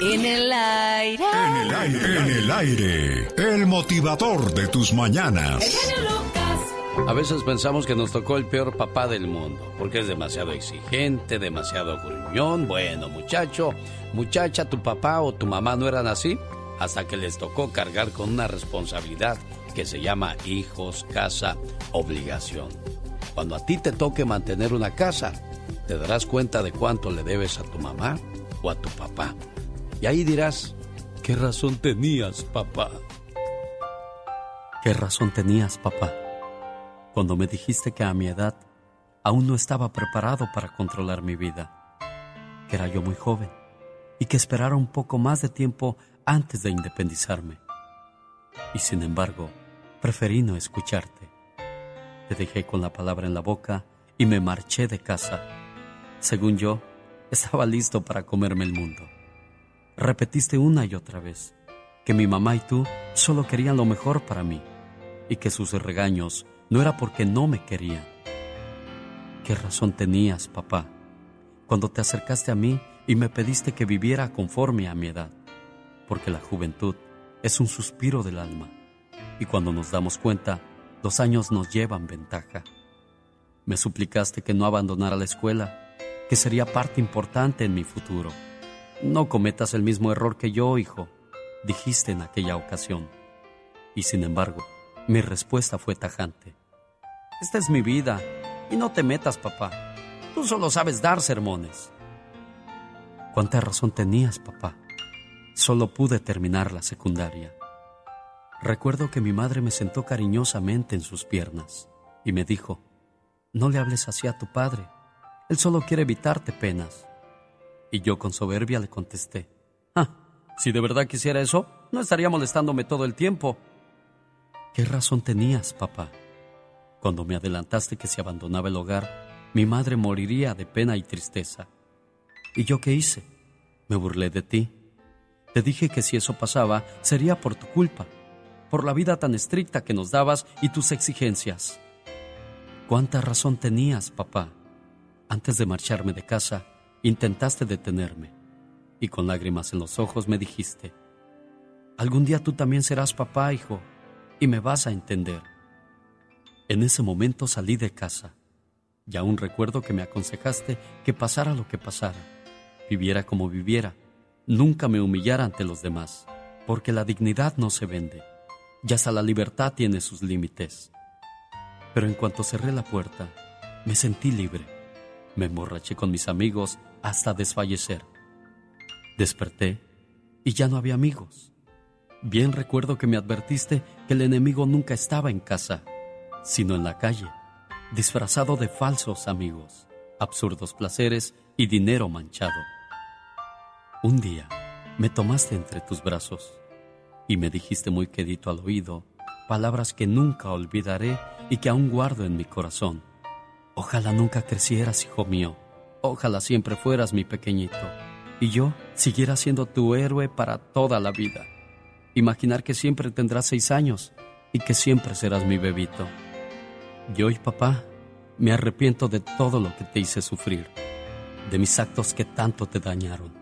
En el aire. En el aire. En el aire. El motivador de tus mañanas. A veces pensamos que nos tocó el peor papá del mundo, porque es demasiado exigente, demasiado gruñón. Bueno, muchacho, muchacha, tu papá o tu mamá no eran así, hasta que les tocó cargar con una responsabilidad que se llama hijos, casa, obligación. Cuando a ti te toque mantener una casa, te darás cuenta de cuánto le debes a tu mamá o a tu papá. Y ahí dirás, ¿qué razón tenías, papá? ¿Qué razón tenías, papá? Cuando me dijiste que a mi edad aún no estaba preparado para controlar mi vida, que era yo muy joven y que esperara un poco más de tiempo antes de independizarme. Y sin embargo, preferí no escucharte. Te dejé con la palabra en la boca y me marché de casa. Según yo, estaba listo para comerme el mundo. Repetiste una y otra vez que mi mamá y tú solo querían lo mejor para mí y que sus regaños no era porque no me querían. ¿Qué razón tenías, papá, cuando te acercaste a mí y me pediste que viviera conforme a mi edad? Porque la juventud es un suspiro del alma y cuando nos damos cuenta, los años nos llevan ventaja. Me suplicaste que no abandonara la escuela, que sería parte importante en mi futuro. No cometas el mismo error que yo, hijo, dijiste en aquella ocasión. Y sin embargo, mi respuesta fue tajante. Esta es mi vida, y no te metas, papá. Tú solo sabes dar sermones. ¿Cuánta razón tenías, papá? Solo pude terminar la secundaria. Recuerdo que mi madre me sentó cariñosamente en sus piernas y me dijo, no le hables así a tu padre, él solo quiere evitarte penas. Y yo con soberbia le contesté, ah, si de verdad quisiera eso, no estaría molestándome todo el tiempo. ¿Qué razón tenías, papá? Cuando me adelantaste que si abandonaba el hogar, mi madre moriría de pena y tristeza. ¿Y yo qué hice? Me burlé de ti. Te dije que si eso pasaba, sería por tu culpa por la vida tan estricta que nos dabas y tus exigencias. ¿Cuánta razón tenías, papá? Antes de marcharme de casa, intentaste detenerme y con lágrimas en los ojos me dijiste, algún día tú también serás papá, hijo, y me vas a entender. En ese momento salí de casa y aún recuerdo que me aconsejaste que pasara lo que pasara, viviera como viviera, nunca me humillara ante los demás, porque la dignidad no se vende ya hasta la libertad tiene sus límites. Pero en cuanto cerré la puerta, me sentí libre. Me emborraché con mis amigos hasta desfallecer. Desperté y ya no había amigos. Bien recuerdo que me advertiste que el enemigo nunca estaba en casa, sino en la calle, disfrazado de falsos amigos, absurdos placeres y dinero manchado. Un día me tomaste entre tus brazos y me dijiste muy quedito al oído palabras que nunca olvidaré y que aún guardo en mi corazón. Ojalá nunca crecieras, hijo mío. Ojalá siempre fueras mi pequeñito y yo siguiera siendo tu héroe para toda la vida. Imaginar que siempre tendrás seis años y que siempre serás mi bebito. Y hoy, papá, me arrepiento de todo lo que te hice sufrir, de mis actos que tanto te dañaron,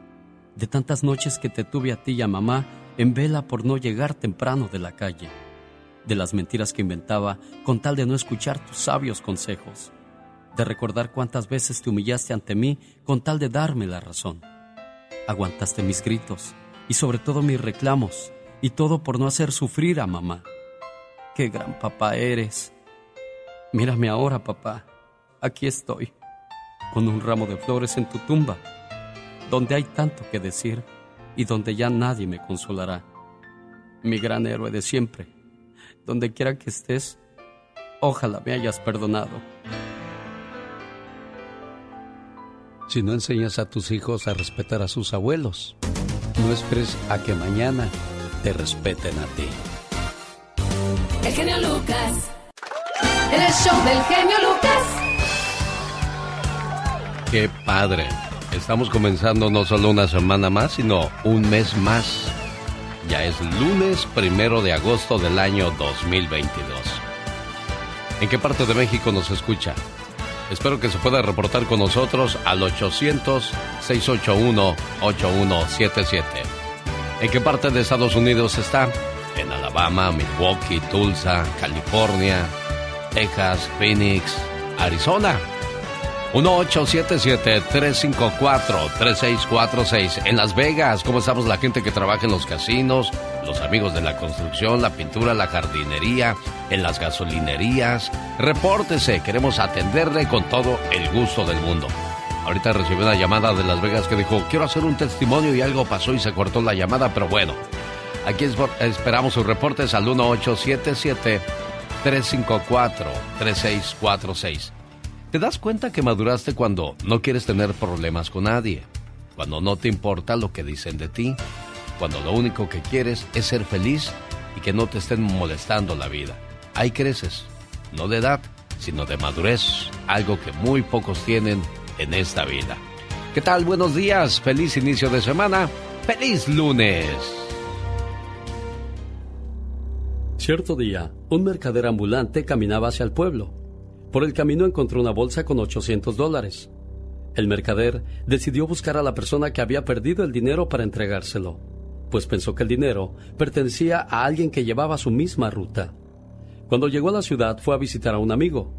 de tantas noches que te tuve a ti y a mamá en vela por no llegar temprano de la calle, de las mentiras que inventaba con tal de no escuchar tus sabios consejos, de recordar cuántas veces te humillaste ante mí con tal de darme la razón. Aguantaste mis gritos y sobre todo mis reclamos, y todo por no hacer sufrir a mamá. ¡Qué gran papá eres! Mírame ahora, papá. Aquí estoy, con un ramo de flores en tu tumba, donde hay tanto que decir y donde ya nadie me consolará. Mi gran héroe de siempre, donde quiera que estés, ojalá me hayas perdonado. Si no enseñas a tus hijos a respetar a sus abuelos, no esperes a que mañana te respeten a ti. El genio Lucas. El show del genio Lucas. Qué padre. Estamos comenzando no solo una semana más, sino un mes más. Ya es lunes primero de agosto del año 2022. ¿En qué parte de México nos escucha? Espero que se pueda reportar con nosotros al 800-681-8177. ¿En qué parte de Estados Unidos está? En Alabama, Milwaukee, Tulsa, California, Texas, Phoenix, Arizona. 1877-354-3646. En Las Vegas, ¿cómo estamos la gente que trabaja en los casinos, los amigos de la construcción, la pintura, la jardinería, en las gasolinerías? Repórtese, queremos atenderle con todo el gusto del mundo. Ahorita recibí una llamada de Las Vegas que dijo, quiero hacer un testimonio y algo pasó y se cortó la llamada, pero bueno, aquí esperamos sus reportes al 1877-354-3646. ¿Te das cuenta que maduraste cuando no quieres tener problemas con nadie? Cuando no te importa lo que dicen de ti? Cuando lo único que quieres es ser feliz y que no te estén molestando la vida. Ahí creces, no de edad, sino de madurez, algo que muy pocos tienen en esta vida. ¿Qué tal? Buenos días, feliz inicio de semana, feliz lunes. Cierto día, un mercader ambulante caminaba hacia el pueblo por el camino encontró una bolsa con 800 dólares. El mercader decidió buscar a la persona que había perdido el dinero para entregárselo, pues pensó que el dinero pertenecía a alguien que llevaba su misma ruta. Cuando llegó a la ciudad fue a visitar a un amigo.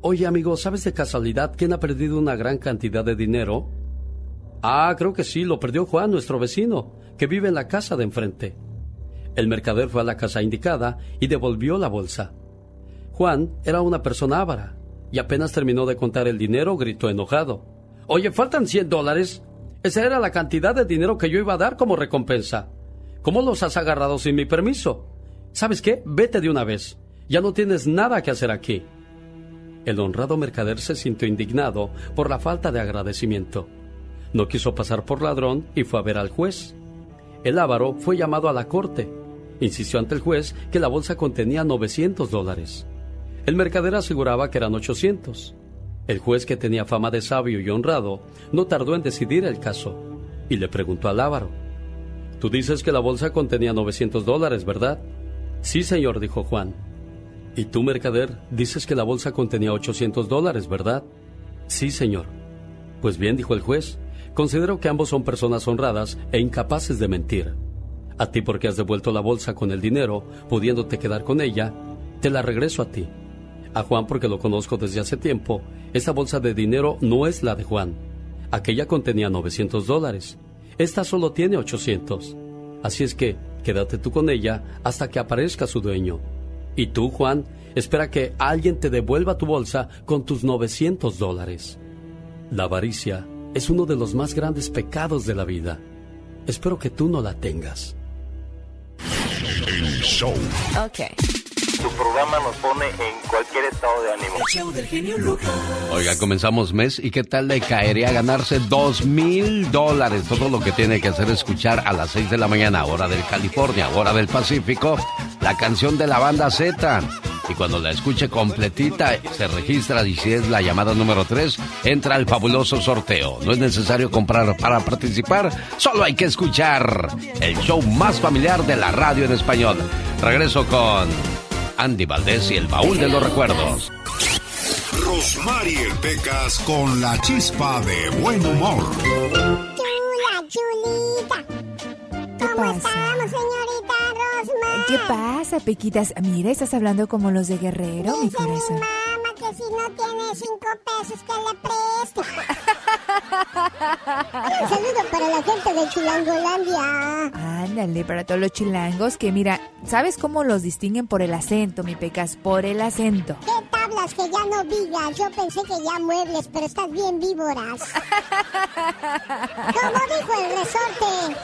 Oye amigo, ¿sabes de casualidad quién ha perdido una gran cantidad de dinero? Ah, creo que sí, lo perdió Juan, nuestro vecino, que vive en la casa de enfrente. El mercader fue a la casa indicada y devolvió la bolsa. Juan era una persona ávara y apenas terminó de contar el dinero gritó enojado. Oye, faltan 100 dólares. Esa era la cantidad de dinero que yo iba a dar como recompensa. ¿Cómo los has agarrado sin mi permiso? ¿Sabes qué? Vete de una vez. Ya no tienes nada que hacer aquí. El honrado mercader se sintió indignado por la falta de agradecimiento. No quiso pasar por ladrón y fue a ver al juez. El ávaro fue llamado a la corte. Insistió ante el juez que la bolsa contenía 900 dólares. El mercader aseguraba que eran 800. El juez, que tenía fama de sabio y honrado, no tardó en decidir el caso y le preguntó al ávaro. Tú dices que la bolsa contenía 900 dólares, ¿verdad? Sí, señor, dijo Juan. ¿Y tú, mercader, dices que la bolsa contenía 800 dólares, ¿verdad? Sí, señor. Pues bien, dijo el juez, considero que ambos son personas honradas e incapaces de mentir. A ti porque has devuelto la bolsa con el dinero, pudiéndote quedar con ella, te la regreso a ti a Juan porque lo conozco desde hace tiempo, esta bolsa de dinero no es la de Juan. Aquella contenía 900 dólares. Esta solo tiene 800. Así es que quédate tú con ella hasta que aparezca su dueño. Y tú, Juan, espera que alguien te devuelva tu bolsa con tus 900 dólares. La avaricia es uno de los más grandes pecados de la vida. Espero que tú no la tengas. El show. Ok. Su programa nos pone en cualquier estado de ánimo. show del genio Lucas. Oiga, comenzamos mes y qué tal le caería ganarse dos mil dólares. Todo lo que tiene que hacer es escuchar a las 6 de la mañana, hora del California, hora del Pacífico, la canción de la banda Z. Y cuando la escuche completita, se registra y si es la llamada número 3, entra al fabuloso sorteo. No es necesario comprar para participar, solo hay que escuchar el show más familiar de la radio en español. Regreso con Andy Valdés y el baúl de los recuerdos. Rosmarie Pecas con la chispa de buen humor. Chula, chulita. ¿Cómo estamos, señorita Rosmar? ¿Qué pasa, Pequitas? Mira, estás hablando como los de Guerrero, mi corazón que si no tiene cinco pesos que le preste. Un saludo para la gente de Chilangolandia. Ándale, para todos los chilangos que mira, ¿sabes cómo los distinguen por el acento, mi pecas? Por el acento. ¿Qué tablas que ya no vigas? Yo pensé que ya muebles, pero estás bien víboras. Como dijo el resorte.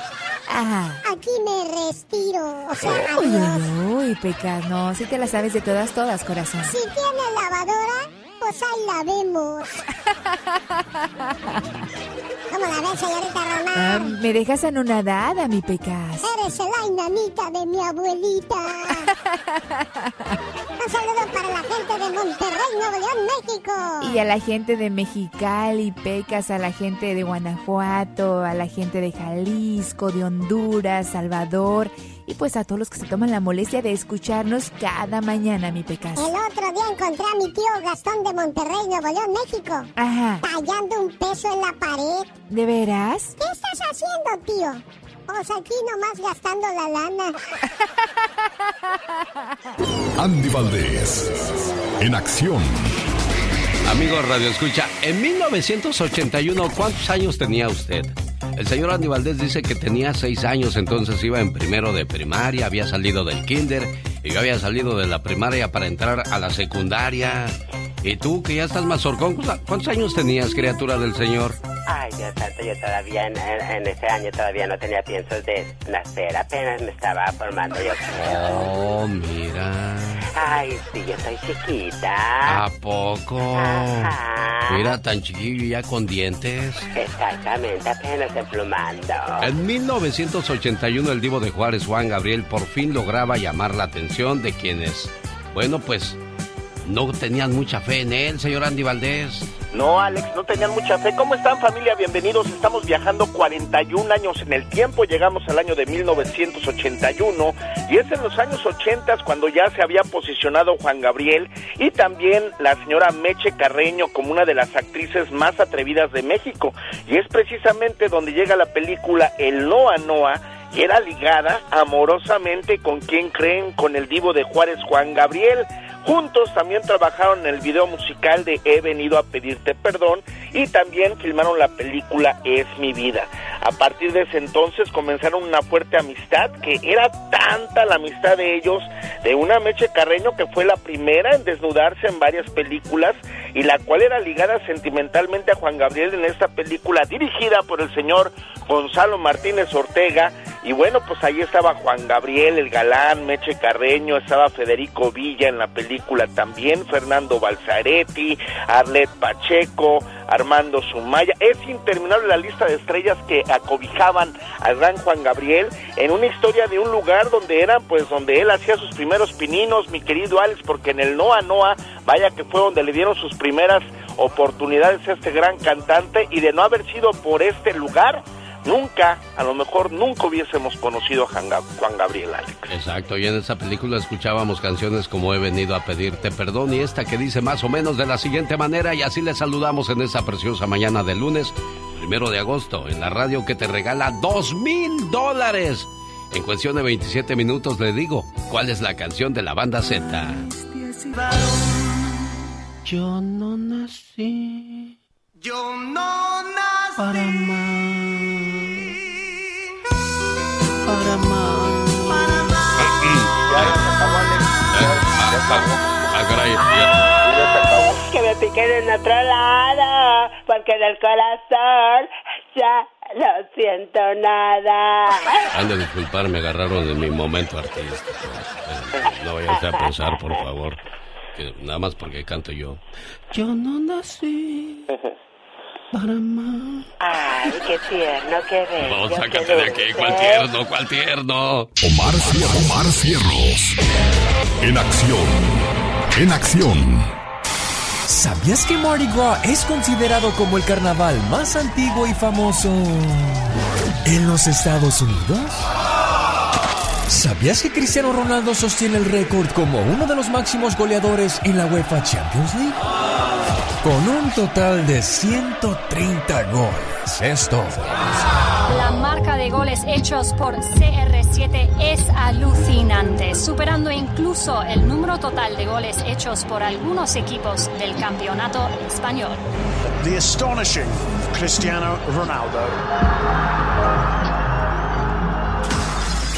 Ajá. Aquí me respiro. O sea, uy, uy, pecas, no, si te la sabes de todas, todas, corazón. Si tiene lavadora, pues ahí la vemos. ¿Cómo la ves, señorita Román? Ah, me dejas anonadada, mi pecas. Eres la inanita de mi abuelita. Un saludo para la gente de Monterrey, Nuevo León, México. Y a la gente de Mexicali, Pecas, a la gente de Guanajuato, a la gente de Jalisco, de Honduras, Salvador y pues a todos los que se toman la molestia de escucharnos cada mañana, mi pecas. El otro día encontré a mi tío Gastón de Monterrey, Nuevo León, México. Ajá. Tallando un peso en la pared. ¿De veras? ¿Qué estás haciendo, tío? Pues aquí nomás gastando la lana. Andy Valdés, en acción. Amigos Radio Escucha, en 1981, ¿cuántos años tenía usted? El señor Andy Valdés dice que tenía seis años, entonces iba en primero de primaria, había salido del kinder y yo había salido de la primaria para entrar a la secundaria. Y tú, que ya estás más horcón, ¿cuántos años tenías, criatura del señor? Ay, Dios santo, yo todavía en, ese año todavía no tenía piensos de nacer, apenas me estaba formando yo. Oh, mira. Ay, sí, yo soy chiquita. ¿A poco? Mira, tan chiquillo ya con dientes. Exactamente, apenas emplumando. En 1981 el divo de Juárez, Juan Gabriel, por fin lograba llamar la atención de quienes, bueno, pues no tenían mucha fe en él, señor Andy Valdés. No, Alex, no tenían mucha fe. ¿Cómo están familia? Bienvenidos. Estamos viajando 41 años en el tiempo. Llegamos al año de 1981 y es en los años 80 cuando ya se había posicionado Juan Gabriel y también la señora Meche Carreño como una de las actrices más atrevidas de México. Y es precisamente donde llega la película El Noa Noa y era ligada amorosamente con quien creen, con el divo de Juárez Juan Gabriel. Juntos también trabajaron en el video musical de He venido a pedirte perdón y también filmaron la película Es mi vida. A partir de ese entonces comenzaron una fuerte amistad que era tanta la amistad de ellos, de una Meche Carreño que fue la primera en desnudarse en varias películas y la cual era ligada sentimentalmente a Juan Gabriel en esta película dirigida por el señor Gonzalo Martínez Ortega y bueno, pues ahí estaba Juan Gabriel, el galán, Meche Carreño, estaba Federico Villa en la película también, Fernando Balzaretti, Arlet Pacheco, Armando Sumaya. Es interminable la lista de estrellas que acobijaban al gran Juan Gabriel en una historia de un lugar donde eran, pues, donde él hacía sus primeros pininos, mi querido Alex, porque en el Noa Noa, vaya que fue donde le dieron sus primeras oportunidades a este gran cantante y de no haber sido por este lugar, nunca, a lo mejor nunca hubiésemos conocido a Juan Gabriel Alex. Exacto, y en esa película escuchábamos canciones como He venido a pedirte perdón y esta que dice más o menos de la siguiente manera y así le saludamos en esa preciosa mañana de lunes, primero de agosto, en la radio que te regala dos mil dólares. En cuestión de 27 minutos le digo cuál es la canción de la banda Z. Yo no nací. Yo no nací. Para para más. Para más. Que me piquen en otro lado, porque del corazón ya no siento nada. Han de disculpar, me agarraron en mi momento artístico. No vayas a pensar, por favor, que nada más porque canto yo. Yo no nací Ay, qué tierno, qué bello. No, sácate de aquí, cuál tierno, cuál tierno. Omar Cierros. Omar Cierros. En acción. En acción. ¿Sabías que Mardi Gras es considerado como el carnaval más antiguo y famoso en los Estados Unidos? ¿Sabías que Cristiano Ronaldo sostiene el récord como uno de los máximos goleadores en la UEFA Champions League? Con un total de 130 goles. Esto. La marca de goles hechos por CR7 es alucinante, superando incluso el número total de goles hechos por algunos equipos del campeonato español. The astonishing Cristiano Ronaldo.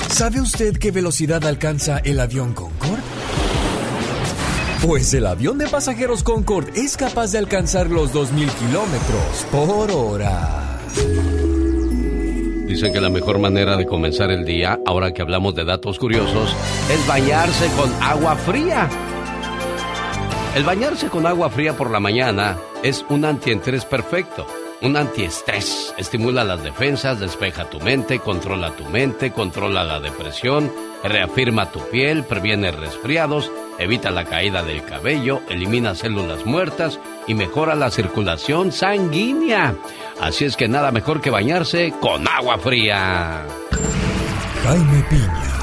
¿Sabe usted qué velocidad alcanza el avión Concorde? Pues el avión de pasajeros Concorde es capaz de alcanzar los 2.000 kilómetros por hora. Dicen que la mejor manera de comenzar el día, ahora que hablamos de datos curiosos, es bañarse con agua fría. El bañarse con agua fría por la mañana es un antientrés perfecto un antiestrés. Estimula las defensas, despeja tu mente, controla tu mente, controla la depresión, reafirma tu piel, previene resfriados, evita la caída del cabello, elimina células muertas y mejora la circulación sanguínea. Así es que nada mejor que bañarse con agua fría. Jaime Piña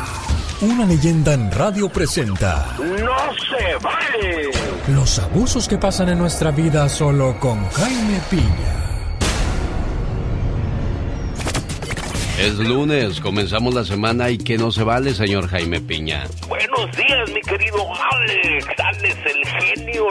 una leyenda en radio presenta. ¡No se vale! Los abusos que pasan en nuestra vida solo con Jaime Piña. Es lunes, comenzamos la semana y que no se vale, señor Jaime Piña. Buenos días, mi querido Alex. Alex, el genio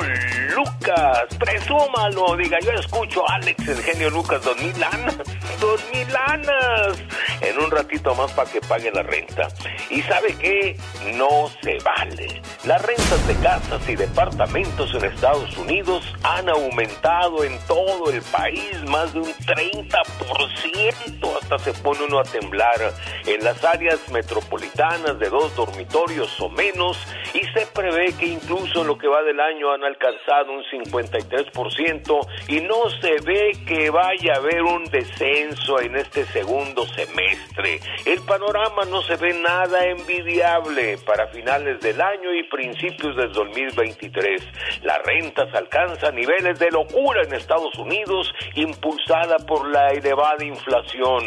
Lucas. Presúmalo, diga, yo escucho a Alex, el genio Lucas, dos mil lanas. Dos mil lanas. En un ratito más para que pague la renta. ¿Y sabe qué? No se vale. Las rentas de casas y departamentos en Estados Unidos han aumentado en todo el país más de un 30%. Hasta se pone a temblar en las áreas metropolitanas de dos dormitorios o menos y se prevé que incluso en lo que va del año han alcanzado un 53% y no se ve que vaya a haber un descenso en este segundo semestre. El panorama no se ve nada envidiable para finales del año y principios del 2023. Las rentas alcanzan niveles de locura en Estados Unidos impulsada por la elevada inflación.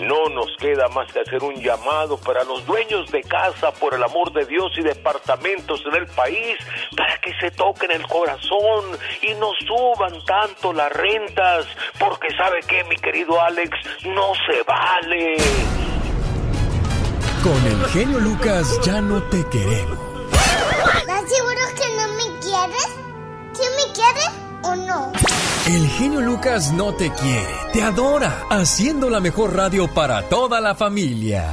No nos queda más que hacer un llamado para los dueños de casa, por el amor de Dios y departamentos en el país, para que se toquen el corazón y no suban tanto las rentas, porque sabe que mi querido Alex, no se vale. Con el genio Lucas ya no te queremos. ¿Estás seguro que no me quieres? ¿Sí me quieres o no? El genio Lucas no te quiere, te adora, haciendo la mejor radio para toda la familia.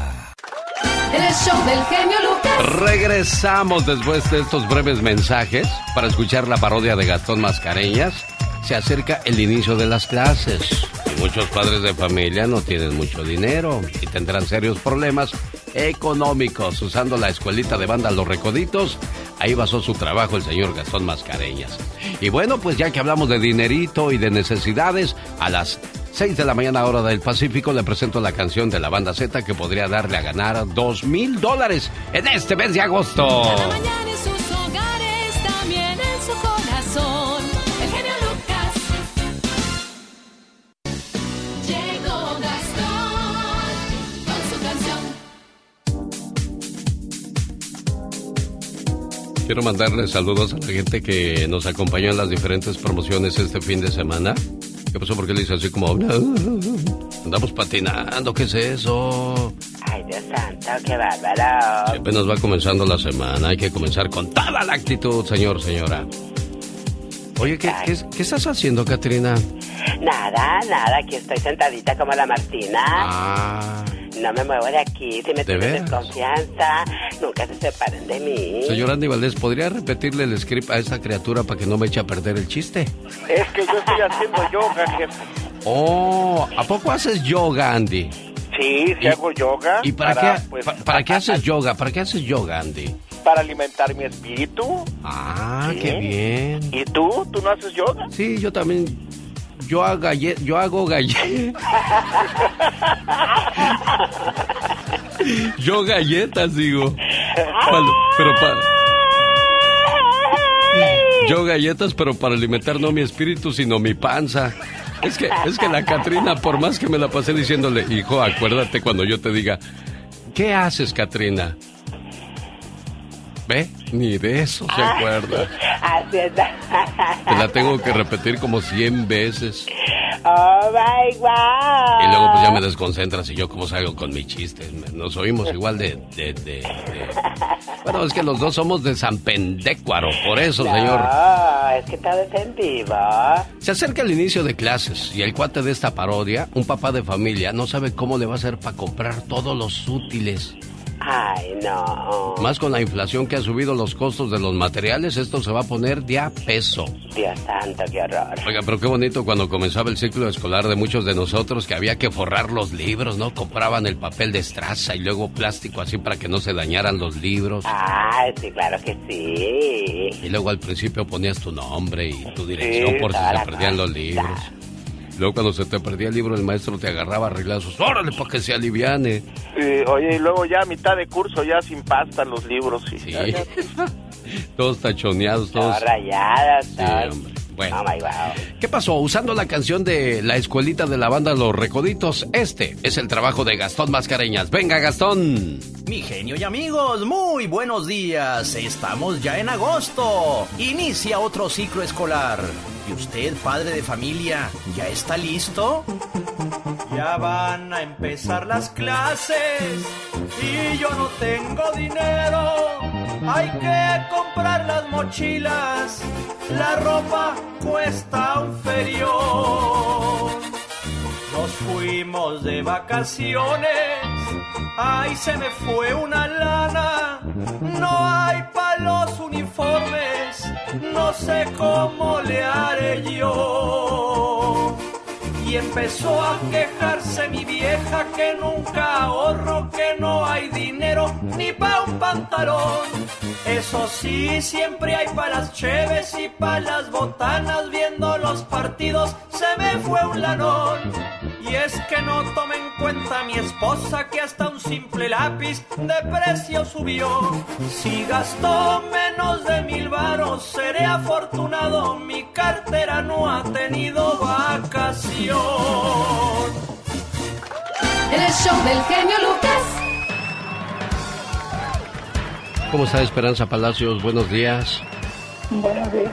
El show del genio Lucas. Regresamos después de estos breves mensajes para escuchar la parodia de Gastón Mascareñas. Se acerca el inicio de las clases y muchos padres de familia no tienen mucho dinero y tendrán serios problemas económicos usando la escuelita de banda Los Recoditos. Ahí basó su trabajo el señor Gastón Mascareñas. Y bueno, pues ya que hablamos de dinerito y de necesidades, a las 6 de la mañana hora del Pacífico le presento la canción de la banda Z que podría darle a ganar dos mil dólares en este mes de agosto. Cada mañana en sus hogares, también en su Quiero mandarle saludos a la gente que nos acompañó en las diferentes promociones este fin de semana. ¿Qué pasó? ¿Por qué le hice así como... Andamos patinando, ¿qué es eso? Ay, Dios santo, qué bárbaro. Si apenas va comenzando la semana, hay que comenzar con toda la actitud, señor, señora. Oye, ¿qué, qué, qué estás haciendo, Katrina? Nada, nada, aquí estoy sentadita como la Martina. Ah, No me muevo de aquí, si me ¿De tienen veras? desconfianza, nunca se separen de mí. señor Andy Valdés, ¿podría repetirle el script a esa criatura para que no me eche a perder el chiste? Es que yo estoy haciendo yoga, jefe. Oh, ¿a poco haces yoga, Andy? Sí, sí hago yoga. ¿Y para, qué, pues, pa- para qué haces yoga? ¿Para qué haces yoga, Andy? Para alimentar mi espíritu. Ah, Sí. qué bien. ¿Y tú? ¿Tú no haces yoga? Sí, yo también. Yo hago galle- yo hago galletas. yo galletas, digo. Pero para. Yo galletas, pero para alimentar no mi espíritu, sino mi panza. Es que, es que la Catrina, por más que me la pasé diciéndole, hijo, acuérdate cuando yo te diga, ¿qué haces, Catrina? ¿Ve? Ni de eso se acuerda. Así es. Te la tengo que repetir como 100 veces. Oh my wow. Y luego pues ya me desconcentras y yo como salgo con mis chistes. Nos oímos igual de, de, de- de- Bueno, es que los dos somos de San Pendécuaro, por eso, señor. No, es que todo es en vivo. Se acerca el inicio de clases y el cuate de esta parodia, un papá de familia, no sabe cómo le va a hacer para comprar todos los útiles. Ay, no. Más con la inflación que ha subido los costos de los materiales, esto se va a poner de a peso. Dios santo, qué horror. Oiga, pero qué bonito cuando comenzaba el ciclo escolar de muchos de nosotros que había que forrar los libros, ¿no? Compraban el papel de estraza y luego plástico así para que no se dañaran los libros. Ay, sí, claro que sí. Y luego al principio ponías tu nombre y tu dirección Sí, por si se perdían los libros. Luego cuando se te perdía el libro, el maestro te agarraba a reglazos. ¡Órale, para que se aliviane! Sí, oye, y luego ya a mitad de curso, ya sin pasta los libros. Y, Sí. todos tachoneados, todos. Todos rayados, Sí. Bueno. Oh my wow. ¿Qué pasó? Usando la canción de la escuelita de la banda Los Recoditos, este es el trabajo de Gastón Mascareñas. Venga, Gastón. Mi genio y amigos, muy buenos días. Estamos ya en agosto. Inicia otro ciclo escolar. ¿Y usted, padre de familia, ya está listo? Ya van a empezar las clases y yo no tengo dinero. Hay que comprar las mochilas, la ropa cuesta un ferión. Nos fuimos de vacaciones, ay se me fue una lana. No hay para los uniformes, no sé cómo le haré yo. Y empezó a quejarse mi vieja que nunca ahorro, que no hay dinero ni para un pantalón. Eso sí, siempre hay para las cheves y para las botanas viendo los partidos. Se me fue un lanón. Y es que no tome en cuenta mi esposa que hasta un simple lápiz de precio subió. Si gastó menos de mil varos, seré afortunado. Mi cartera no ha tenido vacación. El show del genio Lucas. ¿Cómo está Esperanza Palacios? Buenos días. Buenos días,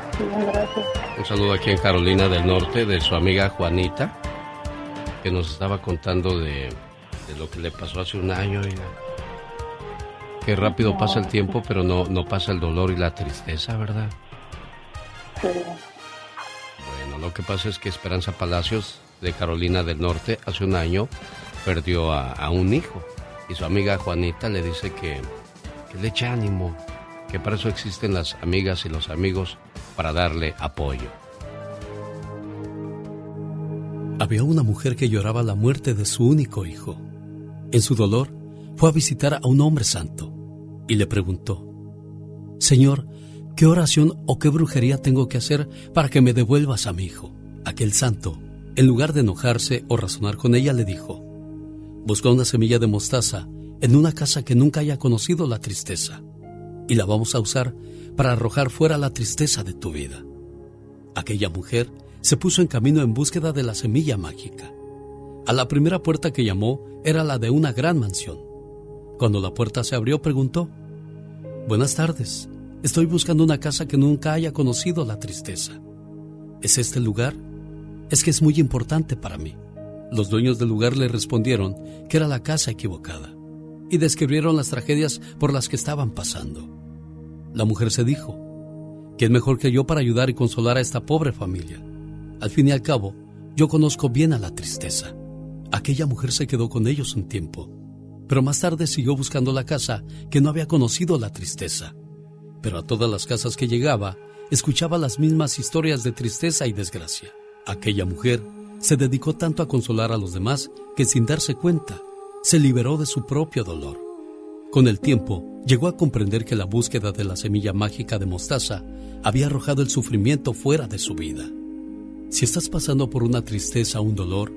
gracias. Un saludo aquí en Carolina del Norte de su amiga Juanita, que nos estaba contando de, de lo que le pasó hace un año. oiga. Qué rápido pasa el tiempo, pero no, no pasa el dolor y la tristeza, ¿verdad? Sí. Bueno, lo que pasa es que Esperanza Palacios de Carolina del Norte hace un año perdió a, a un hijo y su amiga Juanita le dice que, que le eche ánimo, que para eso existen las amigas y los amigos para darle apoyo. Había una mujer que lloraba la muerte de su único hijo. En su dolor, fue a visitar a un hombre santo y le preguntó, Señor, ¿qué oración o qué brujería tengo que hacer para que me devuelvas a mi hijo? Aquel santo, en lugar de enojarse o razonar con ella, le dijo, Busca una semilla de mostaza en una casa que nunca haya conocido la tristeza y la vamos a usar para arrojar fuera la tristeza de tu vida. Aquella mujer se puso en camino en búsqueda de la semilla mágica. A la primera puerta que llamó era la de una gran mansión. Cuando la puerta se abrió preguntó, Buenas tardes, estoy buscando una casa que nunca haya conocido la tristeza. ¿Es este el lugar? Es que es muy importante para mí. Los dueños del lugar le respondieron que era la casa equivocada y describieron las tragedias por las que estaban pasando. La mujer se dijo, ¿quién mejor que yo para ayudar y consolar a esta pobre familia? Al fin y al cabo, yo conozco bien a la tristeza. Aquella mujer se quedó con ellos un tiempo, pero más tarde siguió buscando la casa que no había conocido la tristeza. Pero a todas las casas que llegaba, escuchaba las mismas historias de tristeza y desgracia. Aquella mujer se dedicó tanto a consolar a los demás que sin darse cuenta, se liberó de su propio dolor. Con el tiempo, llegó a comprender que la búsqueda de la semilla mágica de mostaza había arrojado el sufrimiento fuera de su vida. Si estás pasando por una tristeza o un dolor,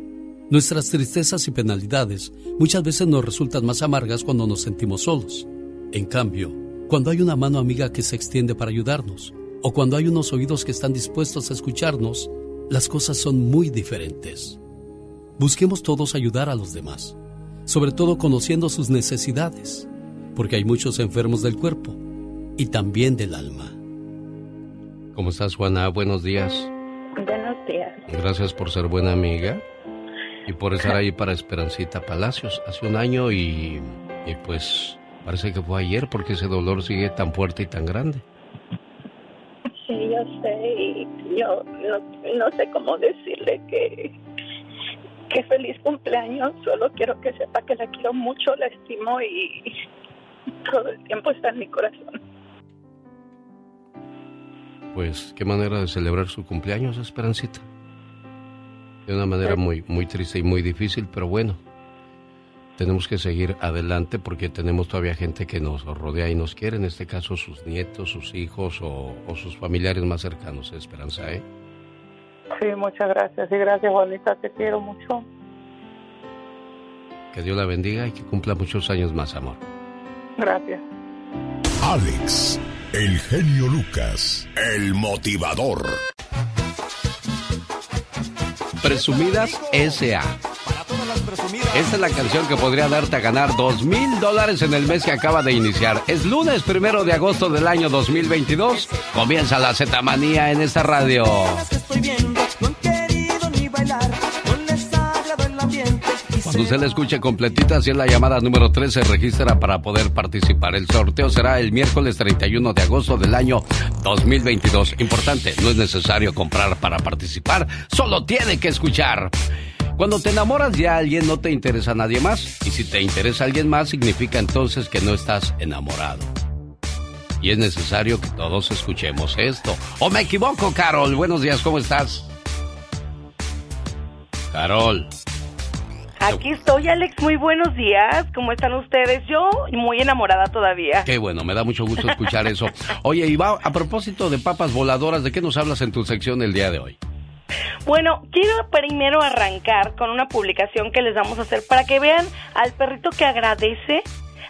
nuestras tristezas y penalidades muchas veces nos resultan más amargas cuando nos sentimos solos. En cambio, cuando hay una mano amiga que se extiende para ayudarnos, o cuando hay unos oídos que están dispuestos a escucharnos, las cosas son muy diferentes. Busquemos todos ayudar a los demás, sobre todo conociendo sus necesidades, porque hay muchos enfermos del cuerpo y también del alma. ¿Cómo estás, Juana? Buenos días. Buenos días. Gracias por ser buena amiga y por estar ahí para Esperancita Palacios hace un año y, y pues parece que fue ayer porque ese dolor sigue tan fuerte y tan grande. Sí, yo sé, y yo no, no sé cómo decirle que, que feliz cumpleaños. Solo quiero que sepa que la quiero mucho, la estimo y todo el tiempo está en mi corazón. Pues qué manera de celebrar su cumpleaños, Esperancita. De una manera muy, muy triste y muy difícil, pero bueno, tenemos que seguir adelante porque tenemos todavía gente que nos rodea y nos quiere, en este caso sus nietos, sus hijos o, o sus familiares más cercanos, Esperanza, ¿eh? Sí, muchas gracias. Y gracias, Juanita, te quiero mucho. Que Dios la bendiga y que cumpla muchos años más, amor. Gracias. Alex, el genio Lucas, el motivador. Presumidas S.A. Esta es la canción que podría darte a ganar dos mil dólares en el mes que acaba de iniciar. Es lunes primero de agosto del año 2022. Comienza la Z-Manía en esta radio. Cuando usted la escuche completita, si es la llamada número 3, se registra para poder participar. El sorteo será el miércoles 31 de agosto del año 2022. Importante, no es necesario comprar para participar, solo tiene que escuchar. Cuando te enamoras de alguien no te interesa nadie más. Y si te interesa alguien más significa entonces que no estás enamorado. Y es necesario que todos escuchemos esto. ¿O me equivoco, Carol? Buenos días, ¿cómo estás? Carol. Aquí estoy, Alex. Muy buenos días. ¿Cómo están ustedes? Yo muy enamorada todavía. Qué bueno, me da mucho gusto escuchar eso. Oye, Iba, a propósito de papas voladoras, ¿de qué nos hablas en tu sección el día de hoy? Bueno, quiero primero arrancar con una publicación que les vamos a hacer para que vean al perrito que agradece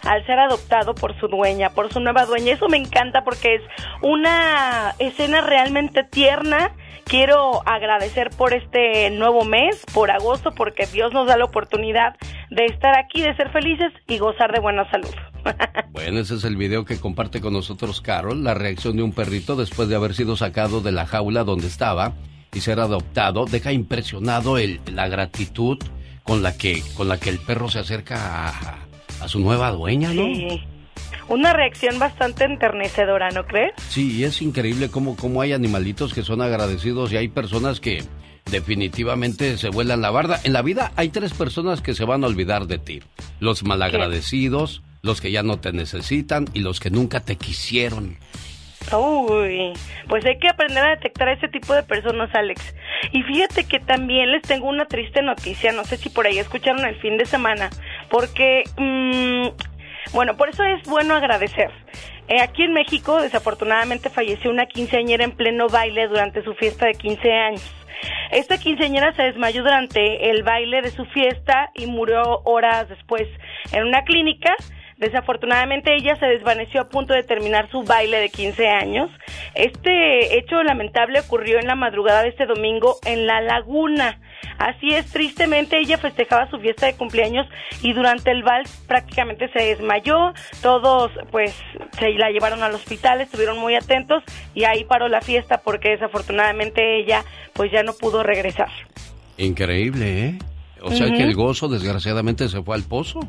al ser adoptado por su dueña, por su nueva dueña. Eso me encanta porque es una escena realmente tierna. Quiero agradecer por este nuevo mes, por agosto, porque Dios nos da la oportunidad de estar aquí, de ser felices y gozar de buena salud. bueno, ese es el video que comparte con nosotros Carol, la reacción de un perrito después de haber sido sacado de la jaula donde estaba y ser adoptado, deja impresionado el, la gratitud con la que con la que el perro se acerca a, su nueva dueña, ¿no? Sí. Una reacción bastante enternecedora, ¿no crees? Sí, es increíble cómo, cómo hay animalitos que son agradecidos y hay personas que definitivamente se vuelan la barda. En la vida hay tres personas que se van a olvidar de ti. Los malagradecidos, los que ya no te necesitan y los que nunca te quisieron. Uy, pues hay que aprender a detectar a ese tipo de personas, Alex. Y fíjate que también les tengo una triste noticia, no sé si por ahí escucharon el fin de semana, porque, mmm, bueno, por eso es bueno agradecer. Eh, aquí en México, desafortunadamente, falleció una quinceañera en pleno baile durante su fiesta de 15 años. Esta quinceañera se desmayó durante el baile de su fiesta y murió horas después en una clínica Desafortunadamente ella se desvaneció a punto de terminar su baile de 15 años. Este hecho lamentable ocurrió en la madrugada de este domingo en La Laguna. Así es, tristemente ella festejaba su fiesta de cumpleaños y durante el vals prácticamente se desmayó. Todos pues se la llevaron al hospital, estuvieron muy atentos y ahí paró la fiesta porque desafortunadamente ella pues ya no pudo regresar. Increíble, ¿eh? O sea que el gozo desgraciadamente se fue al pozo.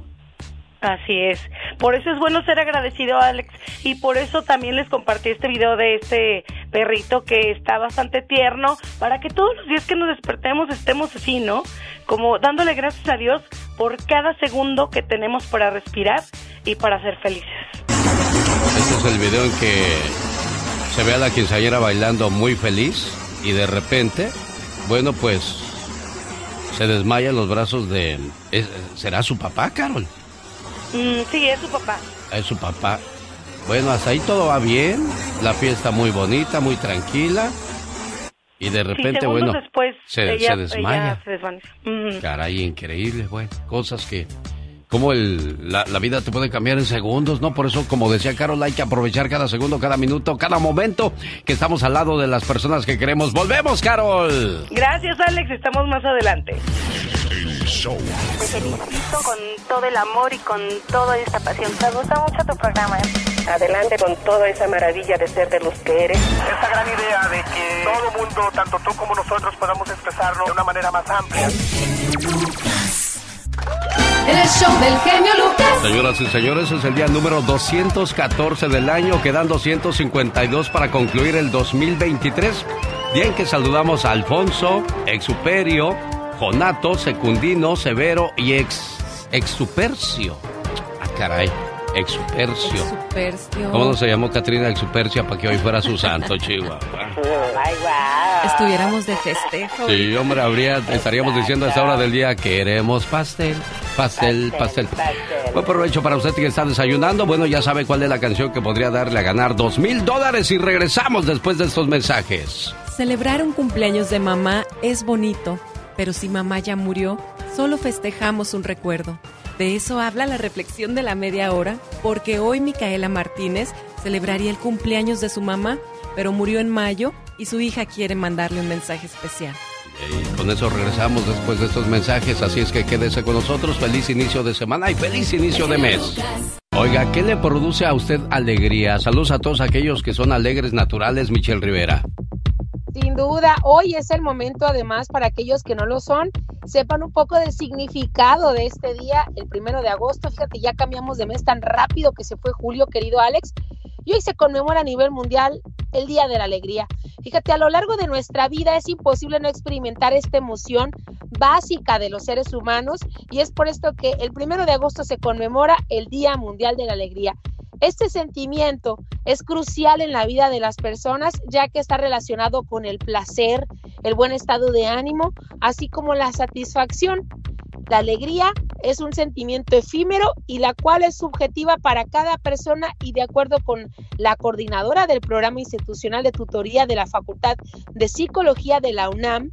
Así es. Por eso es bueno ser agradecido, Alex. Y por eso también les compartí este video de este perrito que está bastante tierno, para que todos los días que nos despertemos estemos así, ¿no? Como dándole gracias a Dios por cada segundo que tenemos para respirar y para ser felices. Este es el video en que se ve a la quinceañera bailando muy feliz y de repente, bueno, pues se desmaya en los brazos de... ¿Será su papá, Carol? Mm, sí, es su papá. Es su papá. Bueno, hasta ahí todo va bien. La fiesta muy bonita, muy tranquila. Y de repente, bueno, después se, desmaya. Caray, increíble, bueno, cosas que como el, la, vida te puede cambiar en segundos, ¿no? Por eso, como decía Carol, hay que aprovechar cada segundo, cada minuto, cada momento que estamos al lado de las personas que queremos. ¡Volvemos, Carol! Gracias, Alex. Estamos más adelante. Show. Te felicito con todo el amor y con toda esta pasión. Me gusta mucho tu programa. ¿eh? Adelante con toda esa maravilla de ser de los que eres. Esta gran idea de que todo mundo, tanto tú como nosotros, podamos expresarlo de una manera más amplia el show del genio Lucas. Señoras y señores, es el día número 214 del año. Quedan 252 para concluir el 2023. Día en que saludamos a Alfonso, Exuperio, Jonato, Secundino, Severo y Ex, Exupercio. Ah, caray. Exupercio. Exupercio. ¿Cómo no se llamó Catrina Exupercia para que hoy fuera su santo, Chihuahua? Estuviéramos de festejo. Sí, hombre, habría, estaríamos diciendo a esta hora del día, queremos pastel, pastel, pastel. Buen provecho para usted que está desayunando. Bueno, ya sabe cuál es la canción que podría darle a ganar dos mil dólares y regresamos después de estos mensajes. Celebrar un cumpleaños de mamá es bonito, pero si mamá ya murió, solo festejamos un recuerdo. De eso habla la reflexión de la media hora, porque hoy Micaela Martínez celebraría el cumpleaños de su mamá, pero murió en mayo y su hija quiere mandarle un mensaje especial. Y con eso regresamos después de estos mensajes, así es que quédese con nosotros. Feliz inicio de semana y feliz inicio de mes. Oiga, ¿qué le produce a usted alegría? Saludos a todos aquellos que son alegres naturales, Michelle Rivera. Sin duda, hoy es el momento además para aquellos que no lo son, sepan un poco del significado de este día, el primero de agosto. Fíjate, ya cambiamos de mes tan rápido que se fue julio, querido Alex. Y hoy se conmemora a nivel mundial el Día de la Alegría. Fíjate, a lo largo de nuestra vida es imposible no experimentar esta emoción básica de los seres humanos y es por esto que el primero de agosto se conmemora el Día Mundial de la Alegría. Este sentimiento es crucial en la vida de las personas ya que está relacionado con el placer, el buen estado de ánimo, así como la satisfacción. La alegría es un sentimiento efímero y la cual es subjetiva para cada persona y de acuerdo con la coordinadora del programa institucional de tutoría de la Facultad de Psicología de la UNAM,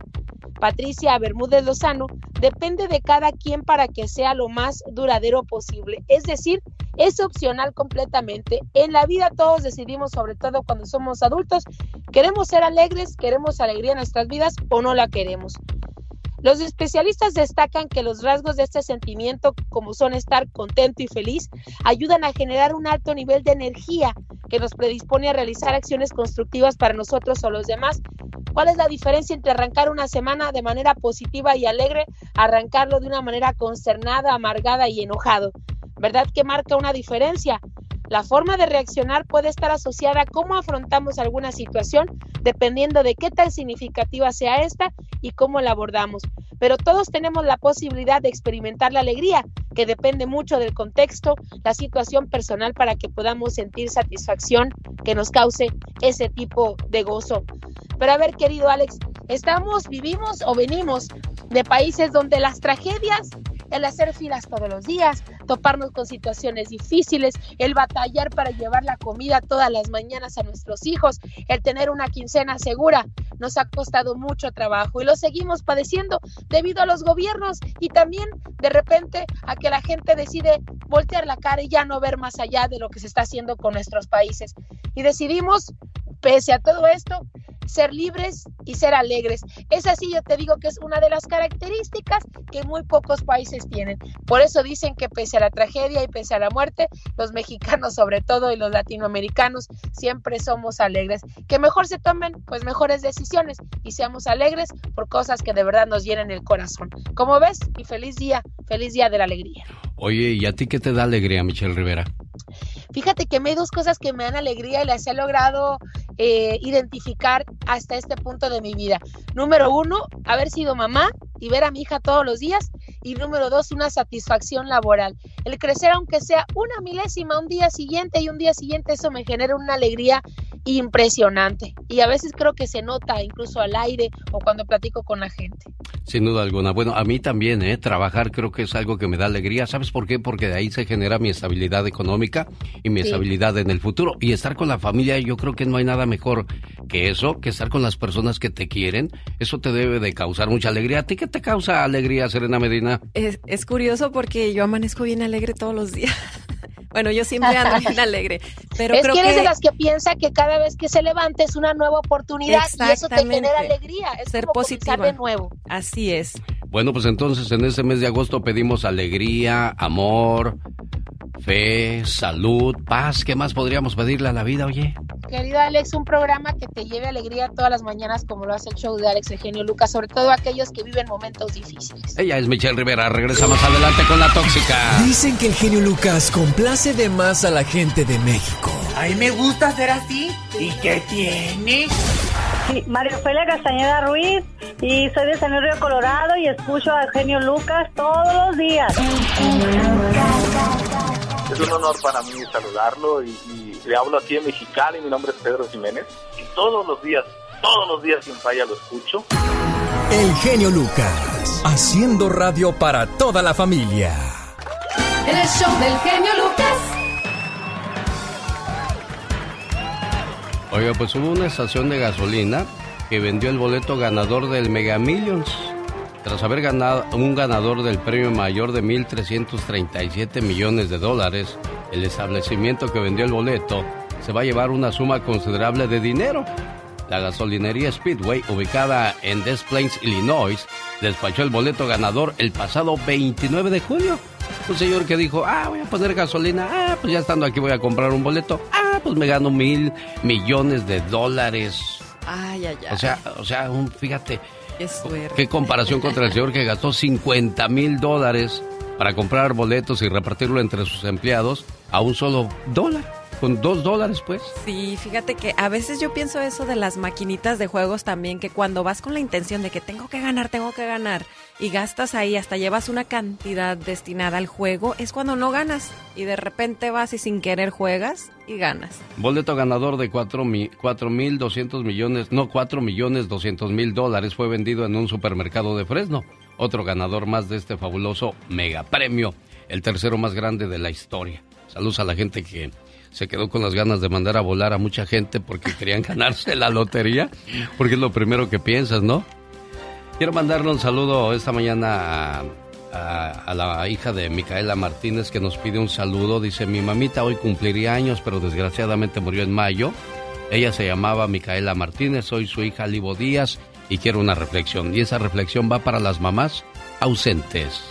Patricia Bermúdez Lozano, depende de cada quien para que sea lo más duradero posible. Es decir, es opcional completamente. En la vida todos decidimos, sobre todo cuando somos adultos, queremos ser alegres, queremos alegría en nuestras vidas o no la queremos. Los especialistas destacan que los rasgos de este sentimiento, como son estar contento y feliz, ayudan a generar un alto nivel de energía que nos predispone a realizar acciones constructivas para nosotros o los demás. ¿Cuál es la diferencia entre arrancar una semana de manera positiva y alegre, arrancarlo de una manera consternada, amargada y enojado? ¿Verdad que marca una diferencia? La forma de reaccionar puede estar asociada a cómo afrontamos alguna situación, dependiendo de qué tan significativa sea esta y cómo la abordamos. Pero todos tenemos la posibilidad de experimentar la alegría, que depende mucho del contexto, la situación personal para que podamos sentir satisfacción que nos cause ese tipo de gozo. Pero a ver, querido Alex, estamos, vivimos o venimos de países donde las tragedias el hacer filas todos los días, toparnos con situaciones difíciles, el batallar para llevar la comida todas las mañanas a nuestros hijos, el tener una quincena segura, nos ha costado mucho trabajo y lo seguimos padeciendo debido a los gobiernos y también de repente a que la gente decide voltear la cara y ya no ver más allá de lo que se está haciendo con nuestros países. Y decidimos, pese a todo esto, ser libres y ser alegres. Es así, yo te digo que es una de las características que muy pocos países tienen. Por eso dicen que pese a la tragedia y pese a la muerte, los mexicanos sobre todo y los latinoamericanos siempre somos alegres. Que mejor se tomen pues mejores decisiones y seamos alegres por cosas que de verdad nos llenen el corazón. Como ves, y feliz día, feliz día de la alegría. Oye, ¿y a ti qué te da alegría, Michelle Rivera? Fíjate que me hay dos cosas que me dan alegría y las he logrado eh, identificar hasta este punto de mi vida. Número uno, haber sido mamá y ver a mi hija todos los días. Y número dos, una satisfacción laboral. El crecer, aunque sea una milésima un día siguiente y un día siguiente, eso me genera una alegría impresionante. Y a veces creo que se nota incluso al aire o cuando platico con la gente. Sin duda alguna. Bueno, a mí también, ¿eh? Trabajar creo que es algo que me da alegría. ¿Sabes por qué? Porque de ahí se genera mi estabilidad económica y mi estabilidad en el futuro. Y estar con la familia, yo creo que no hay nada mejor que eso, que estar con las personas que te quieren. Eso te debe de causar mucha alegría. ¿A ti qué te causa alegría, Serena Medina? Es, es curioso porque yo amanezco bien alegre todos los días. Bueno, yo siempre ando bien alegre. Pero es creo que eres de las que piensa que cada vez que se levanta es una nueva oportunidad y eso te genera alegría. Es Ser como positiva. de nuevo. Así es. Bueno, pues entonces en este mes de agosto pedimos alegría, amor, fe, salud, paz. ¿Qué más podríamos pedirle a la vida, oye? Querido Alex, un programa que te lleve alegría todas las mañanas como lo hace el show de Alex Eugenio Lucas, sobre todo aquellos que viven momentos difíciles. Ella es Michelle Rivera. Regresa más adelante con la tóxica. Dicen que el genio Lucas complace de más a la gente de México. A mí me gusta ser así. ¿Y qué tiene? Sí, María Ofelia Castañeda Ruiz y soy de San Luis Río Colorado y escucho a Eugenio Lucas todos los días. Es un honor para mí saludarlo y, y le hablo aquí en Mexicali. Mi nombre es Pedro Jiménez y todos los días, todos los días sin falla lo escucho. El genio Lucas, haciendo radio para toda la familia. El show del genio Lucas. Oiga, pues hubo una estación de gasolina que vendió el boleto ganador del Mega Millions. Tras haber ganado un ganador del premio mayor de 1.337 millones de dólares, el establecimiento que vendió el boleto se va a llevar una suma considerable de dinero. La gasolinería Speedway, ubicada en Des Plaines, Illinois, despachó el boleto ganador el pasado 29 de julio. Un señor que dijo, ah, voy a poner gasolina, ah, pues ya estando aquí voy a comprar un boleto, ah, pues me gano mil millones de dólares. Ay, ay, ay. O sea, o sea, un, fíjate, Qué suerte. qué comparación contra el señor que gastó 50 mil dólares para comprar boletos y repartirlo entre sus empleados a un solo dólar. Con dos dólares, pues. Sí, fíjate que a veces yo pienso eso de las maquinitas de juegos también, que cuando vas con la intención de que tengo que ganar, tengo que ganar, y gastas ahí, hasta llevas una cantidad destinada al juego, es cuando no ganas. Y de repente vas y sin querer juegas y ganas. Boleto ganador de 4 mil 200 millones, no, 4 millones 200 mil dólares fue vendido en un supermercado de Fresno. Otro ganador más de este fabuloso mega premio, el tercero más grande de la historia. Saludos a la gente que se quedó con las ganas de mandar a volar a mucha gente porque querían ganarse la lotería, porque es lo primero que piensas, ¿no? Quiero mandarle un saludo esta mañana a, la hija de Micaela Martínez que nos pide un saludo. Dice, mi mamita hoy cumpliría años, pero desgraciadamente murió en mayo. Ella se llamaba Micaela Martínez, soy su hija Livo Díaz y quiero una reflexión. Y esa reflexión va para las mamás ausentes.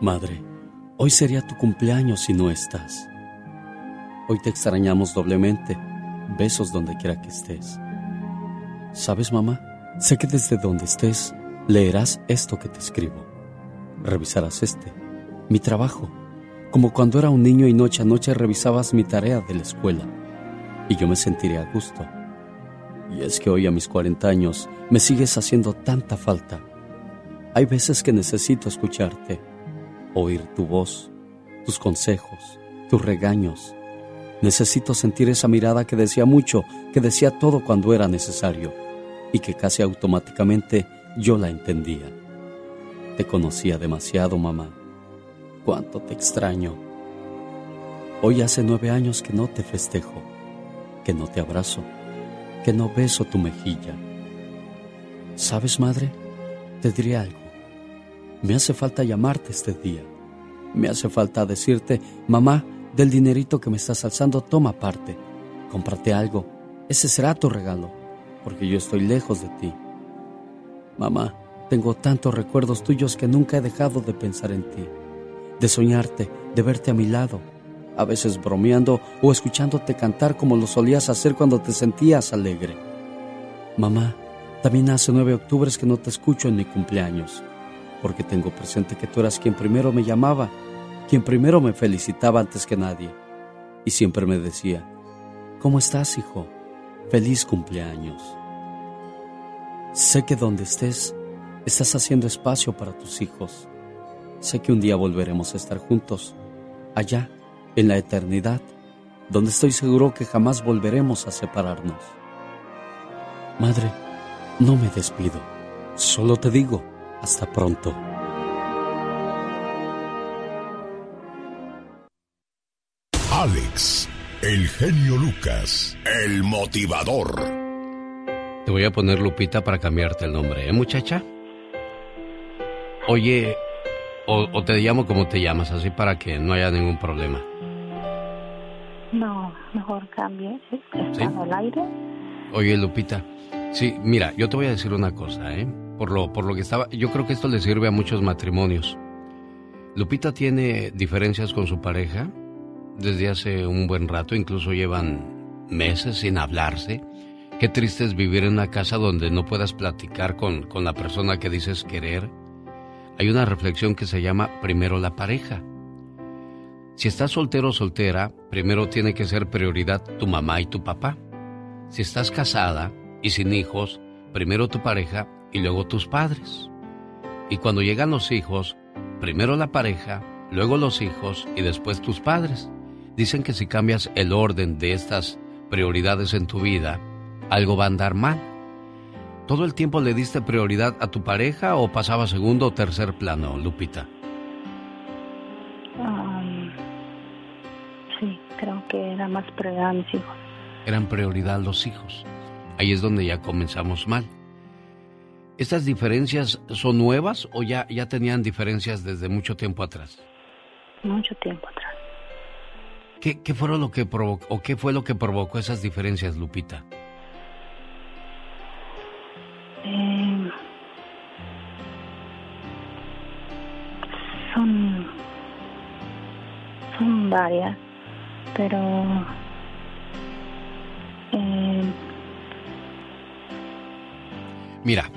Madre, hoy sería tu cumpleaños si no estás. Hoy te extrañamos doblemente. Besos donde quiera que estés. ¿Sabes, mamá? Sé que desde donde estés leerás esto que te escribo. Revisarás este, mi trabajo, como cuando era un niño y noche a noche revisabas mi tarea de la escuela. Y yo me sentiré a gusto. Y es que hoy a mis 40 años me sigues haciendo tanta falta. Hay veces que necesito escucharte, oír tu voz, tus consejos, tus regaños. Necesito sentir esa mirada que decía mucho, que decía todo cuando era necesario y que casi automáticamente yo la entendía. Te conocía demasiado, mamá. Cuánto te extraño. Hoy hace nueve años que no te festejo, que no te abrazo, que no beso tu mejilla. ¿Sabes, madre? Te diré algo. Me hace falta llamarte este día. Me hace falta decirte, mamá, del dinerito que me estás alzando, toma parte. Cómprate algo. Ese será tu regalo, porque yo estoy lejos de ti. Mamá, tengo tantos recuerdos tuyos que nunca he dejado de pensar en ti, de soñarte, de verte a mi lado, a veces bromeando o escuchándote cantar como lo solías hacer cuando te sentías alegre. Mamá, también hace nueve octubres que no te escucho en mi cumpleaños, porque tengo presente que tú eras quien primero me llamaba, quien primero me felicitaba antes que nadie, y siempre me decía, ¿cómo estás, hijo? Feliz cumpleaños. Sé que donde estés, estás haciendo espacio para tus hijos. Sé que un día volveremos a estar juntos, allá, en la eternidad, donde estoy seguro que jamás volveremos a separarnos. Madre, no me despido, solo te digo, hasta pronto. Alex, el genio Lucas, el motivador. Te voy a poner Lupita para cambiarte el nombre, ¿eh, muchacha? Oye, o, o te llamo como te llamas, así para que no haya ningún problema. No, mejor cambie. ¿sí? Está ¿Sí? en el aire. Oye, Lupita, sí, mira, yo te voy a decir una cosa, ¿eh? Por lo, por lo que estaba, yo creo que esto le sirve a muchos matrimonios. Lupita tiene diferencias con su pareja desde hace un buen rato, incluso llevan meses sin hablarse. Qué triste es vivir en una casa donde no puedas platicar con, con la persona que dices querer. Hay una reflexión que se llama primero la pareja. Si estás soltero o soltera, primero tiene que ser prioridad tu mamá y tu papá. Si estás casada y sin hijos, primero tu pareja y luego tus padres. Y cuando llegan los hijos, primero la pareja, luego los hijos y después tus padres. Dicen que si cambias el orden de estas prioridades en tu vida, algo va a andar mal. ¿Todo el tiempo le diste prioridad a tu pareja o pasaba segundo o tercer plano, Lupita? Um, sí, creo que era más prioridad a mis hijos. eran prioridad los hijos. Ahí es donde ya comenzamos mal. ¿Estas diferencias son nuevas o ya, ya tenían diferencias desde mucho tiempo atrás? Mucho tiempo atrás. ¿Qué, qué fue lo que provocó, o qué fue lo que provocó esas diferencias, Lupita? Eh, son son varias, pero eh, Mira,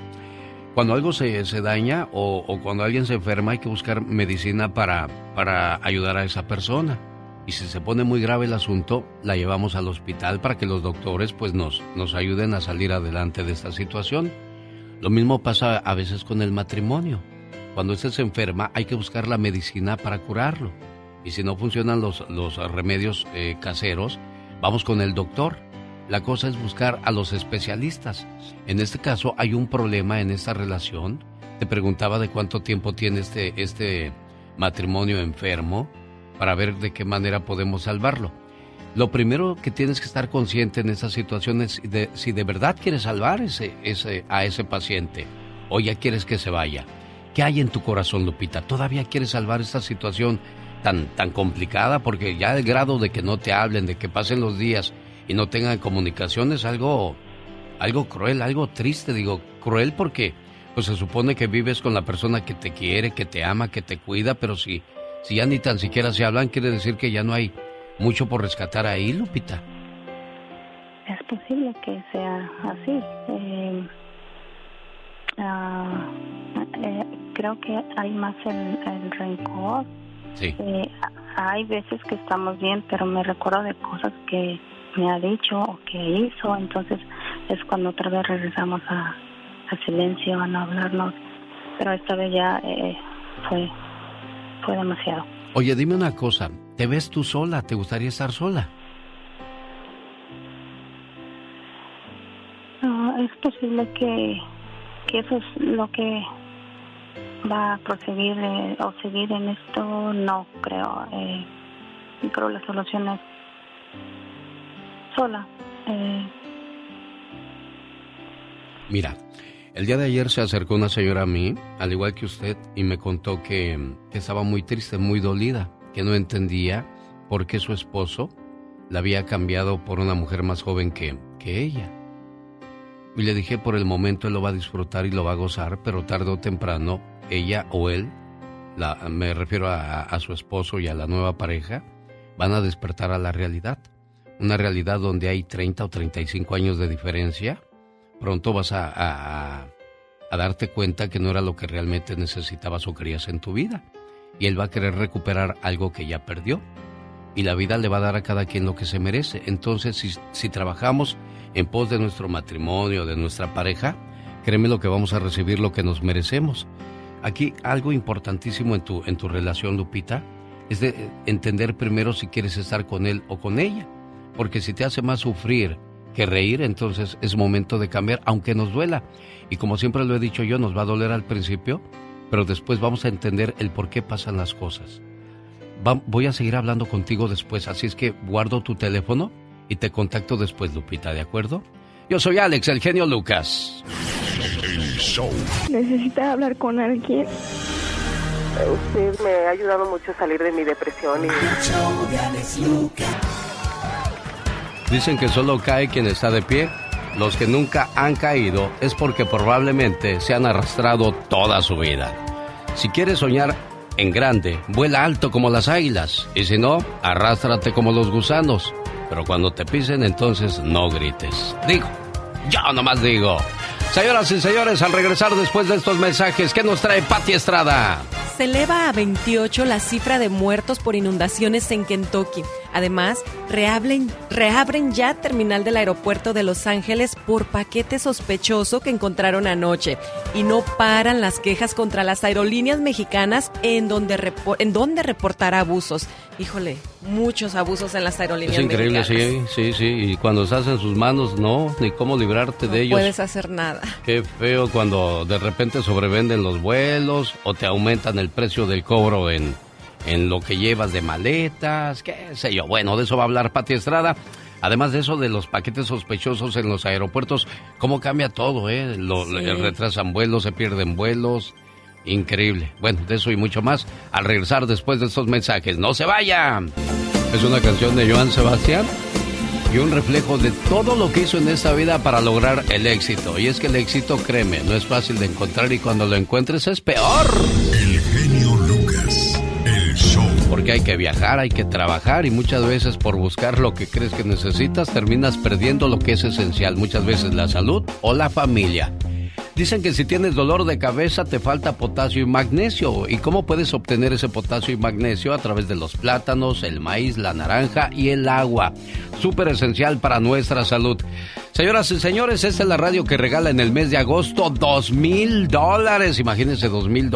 cuando algo se, se daña o, o, cuando alguien se enferma hay que buscar medicina para, para ayudar a esa persona. Y si se pone muy grave el asunto, la llevamos al hospital para que los doctores pues nos, nos ayuden a salir adelante de esta situación. Lo mismo pasa a veces con el matrimonio. Cuando usted se enferma hay que buscar la medicina para curarlo. Y si no funcionan los, los remedios eh, caseros, vamos con el doctor. La cosa es buscar a los especialistas. En este caso hay un problema en esta relación. Te preguntaba de cuánto tiempo tiene este, este matrimonio enfermo para ver de qué manera podemos salvarlo. Lo primero que tienes que estar consciente en esta situación es de, si de verdad quieres salvar ese, a ese paciente o ya quieres que se vaya. ¿Qué hay en tu corazón, Lupita? ¿Todavía quieres salvar esta situación tan, tan complicada? Porque ya el grado de que no te hablen, de que pasen los días y no tengan comunicación es algo, algo cruel, algo triste. Digo, cruel porque pues se supone que vives con la persona que te quiere, que te ama, que te cuida, pero si, si ya ni tan siquiera se hablan, quiere decir que ya no hay mucho por rescatar ahí, Lupita. Es posible que sea así. Eh, uh, eh, creo que hay más el, el rencor. Sí. Eh, hay veces que estamos bien, pero me recuerdo de cosas que me ha dicho o que hizo, entonces es cuando otra vez regresamos a, a silencio, a no hablarnos. Pero esta vez ya eh, fue, fue demasiado. Oye, dime una cosa, ¿te ves tú sola? ¿Te gustaría estar sola? No, es posible que, que eso es lo que va a proseguir eh, o seguir en esto, no creo. Eh, creo la solución es sola. Eh, Mira, el día de ayer se acercó una señora a mí, al igual que usted, y me contó que, estaba muy triste, muy dolida, que no entendía por qué su esposo la había cambiado por una mujer más joven que, que ella. Y le dije, por el momento él lo va a disfrutar y lo va a gozar, pero tarde o temprano, ella o él, la, me refiero a su esposo y a la nueva pareja, van a despertar a la realidad. Una realidad donde hay 30 o 35 años de diferencia. Pronto vas a, a, darte cuenta que no era lo que realmente necesitabas o querías en tu vida. Y él va a querer recuperar algo que ya perdió. Y la vida le va a dar a cada quien lo que se merece. Entonces, si, trabajamos en pos de nuestro matrimonio, de nuestra pareja, créeme lo que vamos a recibir lo que nos merecemos. Aquí algo importantísimo en tu, en tu relación, Lupita, es de entender primero si quieres estar con él o con ella. Porque si te hace más sufrir que reír, entonces es momento de cambiar, aunque nos duela. Y como siempre lo he dicho yo, nos va a doler al principio, pero después vamos a entender el por qué pasan las cosas. Va, voy a seguir hablando contigo después, así es que guardo tu teléfono y te contacto después, Lupita, ¿de acuerdo? Yo soy Alex, el genio Lucas. El show. Necesita hablar con alguien. Usted me ha ayudado mucho a salir de mi depresión y... Dicen que solo cae quien está de pie. Los que nunca han caído es porque probablemente se han arrastrado toda su vida. Si quieres soñar en grande, vuela alto como las águilas. Y si no, arrástrate como los gusanos. Pero cuando te pisen, entonces no grites. Digo, yo nomás digo. Señoras y señores, al regresar después de estos mensajes, ¿qué nos trae Pati Estrada? Se eleva a 28 la cifra de muertos por inundaciones en Kentucky. Además, reabren, reabren ya terminal del aeropuerto de Los Ángeles por paquete sospechoso que encontraron anoche. Y no paran las quejas contra las aerolíneas mexicanas en donde, en donde reportar abusos. Híjole, muchos abusos en las aerolíneas Es increíble, mexicanas. sí, sí, sí. Y cuando estás en sus manos, no, ni cómo librarte No de ellos. puedes hacer nada. Qué feo cuando de repente sobrevenden los vuelos o te aumentan el precio del cobro en, en lo que llevas de maletas, qué sé yo. Bueno, de eso va a hablar Pati Estrada. Además de eso, de los paquetes sospechosos en los aeropuertos, cómo cambia todo, ¿eh? Lo, Sí. le retrasan vuelos, se pierden vuelos. Increíble. Bueno, de eso y mucho más al regresar después de estos mensajes. ¡No se vayan! Es una canción de Joan Sebastián y un reflejo de todo lo que hizo en esta vida para lograr el éxito. Y es que el éxito, créeme, no es fácil de encontrar y cuando lo encuentres es peor. Porque hay que viajar, hay que trabajar y muchas veces por buscar lo que crees que necesitas terminas perdiendo lo que es esencial, muchas veces la salud o la familia. Dicen que si tienes dolor de cabeza te falta potasio y magnesio. ¿Y cómo puedes obtener ese potasio y magnesio? A través de los plátanos, el maíz, la naranja y el agua. Súper esencial para nuestra salud. Señoras y señores, esta es la radio que regala en el mes de agosto dos mil dólares. Imagínense dos mil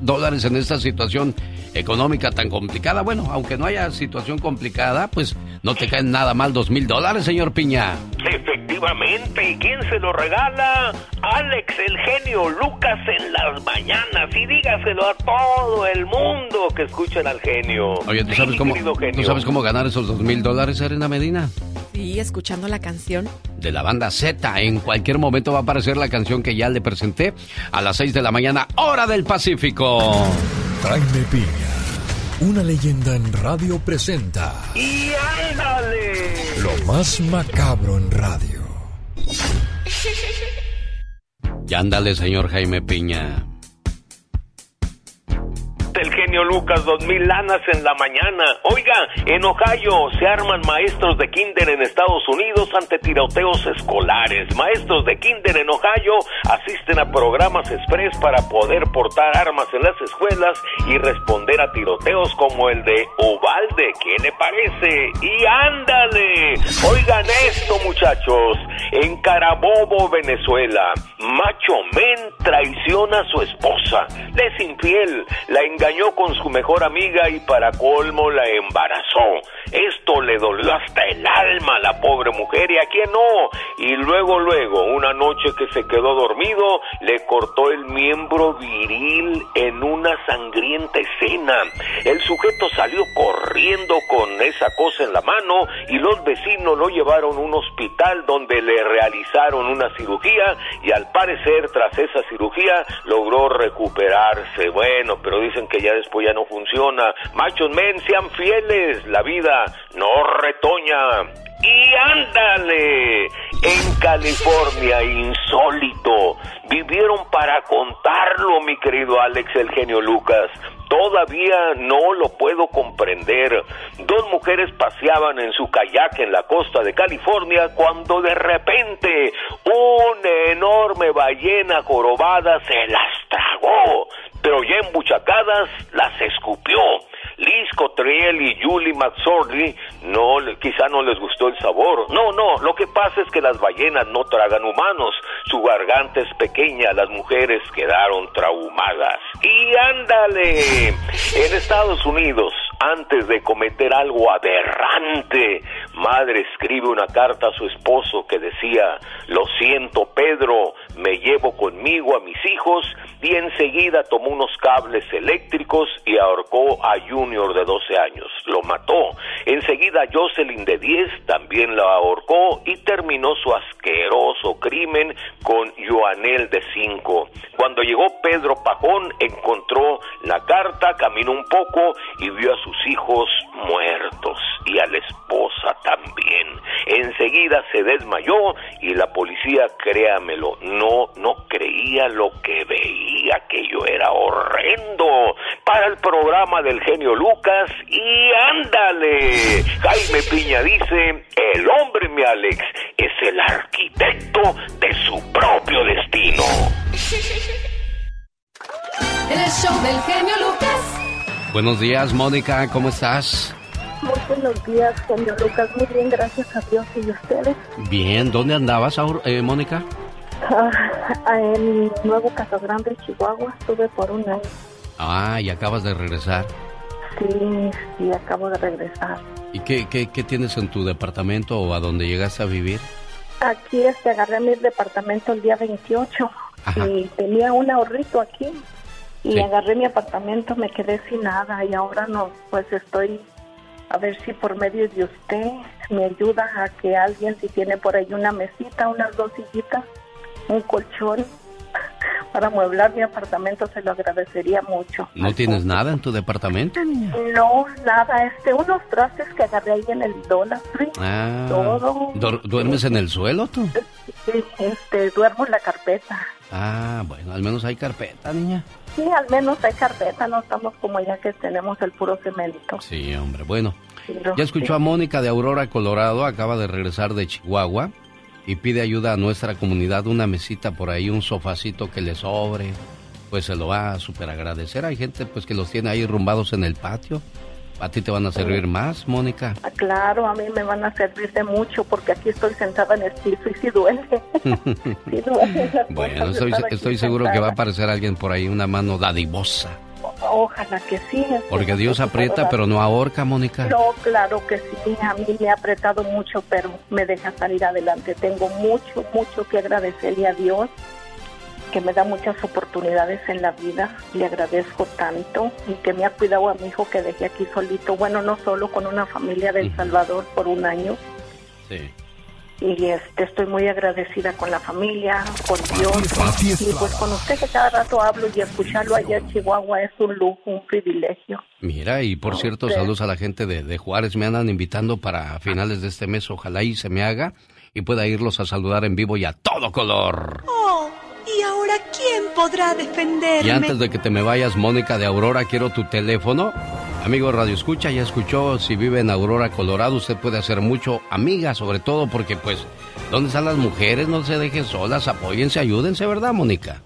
dólares en esta situación económica tan complicada. Bueno, aunque no haya situación complicada, pues no te caen nada mal dos mil dólares, señor Piña. Efectivamente, ¿y quién se lo regala? Alex, el genio Lucas en las mañanas. Y dígaselo a todo el mundo que escuchen al genio. Oye, ¿tú sabes, cómo, ¿tú sabes cómo ganar esos dos mil dólares, Serena Medina? Sí, escuchando la canción. De la banda Z. En cualquier momento va a aparecer la canción que ya le presenté a las 6 de la mañana, hora del Pacífico. Jaime Piña, una leyenda en radio presenta. ¡Y ándale! Lo más macabro en radio. Y ándale, señor Jaime Piña el genio Lucas, dos mil lanas en la mañana. Oiga, en Ohio se arman maestros de kinder en Estados Unidos ante tiroteos escolares. Maestros de kinder en Ohio asisten a programas express para poder portar armas en las escuelas y responder a tiroteos como el de Ubalde. ¿Qué le parece? Y ándale. Oigan esto, muchachos. En Carabobo, Venezuela, macho men traiciona a su esposa. Le es infiel, la engañó con su mejor amiga y para colmo la embarazó. Esto le dolió hasta el alma a la pobre mujer y a quien no. Y luego, luego, una noche que se quedó dormido, le cortó el miembro viril en una sangrienta escena. El sujeto salió corriendo con esa cosa en la mano y los vecinos lo llevaron a un hospital donde le realizaron una cirugía y al parecer tras esa cirugía logró recuperarse. Bueno, pero dicen que ya después ya no funciona. Machos men, sean fieles, la vida no retoña. Y ándale, en California, insólito, vivieron para contarlo, mi querido Alex, el genio Lucas. Todavía no lo puedo comprender. Dos mujeres paseaban en su kayak en la costa de California cuando de repente una enorme ballena jorobada se las tragó, pero ya embuchacadas las escupió. Liz Cotriel y Julie McSorley no, quizá no les gustó el sabor. No, no, lo que pasa es que las ballenas no tragan humanos. Su garganta es pequeña, las mujeres quedaron traumadas. Y ándale, en Estados Unidos, antes de cometer algo aberrante, madre escribe una carta a su esposo que decía, lo siento Pedro, me llevo conmigo a mis hijos y enseguida tomó unos cables eléctricos y ahorcó a Junior de 12 años. Lo mató. Enseguida Jocelyn de 10 también la ahorcó y terminó su asqueroso crimen con Joanel de 5. Cuando llegó Pedro Pajón encontró la carta, caminó un poco y vio a sus hijos muertos y a la esposa también. Enseguida se desmayó y la policía, créamelo, no, no creía lo que veía, que yo era horrendo. Para el programa del genio Lucas y ándale. Jaime Piña dice, el hombre, mi Alex, es el arquitecto de su propio destino. El show del genio Lucas. Buenos días, Mónica, ¿cómo estás? Muy buenos días, genio Lucas. Muy bien, gracias a Dios y ustedes. Bien, ¿dónde andabas, eh, Mónica? Ah, en Nuevo Casa Grande, Chihuahua. Estuve por un año. Ah, y acabas de regresar. Sí, sí, acabo de regresar. ¿Y qué, qué, qué tienes en tu departamento o a dónde llegaste a vivir? Aquí este, agarré mi departamento el día 28 y tenía un ahorrito aquí y agarré mi apartamento, me quedé sin nada y ahora no, pues estoy a ver si por medio de usted me ayuda a que alguien si tiene por ahí una mesita, unas dos sillitas, un colchón, para amueblar mi apartamento, se lo agradecería mucho. ¿No tienes nada en tu departamento, niña? No, nada, este, unos trastes que agarré ahí en el Dollar Tree. Ah, Todo. ¿duer- ¿Duermes en el suelo tú? Este, duermo en la carpeta. Ah, bueno, al menos hay carpeta, niña. Sí, al menos hay carpeta, no estamos como ya que tenemos el puro cemento. Sí, hombre, bueno. Ya escuchó sí. a Mónica de Aurora, Colorado, acaba de regresar de Chihuahua y pide ayuda a nuestra comunidad, una mesita por ahí, un sofacito que le sobre, pues se lo va a super agradecer. Hay gente pues que los tiene ahí rumbados en el patio. ¿A ti te van a servir más, Mónica? Ah, Claro, a mí me van a servir de mucho porque aquí estoy sentada en el piso y sí duele. Sí duele bueno, estoy, estoy seguro que va a aparecer alguien por ahí, una mano dadivosa. Ojalá que sí. Porque que Dios aprieta, pero no ahorca, Mónica. No, claro que sí. A mí me ha apretado mucho, pero me deja salir adelante. Tengo mucho, mucho que agradecerle a Dios, que me da muchas oportunidades en la vida. Le agradezco tanto y que me ha cuidado a mi hijo que dejé aquí solito. Bueno, no solo con una familia de El Salvador por un año. Sí. Y este, estoy muy agradecida con la familia, con Dios. Y pues con usted que cada rato hablo y escucharlo allá en Chihuahua es un lujo, un privilegio. Mira, y por cierto, saludos a la gente de, de Juárez. Me andan invitando para finales de este mes. Ojalá y se me haga y pueda irlos a saludar en vivo y a todo color. Oh, ¿y ahora quién podrá defenderme? Y antes de que te me vayas, Mónica de Aurora, quiero tu teléfono. Amigo Radio Escucha, ya escuchó, si vive en Aurora, Colorado, usted puede hacer mucho amiga, sobre todo porque, pues, ¿dónde están las mujeres? No se dejen solas, apóyense, ayúdense, ¿verdad, Mónica?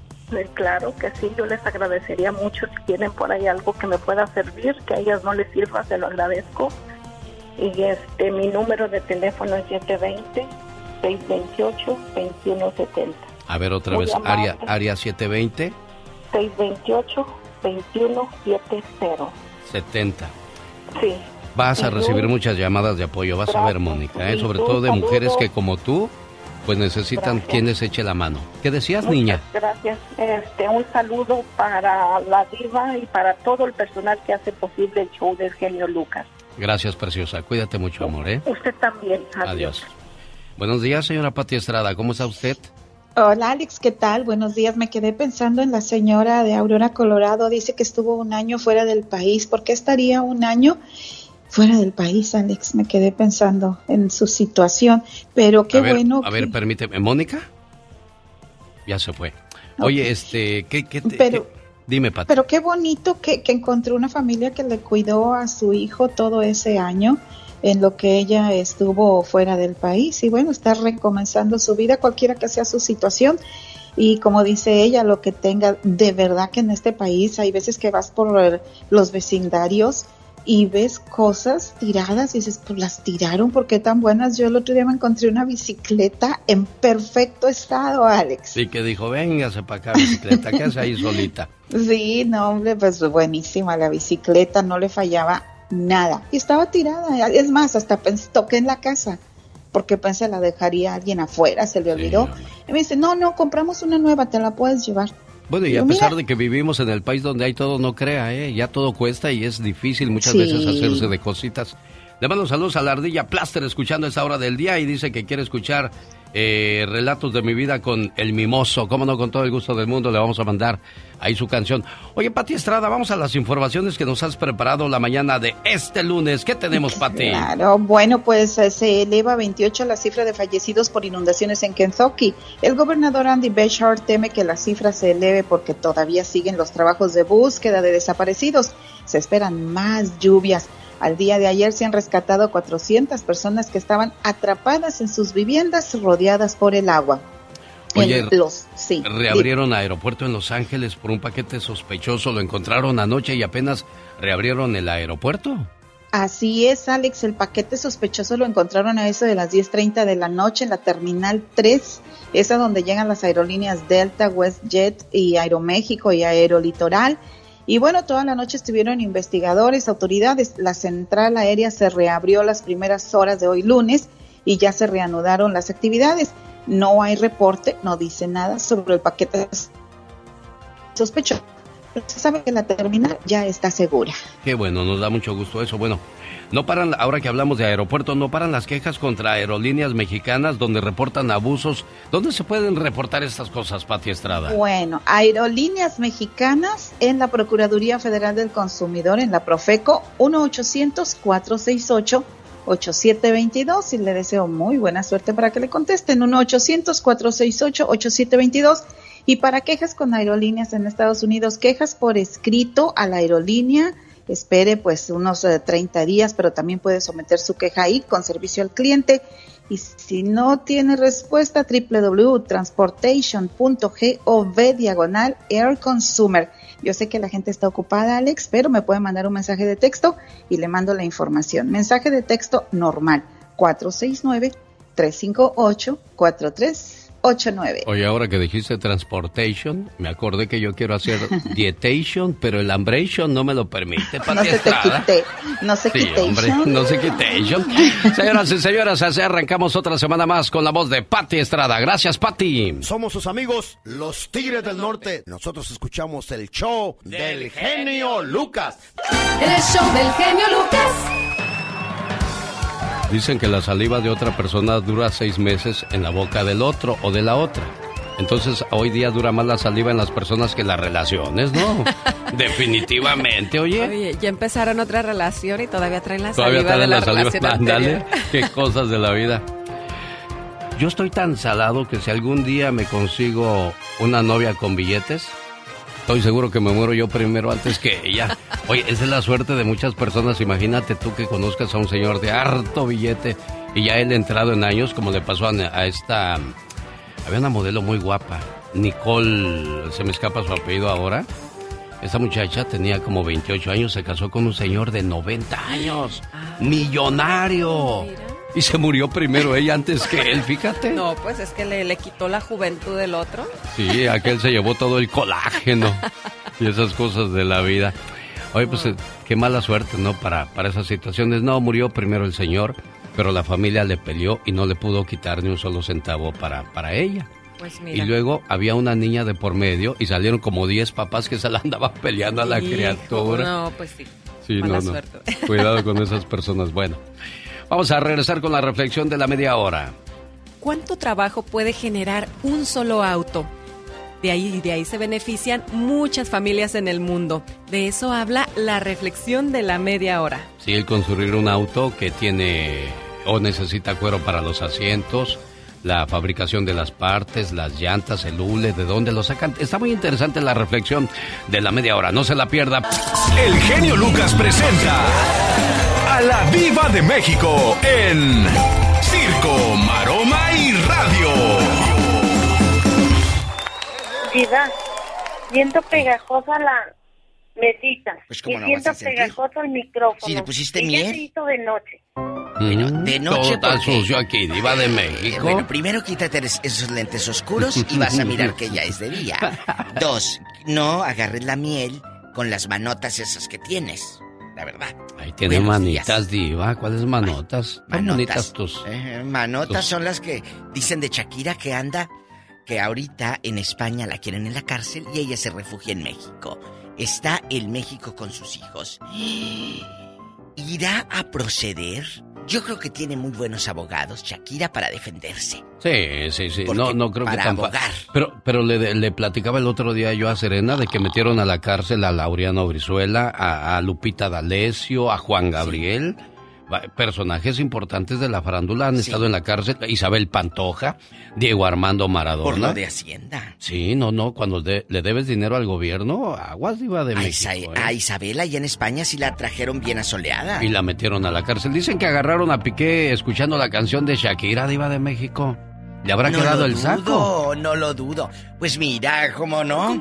Claro que sí, yo les agradecería mucho si tienen por ahí algo que me pueda servir, que a ellas no les sirva, se lo agradezco. Y este, mi número de teléfono es 720-628-2170. A ver, otra Muy vez, amable. área, área 720 628-2170. 70. Sí. Vas a recibir muchas llamadas de apoyo, vas a ver, Mónica, ¿eh? Sobre todo de mujeres que como tú, pues necesitan Gracias. quien les eche la mano. ¿Qué decías, Muchas niña? Gracias. Este, un saludo para la diva y para todo el personal que hace posible el show del genio Lucas. Gracias, preciosa. Cuídate mucho, amor, ¿eh? Usted también. Adiós. Adiós. Buenos días, señora Pati Estrada. ¿Cómo está usted? Hola Alex, ¿qué tal? Buenos días. Me quedé pensando en la señora de Aurora, Colorado. Dice que estuvo un año fuera del país. ¿Por qué estaría un año fuera del país, Alex? Me quedé pensando en su situación. Pero qué a ver, bueno. a ver, permíteme. ¿Mónica? Ya se fue. Oye, este, ¿qué, qué te- Pero- qué- Dime, Pati. Pero qué bonito que, que encontró una familia que le cuidó a su hijo todo ese año en lo que ella estuvo fuera del país y bueno, está recomenzando su vida, cualquiera que sea su situación. Y como dice ella, lo que tenga, de verdad que en este país hay veces que vas por los vecindarios y ves cosas tiradas y dices, pues las tiraron porque tan buenas. Yo el otro día me encontré una bicicleta en perfecto estado, Alex. Sí, que dijo, véngase para acá, bicicleta, ¿qué hace ahí solita? Sí, no, hombre, pues buenísima la bicicleta, no le fallaba nada. Y estaba tirada, es más, hasta pensé, toqué en la casa, porque pensé la dejaría alguien afuera, se le olvidó. Y me dice, no, no, compramos una nueva, te la puedes llevar. Bueno, y a pesar mira- de que vivimos en el país donde hay todo, no crea, ¿eh? Ya todo cuesta y es difícil muchas Sí. veces hacerse de cositas. Le mando saludos a la ardilla Plaster escuchando esta hora del día y dice que quiere escuchar eh, relatos de mi vida con el mimoso. Cómo no, con todo el gusto del mundo le vamos a mandar ahí su canción. Oye, Pati Estrada, vamos a las informaciones que nos has preparado la mañana de este lunes. ¿Qué tenemos, Pati? Claro, bueno, pues eh, se eleva a 28 la cifra de fallecidos por inundaciones en Kentucky. El gobernador Andy Beshear teme que la cifra se eleve porque todavía siguen los trabajos de búsqueda de desaparecidos. Se esperan más lluvias. Al día de ayer se han rescatado 400 personas que estaban atrapadas en sus viviendas rodeadas por el agua. Oye, los, sí, Reabrieron aeropuerto en Los Ángeles por un paquete sospechoso. Lo encontraron anoche y apenas reabrieron el aeropuerto. Así es, Alex. El paquete sospechoso lo encontraron a eso de las 10.30 de la noche en la Terminal 3, esa donde llegan las aerolíneas Delta, WestJet y Aeroméxico y Aerolitoral. Y bueno, toda la noche estuvieron investigadores, autoridades. La central aérea se reabrió las primeras horas de hoy lunes y ya se reanudaron las actividades. No hay reporte, no dice nada sobre el paquete sospechoso se sabe que la terminal ya está segura. Qué bueno, nos da mucho gusto eso. Bueno, no paran, ahora que hablamos de aeropuertos, no paran las quejas contra aerolíneas mexicanas donde reportan abusos. ¿Dónde se pueden reportar estas cosas, Pati Estrada? Bueno, aerolíneas mexicanas en la Procuraduría Federal del Consumidor, en la Profeco, 1-800-468-8722 y le deseo muy buena suerte para que le contesten, 1-800-468-8722 y para quejas con aerolíneas en Estados Unidos, quejas por escrito a la aerolínea, espere pues unos 30 eh, días, pero también puede someter su queja ahí con servicio al cliente. Y si no tiene respuesta, www.transportation.gov diagonal air consumer. Yo sé que la gente está ocupada, Alex, pero me puede mandar un mensaje de texto y le mando la información. Mensaje de texto normal, 469 358 43 89. Oye, ahora que dijiste transportation, me acordé que yo quiero hacer dietation, pero el ambration no me lo permite. no se te quite, no se sí, hombre, no se quitation. Señoras y señores, así arrancamos otra semana más con la voz de Patti Estrada. Gracias, Patti. Somos sus amigos, los Tigres del Norte. Nosotros escuchamos el show del genio Lucas. El show del genio Lucas. Dicen que la saliva de otra persona dura seis meses en la boca del otro o de la otra. Entonces, hoy día dura más la saliva en las personas que las relaciones, ¿no? Definitivamente, oye. Oye, ya empezaron otra relación y todavía traen la saliva de la, la saliva. qué cosas de la vida. Yo estoy tan salado que si algún día me consigo una novia con billetes, Estoy seguro que me muero yo primero antes que ella. Oye, esa es la suerte de muchas personas. Imagínate tú que conozcas a un señor de harto billete y ya él entrado en años, como le pasó a, esta... Había una modelo muy guapa, Nicole, se me escapa su apellido ahora. Esta muchacha tenía como 28 años, se casó con un señor de 90 años, ah. millonario. Y se murió primero ella antes que él, fíjate. No, pues es que le, quitó la juventud del otro. Sí, aquel se llevó todo el colágeno y esas cosas de la vida. Oye, pues eh, qué mala suerte, ¿no? Para, para esas situaciones. No, murió primero el señor, pero la familia le peleó y no le pudo quitar ni un solo centavo para, para ella. Pues mira. Y luego había una niña de por medio y salieron como 10 papás que se la andaban peleando a la criatura. No, pues sí. Sí, no, no. Cuidado con esas personas. Bueno. Vamos a regresar con la reflexión de la media hora. ¿Cuánto trabajo puede generar un solo auto? De ahí, de ahí se benefician muchas familias en el mundo. De eso habla la reflexión de la media hora. Sí, el construir un auto que tiene o necesita cuero para los asientos, la fabricación de las partes, las llantas, el hule, de dónde lo sacan. Está muy interesante la reflexión de la media hora. No se la pierda. El genio Lucas presenta a la Viva de México en Circo, Maroma y Radio. Diva, siento pegajosa la mesita. Pues y siento pegajoso el micrófono. Si le pusiste miel. se hizo de noche. Bueno, de noche. Todo sucio aquí, Diva de México. Bueno, primero quítate esos lentes oscuros y vas a mirar que ya es de día. Dos, no agarres la miel con las manotas esas que tienes la verdad. Ahí tiene manitas, diva. ¿Cuáles manotas? manotas. tus... Eh, manotas son las que dicen de Shakira que anda, que ahorita en España la quieren en la cárcel y ella se refugia en México. Está en México con sus hijos. ¿Irá a proceder? Yo creo que tiene muy buenos abogados, Shakira, para defenderse. Sí, sí, sí. no, no creo para que abogar. Pero, pero le, le, platicaba el otro día yo a Serena de que metieron a la cárcel a Laureano Brizuela, a, Lupita D'Alessio, a Juan Gabriel personajes importantes de la farándula han estado en la cárcel. Isabel Pantoja, Diego Armando Maradona. Por lo de Hacienda. Sí, no, no, cuando le debes dinero al gobierno, aguas iba de a México. ¿eh? A Isabel allá en España sí la trajeron bien asoleada. Y la metieron a la cárcel. Dicen que agarraron a Piqué escuchando la canción de Shakira, Diva de México. ¿Le habrá quedado el saco? No lo dudo. Pues mira, ¿cómo no? ¿Tú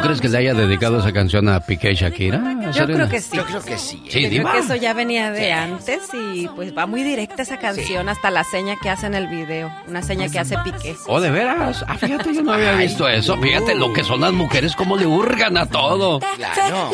crees que le haya dedicado esa canción a Piqué y Shakira? Yo creo que sí. Yo creo que sí. sí Yo creo que eso ya venía de antes y pues va muy directa esa canción, hasta la seña que hace en el video. Una seña que hace Piqué. Oh, de veras. Ah, fíjate, yo no había visto eso. Fíjate lo que son las mujeres, cómo le hurgan a todo. Claro.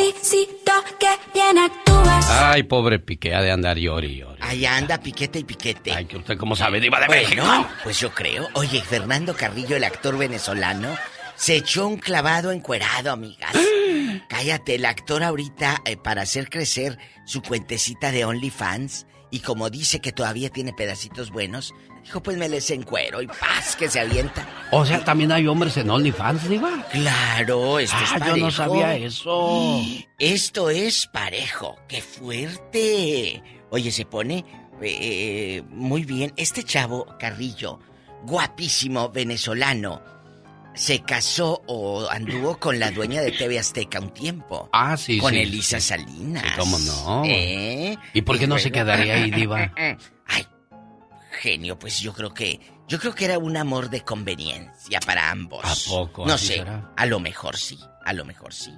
que bien actúas. Ay, pobre Piqué, ha de andar llori, llori. Ahí anda, piquete y piquete. Ay, que usted cómo sabe, diva de bueno, Pues yo creo. Oye, Fernando Carrillo, el actor venezolano, Se echó un clavado encuerado, amigas. Cállate, el actor ahorita, eh, para hacer crecer su cuentecita de OnlyFans, y como dice que todavía tiene pedacitos buenos, dijo, pues me les encuero y paz que se avienta. O sea, también hay hombres en OnlyFans, Diva. Claro, esto es Ah, parejo. yo no sabía eso. Esto es parejo. ¡Qué fuerte! Oye, se pone eh, muy bien. Este chavo, Carrillo, guapísimo, venezolano, se casó o anduvo con la dueña de TV Azteca un tiempo. Ah, sí, Con sí, Elisa Salinas. ¿Cómo no? ¿Eh? ¿Y por qué no se quedaría ahí, Diva? Ay, genio, pues yo creo que. Yo creo que era un amor de conveniencia para ambos. ¿A poco? No ¿Así sé. será? A lo mejor sí. A lo mejor sí.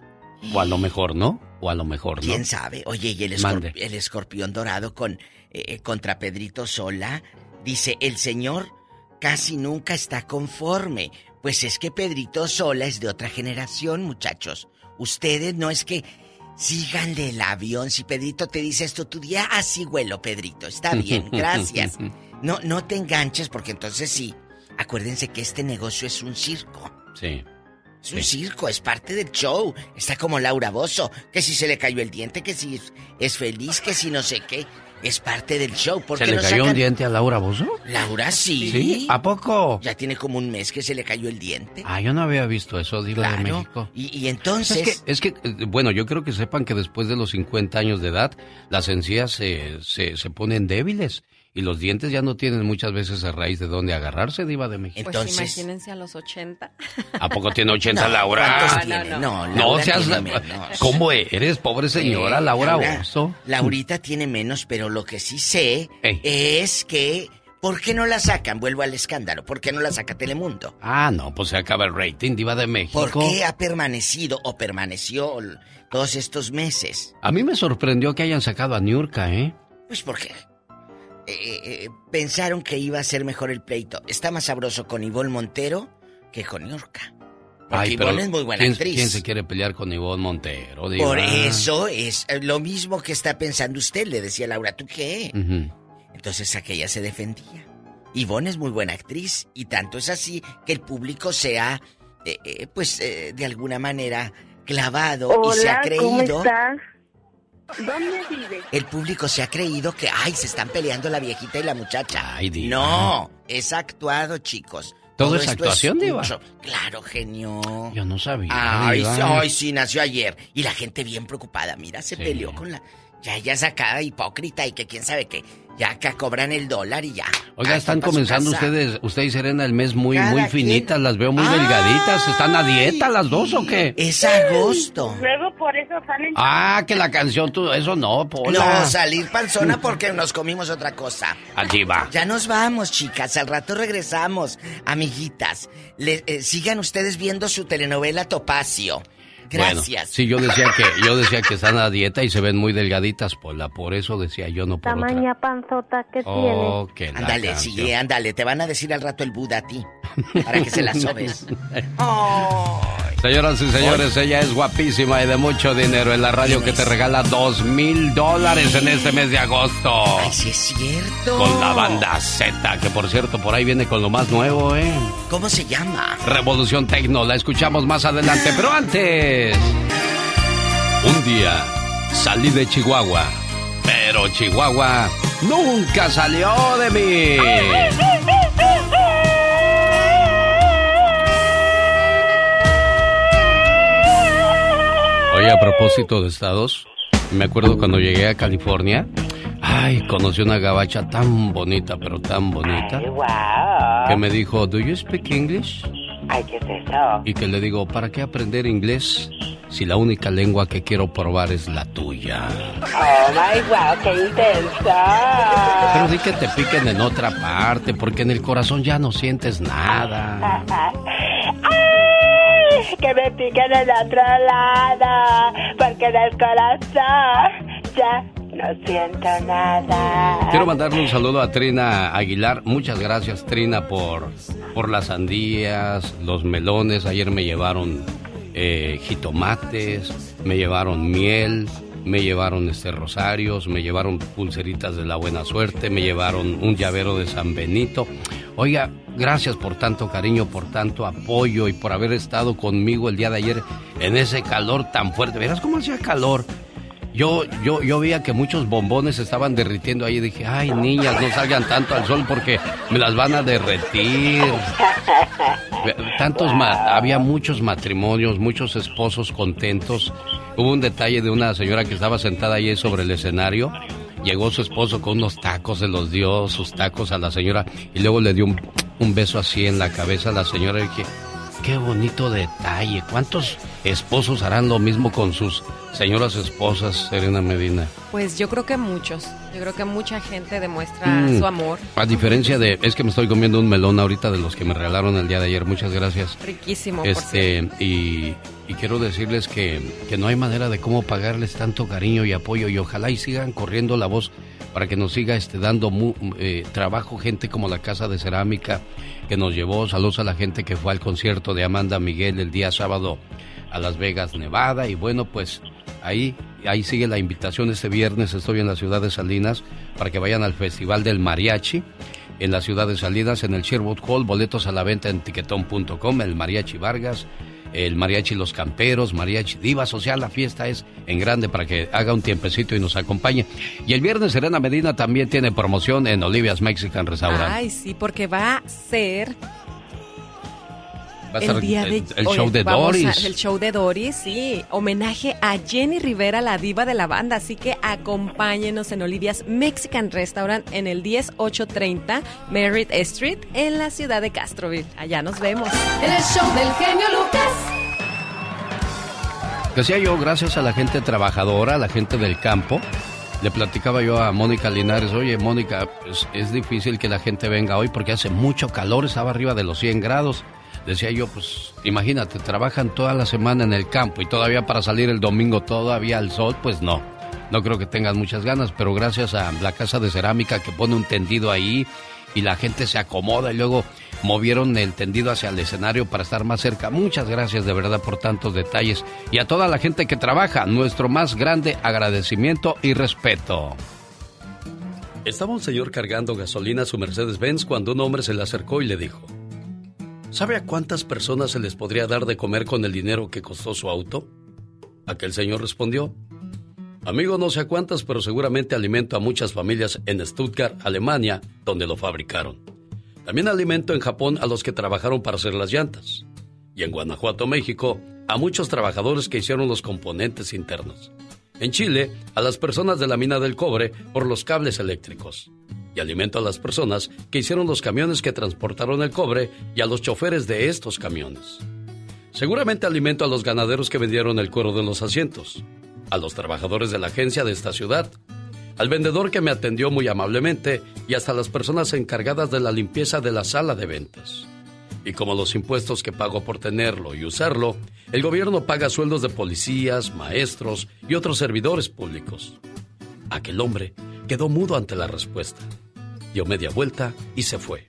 O a lo mejor no, o a lo mejor no. ¿Quién sabe? Oye, y el, Mande. escorp- el escorpión dorado con eh, contra Pedrito Sola dice, el señor casi nunca está conforme. Pues es que Pedrito Sola es de otra generación, muchachos. Ustedes no es que síganle el avión. Si Pedrito te dice esto, tu día así huelo, Pedrito. Está bien, gracias. No, no te enganches porque entonces sí. Acuérdense que este negocio es un circo. Sí. Es un circo, es parte del show. Está como Laura Bozo, que si se le cayó el diente, que si es feliz, que si no sé qué. Es parte del show. ¿Por ¿Se qué le no cayó un diente a Laura Bozo? Laura sí. ¿Sí? ¿A poco? Ya tiene como un mes que se le cayó el diente. Ah, yo no había visto eso, de Claro. México. Y, y entonces... Es que, es que, eh, bueno, yo creo que sepan que después de los 50 años de edad, las encías se, se, se ponen débiles y los dientes ya no tienen muchas veces a raíz de dónde agarrarse, Diva de México. Pues imagínense a los 80. ¿A poco tiene 80 No, Laura? ¿cuántos tiene? No, no, No Laura seas... tiene menos. ¿Cómo eres, pobre señora Eh, Laura Bozo? Laurita tiene menos, pero lo que sí sé es que... ¿Por qué no la sacan? Vuelvo al escándalo. ¿Por qué no la saca Telemundo? Ah, no, pues se acaba el rating, Diva de México. ¿Por qué ha permanecido o permaneció todos estos meses? A mí me sorprendió que hayan sacado a Niurka, ¿eh? Pues porque eh, eh, pensaron que iba a ser mejor el pleito. Está más sabroso con Ivonne Montero que con Niurka. Porque Ivonne es muy buena ¿quién, actriz. ¿Quién se quiere pelear con Ivonne Montero, Diva? Por eso es eh, lo mismo que está pensando usted, le decía Laura, ¿tú qué? Entonces aquella se defendía. Ivonne es muy buena actriz y tanto es así que el público se ha, eh, eh, pues, eh, de alguna manera clavado y se ha creído... ¿cómo estás? El público se ha creído que, ay, se están peleando la viejita y la muchacha. Ay, Diva. No, es actuado, chicos. ¿Todo es actuación, Diva? Claro, genio. Yo no sabía. Ay, ay, sí, nació ayer. Y la gente bien preocupada. Mira, se Sí. peleó con la. Ya, ya sacada, hipócrita y que quién sabe qué. Ya acá cobran el dólar y ya. Oiga, Ay, están comenzando ustedes, usted y Serena, el mes muy, Cada muy quien. finitas, las veo muy delgaditas. ¿Están a dieta las dos o qué? Es agosto. Luego por eso salen... Ah, que la canción, tú, eso no, Pola. No, salir panzona porque nos comimos otra cosa. Allí va. Ya nos vamos, chicas. Al rato regresamos, amiguitas. Le- eh, sigan ustedes viendo su telenovela Topacio. Gracias. Bueno, sí, yo decía que, yo decía que están a dieta y se ven muy delgaditas, Pola. Por eso decía yo, no por otra. Tamaña panzota que Oh, que la Ándale, sí, ándale. Te van a decir al rato el Buda a ti. Para que se la sobes. Señoras y señores, ella es guapísima y de mucho dinero en la radio que te regala dos mil dólares en este mes de agosto. Ay, sí es cierto. Con la banda Z, que por cierto por ahí viene con lo más nuevo, ¿eh? ¿Cómo se llama? Revolución Tecno, la escuchamos más adelante, pero antes. Un día salí de Chihuahua, pero Chihuahua nunca salió de mí. Oye, a propósito de estados, me acuerdo cuando llegué a California. Ay, conocí una gabacha tan bonita, pero tan bonita. Que me dijo, ¿Do you speak English? Ay, ¿qué es eso? Y que le digo, ¿para qué aprender inglés si la única lengua que quiero probar es la tuya? Oh my wow, qué intensa. Pero di que te piquen en otra parte, porque en el corazón ya no sientes nada. Ay, que me piquen en otro lado, porque en el corazón ya no siento nada. Quiero mandarle un saludo a Trina Aguilar. Muchas gracias, Trina, por, por las sandías, los melones. Ayer me llevaron eh, jitomates, me llevaron miel, me llevaron este rosarios, me llevaron pulseritas de la buena suerte, me llevaron un llavero de San Benito. Oiga, gracias por tanto cariño, por tanto apoyo y por haber estado conmigo el día de ayer en ese calor tan fuerte. ¿Verás cómo hacía calor? Yo, yo, yo veía que muchos bombones estaban derritiendo ahí y dije, ay niñas, no salgan tanto al sol porque me las van a derretir. Tantos había muchos matrimonios, muchos esposos contentos. Hubo un detalle de una señora que estaba sentada ahí sobre el escenario. Llegó su esposo con unos tacos, se los dio sus tacos a la señora y luego le dio un, un beso así en la cabeza a la señora y dije, qué bonito detalle. ¿Cuántos esposos harán lo mismo con sus señoras esposas, Serena Medina? Pues yo creo que muchos. Yo creo que mucha gente demuestra mm. su amor. A diferencia de, es que me estoy comiendo un melón ahorita de los que me regalaron el día de ayer. Muchas gracias. Riquísimo. Este y, y, quiero decirles que, que no hay manera de cómo pagarles tanto cariño y apoyo y ojalá y sigan corriendo la voz para que nos siga este, dando eh, trabajo gente como la Casa de Cerámica que nos llevó. Saludos a la gente que fue al concierto de Amanda Miguel el día sábado a Las Vegas, Nevada. Y bueno, pues ahí, ahí sigue la invitación. Este viernes estoy en la ciudad de Salinas para que vayan al Festival del Mariachi en la ciudad de Salinas, en el Sherwood Hall. Boletos a la venta en tiquetón.com, el Mariachi Vargas el mariachi Los Camperos, mariachi Diva Social, la fiesta es en grande para que haga un tiempecito y nos acompañe. Y el viernes Serena Medina también tiene promoción en Olivia's Mexican Restaurant. Ay, sí, porque va a ser el, día de, el, show de Doris. el show de Doris, sí. Homenaje a Jenny Rivera, la diva de la banda. Así que acompáñenos en Olivia's Mexican Restaurant en el 10830 Merritt Street en la ciudad de Castroville. Allá nos vemos. En el show del genio Lucas. Decía yo, gracias a la gente trabajadora, a la gente del campo, le platicaba yo a Mónica Linares, oye Mónica, pues, es difícil que la gente venga hoy porque hace mucho calor, estaba arriba de los 100 grados decía yo, pues imagínate, trabajan toda la semana en el campo y todavía para salir el domingo todavía al sol, pues no. No creo que tengan muchas ganas, pero gracias a la casa de cerámica que pone un tendido ahí y la gente se acomoda y luego movieron el tendido hacia el escenario para estar más cerca. Muchas gracias de verdad por tantos detalles y a toda la gente que trabaja, nuestro más grande agradecimiento y respeto. Estaba un señor cargando gasolina a su Mercedes-Benz cuando un hombre se le acercó y le dijo, ¿Sabe a cuántas personas se les podría dar de comer con el dinero que costó su auto? Aquel señor respondió, Amigo, no sé a cuántas, pero seguramente alimento a muchas familias en Stuttgart, Alemania, donde lo fabricaron. También alimento en Japón a los que trabajaron para hacer las llantas. Y en Guanajuato, México, a muchos trabajadores que hicieron los componentes internos. En Chile, a las personas de la mina del cobre por los cables eléctricos y alimento a las personas que hicieron los camiones que transportaron el cobre y a los choferes de estos camiones. Seguramente alimento a los ganaderos que vendieron el cuero de los asientos, a los trabajadores de la agencia de esta ciudad, al vendedor que me atendió muy amablemente y hasta las personas encargadas de la limpieza de la sala de ventas. Y como los impuestos que pago por tenerlo y usarlo, el gobierno paga sueldos de policías, maestros y otros servidores públicos. Aquel hombre quedó mudo ante la respuesta dio media vuelta y se fue.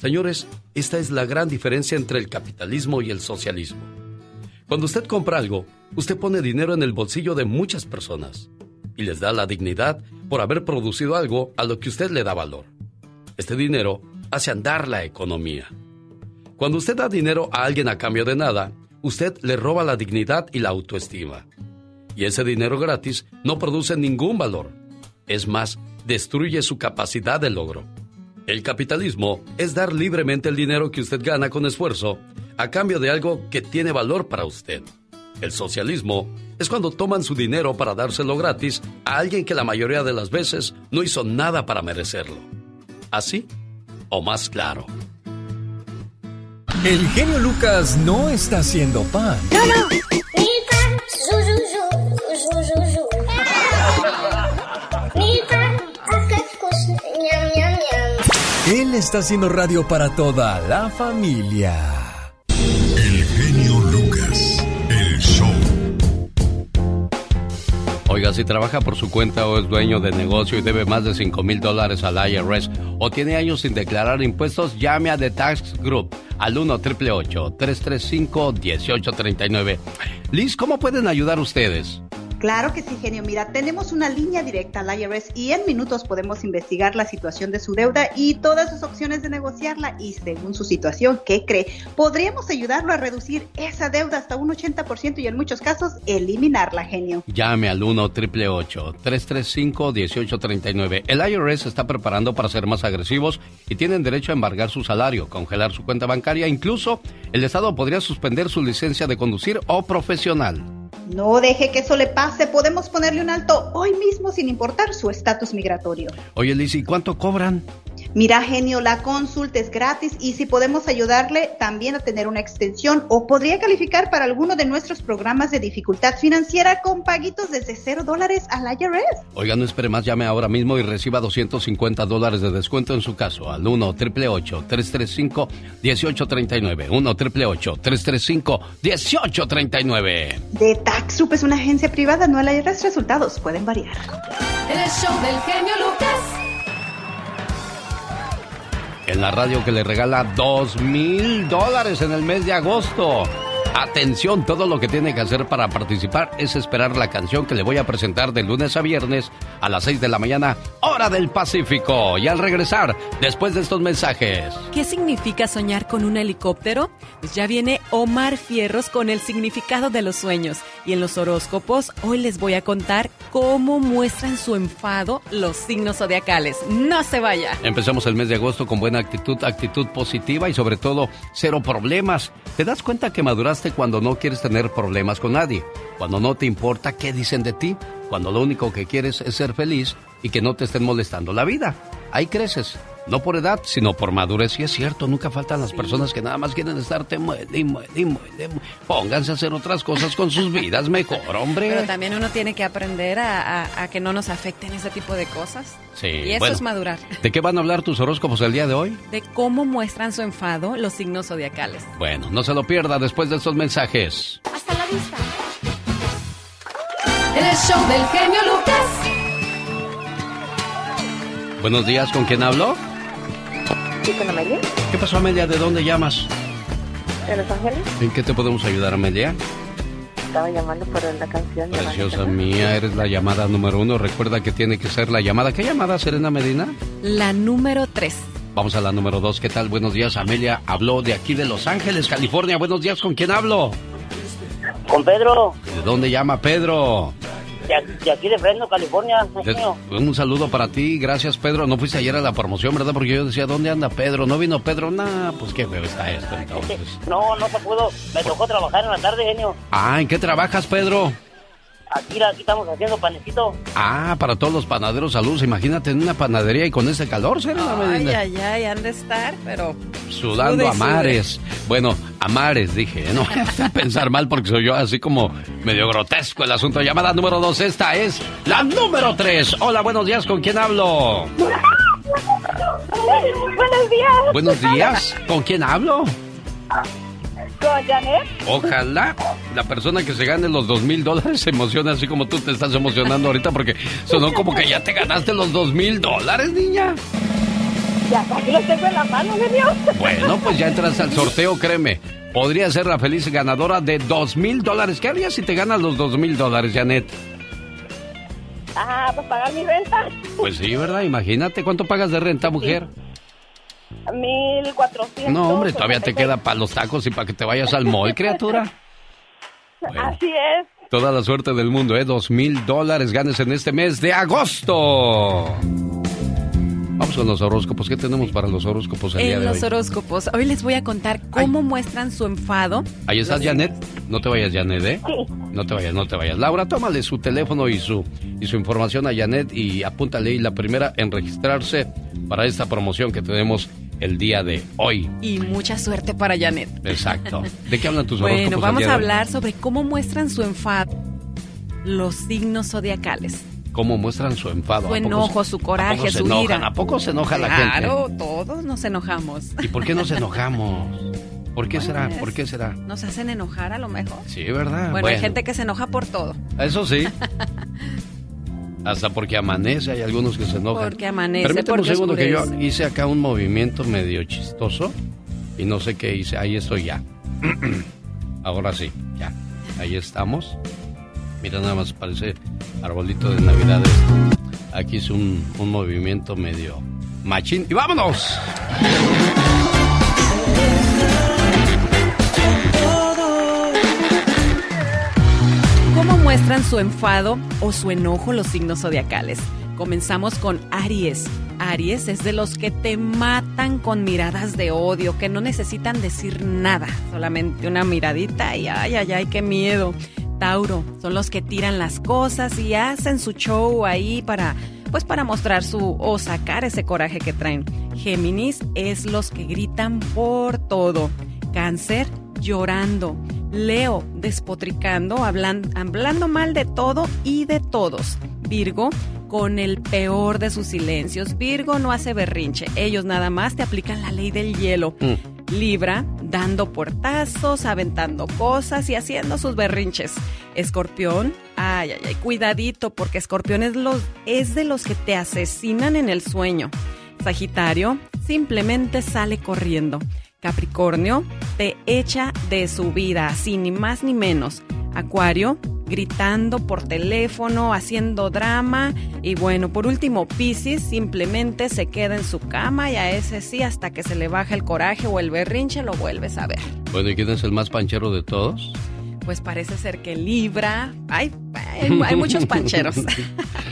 Señores, esta es la gran diferencia entre el capitalismo y el socialismo. Cuando usted compra algo, usted pone dinero en el bolsillo de muchas personas y les da la dignidad por haber producido algo a lo que usted le da valor. Este dinero hace andar la economía. Cuando usted da dinero a alguien a cambio de nada, usted le roba la dignidad y la autoestima. Y ese dinero gratis no produce ningún valor. Es más, destruye su capacidad de logro. El capitalismo es dar libremente el dinero que usted gana con esfuerzo a cambio de algo que tiene valor para usted. El socialismo es cuando toman su dinero para dárselo gratis a alguien que la mayoría de las veces no hizo nada para merecerlo. ¿Así? ¿O más claro? El genio Lucas no está haciendo pan. No, no. Él está haciendo radio para toda la familia. El genio Lucas, el show. Oiga, si trabaja por su cuenta o es dueño de negocio y debe más de 5 mil dólares al IRS o tiene años sin declarar impuestos, llame a The Tax Group al 1 888 335 1839 Liz, ¿cómo pueden ayudar ustedes? Claro que sí, genio. Mira, tenemos una línea directa al IRS y en minutos podemos investigar la situación de su deuda y todas sus opciones de negociarla. Y según su situación, ¿qué cree? Podríamos ayudarlo a reducir esa deuda hasta un 80% y en muchos casos eliminarla, genio. Llame al 1 335 1839 El IRS está preparando para ser más agresivos y tienen derecho a embargar su salario, congelar su cuenta bancaria. Incluso el Estado podría suspender su licencia de conducir o profesional. No deje que eso le pase. Podemos ponerle un alto hoy mismo sin importar su estatus migratorio. Oye, Lizzie, ¿cuánto cobran? Mira, genio, la consulta es gratis y si podemos ayudarle también a tener una extensión o podría calificar para alguno de nuestros programas de dificultad financiera con paguitos desde cero dólares al IRS. Oiga, no espere más, llame ahora mismo y reciba 250 dólares de descuento en su caso al 1 888 335 1839 1 888 335 1839 De TaxRup es una agencia privada, no el IRS. Resultados pueden variar. El show del genio Lucas en la radio que le regala dos mil dólares en el mes de agosto. Atención, todo lo que tiene que hacer para participar es esperar la canción que le voy a presentar de lunes a viernes a las 6 de la mañana, hora del Pacífico. Y al regresar, después de estos mensajes. ¿Qué significa soñar con un helicóptero? Pues ya viene Omar Fierros con el significado de los sueños. Y en los horóscopos, hoy les voy a contar cómo muestran su enfado los signos zodiacales. No se vaya. Empezamos el mes de agosto con buena actitud, actitud positiva y sobre todo cero problemas. ¿Te das cuenta que cuando no quieres tener problemas con nadie? Cuando no te importa qué dicen de ti, cuando lo único que quieres es ser feliz y que no te estén molestando la vida. Ahí creces. No por edad, sino por madurez. Y es cierto, nunca faltan las personas que nada más quieren estar te muerde y muerde y muerde. Pónganse a hacer otras cosas con sus vidas mejor, hombre. Pero también uno tiene que aprender a, que no nos afecten ese tipo de cosas. Sí. Y eso es madurar. ¿De qué van a hablar tus horóscopos el día de hoy? De cómo muestran su enfado los signos zodiacales. Bueno, no se lo pierda después de estos mensajes. Hasta la vista. El show del genio Lucas. Buenos días, ¿con quién hablo? ¿Sí con Amelia? ¿Qué pasó, Amelia? ¿De dónde llamas? ¿De Los Ángeles? ¿En qué te podemos ayudar, Amelia? Estaba llamando por la canción. Preciosa mía, eres la llamada número uno. Recuerda que tiene que ser la llamada. ¿Qué llamada, Serena Medina? La número tres. Vamos a la número dos. ¿Qué tal? Buenos días, Amelia. Habló de aquí de Los Ángeles, California. Buenos días, ¿con quién hablo? Con Pedro. ¿De dónde llama Pedro? De, aquí de Fresno, California. un saludo para ti, gracias Pedro. No fuiste ayer a la promoción, ¿verdad? Porque yo decía, ¿dónde anda Pedro? ¿No vino Pedro? Nah, pues qué feo está esto entonces. No, no se pudo. Me tocó trabajar en la tarde, genio. Ah, ¿en qué trabajas, Pedro? Aquí, aquí estamos haciendo panecito. Ah, para todos los panaderos, saludos. Imagínate en una panadería y con ese calor, Serena Medina. Ay, ay, ay, han de estar, pero... Sudando a mares. Bueno, a mares, dije. No voy a pensar mal porque soy yo así como medio grotesco el asunto. Llamada número dos, esta es la número tres. Hola, buenos días, ¿con quién hablo? Buenos días. Buenos días, ¿con quién hablo? ¿Con Janet? Ojalá la persona que se gane los dos mil dólares se emocione así como tú te estás emocionando ahorita porque sonó como que ya te ganaste los dos mil dólares, niña. Ya, aquí los tengo en la mano, genio. Bueno, pues ya entras al sorteo, créeme. Podría ser la feliz ganadora de dos mil dólares. ¿Qué harías si te ganas los dos mil dólares, Janet? Ah, pues pagar mi renta. Pues sí, ¿verdad? Imagínate, ¿cuánto pagas de renta, mujer? 1400. No, hombre, todavía te queda para los tacos y para que te vayas al mall, criatura. Así es. Toda la suerte del mundo, ¿eh? Dos mil dólares ganes en este mes de agosto. Vamos con los horóscopos. ¿Qué tenemos para los horóscopos el día de hoy? los horóscopos. Hoy les voy a contar cómo muestran su enfado. Ahí estás, Janet. No te vayas, Janet, ¿eh? Sí. No te vayas, no te vayas. Laura, tómale su teléfono y su, y su información a Janet y apúntale ahí la primera en registrarse para esta promoción que tenemos el día de hoy. Y mucha suerte para Janet. Exacto. ¿De qué hablan tus horóscopos? Bueno, vamos a hablar sobre cómo muestran su enfado los signos zodiacales. ¿Cómo muestran su enfado? Su enojo, su coraje, su ira. ¿A poco se enoja la gente? Claro, todos nos enojamos. ¿Y por qué nos enojamos? ¿Por qué será? ¿Por qué será? Nos hacen enojar a lo mejor. Sí, ¿verdad? Bueno, hay gente que se enoja por todo. Eso sí. Hasta porque amanece, hay algunos que se enojan. Porque amanece. Permíteme un segundo que yo hice acá un movimiento medio chistoso y no sé qué hice. Ahí estoy ya. Ahora sí, ya. Ahí estamos. Mira, nada más parece arbolito de Navidad. esto. Aquí es un, un movimiento medio machín. ¡Y vámonos! Muestran su enfado o su enojo los signos zodiacales? Comenzamos con Aries. Aries es de los que te matan con miradas de odio, que no necesitan decir nada, solamente una miradita y ay, ay, ay, qué miedo. Tauro son los que tiran las cosas y hacen su show ahí para pues para mostrar su o sacar ese coraje que traen. Géminis es los que gritan por todo. Cáncer llorando. Leo despotricando, hablan- hablando mal de todo y de todos. Virgo con el peor de sus silencios. Virgo no hace berrinche, ellos nada más te aplican la ley del hielo. Libra, dando puertazos, aventando cosas y haciendo sus berrinches. Escorpión, ay, ay, ay, cuidadito, porque Escorpión es, los, es de los que te asesinan en el sueño. Sagitario, simplemente sale corriendo. Capricornio, te echa de su vida, así ni más ni menos. Acuario, gritando por teléfono, haciendo drama. Y bueno, por último, Piscis simplemente se queda en su cama y a ese sí, hasta que se le baja el coraje o el berrinche, lo vuelves a ver. Bueno, ¿y quién es el más panchero de todos? Pues parece ser que Libra. Ay, hay, hay muchos pancheros.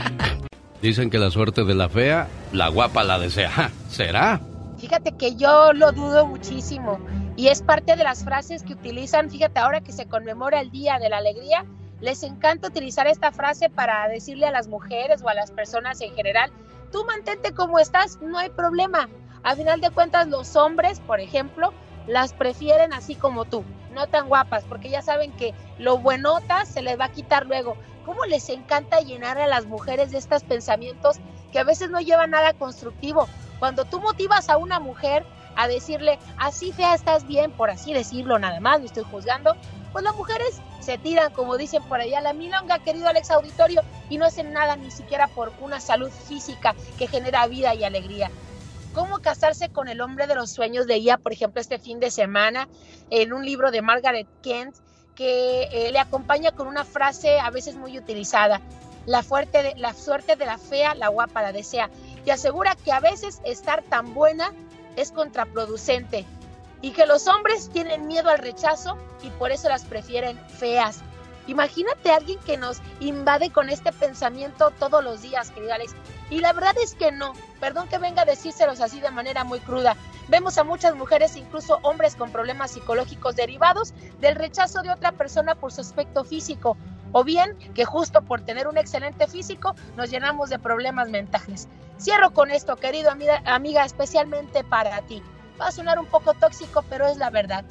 Dicen que la suerte de la fea, la guapa la desea. ¿Será? Fíjate que yo lo dudo muchísimo y es parte de las frases que utilizan, fíjate ahora que se conmemora el Día de la Alegría, les encanta utilizar esta frase para decirle a las mujeres o a las personas en general, tú mantente como estás, no hay problema. A final de cuentas los hombres, por ejemplo, las prefieren así como tú, no tan guapas, porque ya saben que lo buenota se les va a quitar luego. ¿Cómo les encanta llenar a las mujeres de estos pensamientos que a veces no llevan nada constructivo? Cuando tú motivas a una mujer a decirle, así fea estás bien, por así decirlo nada más, no estoy juzgando, pues las mujeres se tiran, como dicen por allá, la milonga, querido Alex Auditorio, y no hacen nada ni siquiera por una salud física que genera vida y alegría. ¿Cómo casarse con el hombre de los sueños? Leía, por ejemplo, este fin de semana en un libro de Margaret Kent que eh, le acompaña con una frase a veces muy utilizada. La, fuerte la suerte de la fea, la guapa la desea. Y asegura que a veces estar tan buena es contraproducente y que los hombres tienen miedo al rechazo y por eso las prefieren feas. Imagínate a alguien que nos invade con este pensamiento todos los días, querido Alex. Y la verdad es que no. Perdón que venga a decírselos así de manera muy cruda. Vemos a muchas mujeres, incluso hombres con problemas psicológicos derivados del rechazo de otra persona por su aspecto físico. O bien que justo por tener un excelente físico nos llenamos de problemas mentales. Cierro con esto, querido amiga, amiga especialmente para ti. Va a sonar un poco tóxico, pero es la verdad.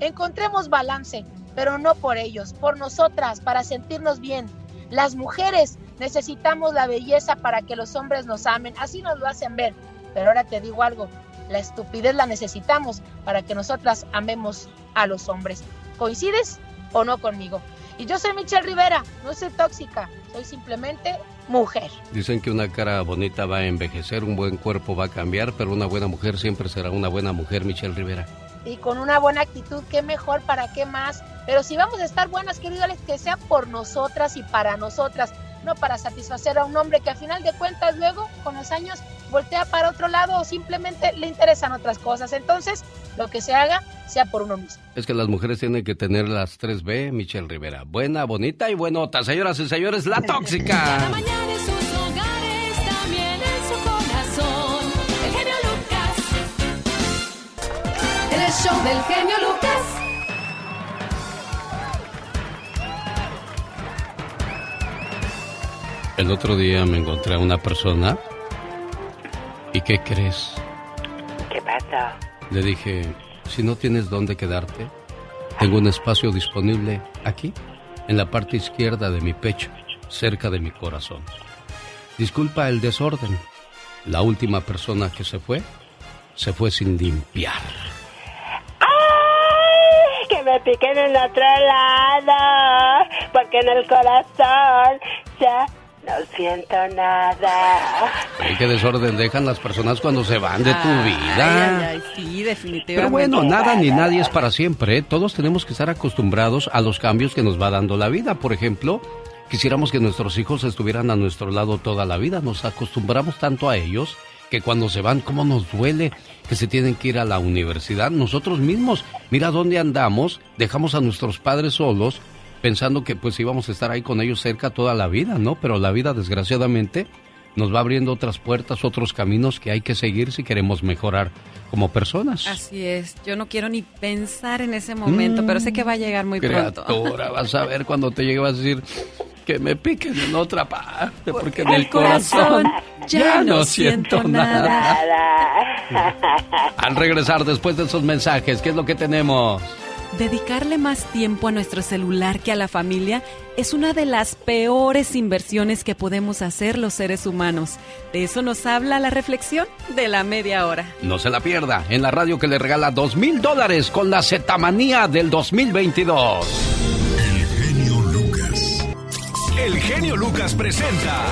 Encontremos balance, pero no por ellos, por nosotras, para sentirnos bien. Las mujeres necesitamos la belleza para que los hombres nos amen, así nos lo hacen ver. Pero ahora te digo algo, la estupidez la necesitamos para que nosotras amemos a los hombres. ¿Coincides o no conmigo? Y yo soy Michelle Rivera, no soy tóxica, soy simplemente mujer. Dicen que una cara bonita va a envejecer, un buen cuerpo va a cambiar, pero una buena mujer siempre será una buena mujer, Michelle Rivera. y con una buena actitud, qué mejor, para qué más. Pero si vamos a estar buenas, querido Alex, que sea por nosotras y para nosotras, no para satisfacer a un hombre que a final de cuentas luego, con los años, voltea para otro lado o simplemente le interesan otras cosas. Entonces, lo que se haga, sea por uno mismo. Es que las mujeres tienen que tener las 3B, Michelle Rivera. Buena, bonita y buenota. Señoras y señores, la tóxica. mañana en sus hogares, también en su corazón. El genio Lucas. En el show del genio Lucas. El otro día me encontré a una persona. ¿Y qué crees? ¿Qué pasa? Le dije, si no tienes dónde quedarte, tengo un espacio disponible aquí, en la parte izquierda de mi pecho, cerca de mi corazón. Disculpa el desorden. La última persona que se fue, se fue sin limpiar. ¡Ay! Que me piquen en otro lado, porque en el corazón ya no siento nada. Ay, qué desorden dejan las personas cuando se van de tu vida. ay, ay, sí, definitivamente. Pero bueno, nada ni nadie es para siempre. ¿eh? Todos tenemos que estar acostumbrados a los cambios que nos va dando la vida. Por ejemplo, quisiéramos que nuestros hijos estuvieran a nuestro lado toda la vida. Nos acostumbramos tanto a ellos que cuando se van, ¿cómo nos duele que se tienen que ir a la universidad? Nosotros mismos, mira dónde andamos, dejamos a nuestros padres solos pensando que pues íbamos a estar ahí con ellos cerca toda la vida, ¿no? Pero la vida desgraciadamente nos va abriendo otras puertas, otros caminos que hay que seguir si queremos mejorar como personas. Así es, yo no quiero ni pensar en ese momento, pero sé que va a llegar muy Criatura, pronto. vas a ver cuando te llegue vas a decir que me piquen en otra parte, porque en el el corazón ya no siento nada. Nada. Al regresar después de esos mensajes, ¿qué es lo que tenemos? Dedicarle más tiempo a nuestro celular que a la familia es una de las peores inversiones que podemos hacer los seres humanos. De eso nos habla la reflexión de la media hora. No se la pierda en la radio que le regala dos mil dólares con la Zetamanía del 2022. El genio Lucas presenta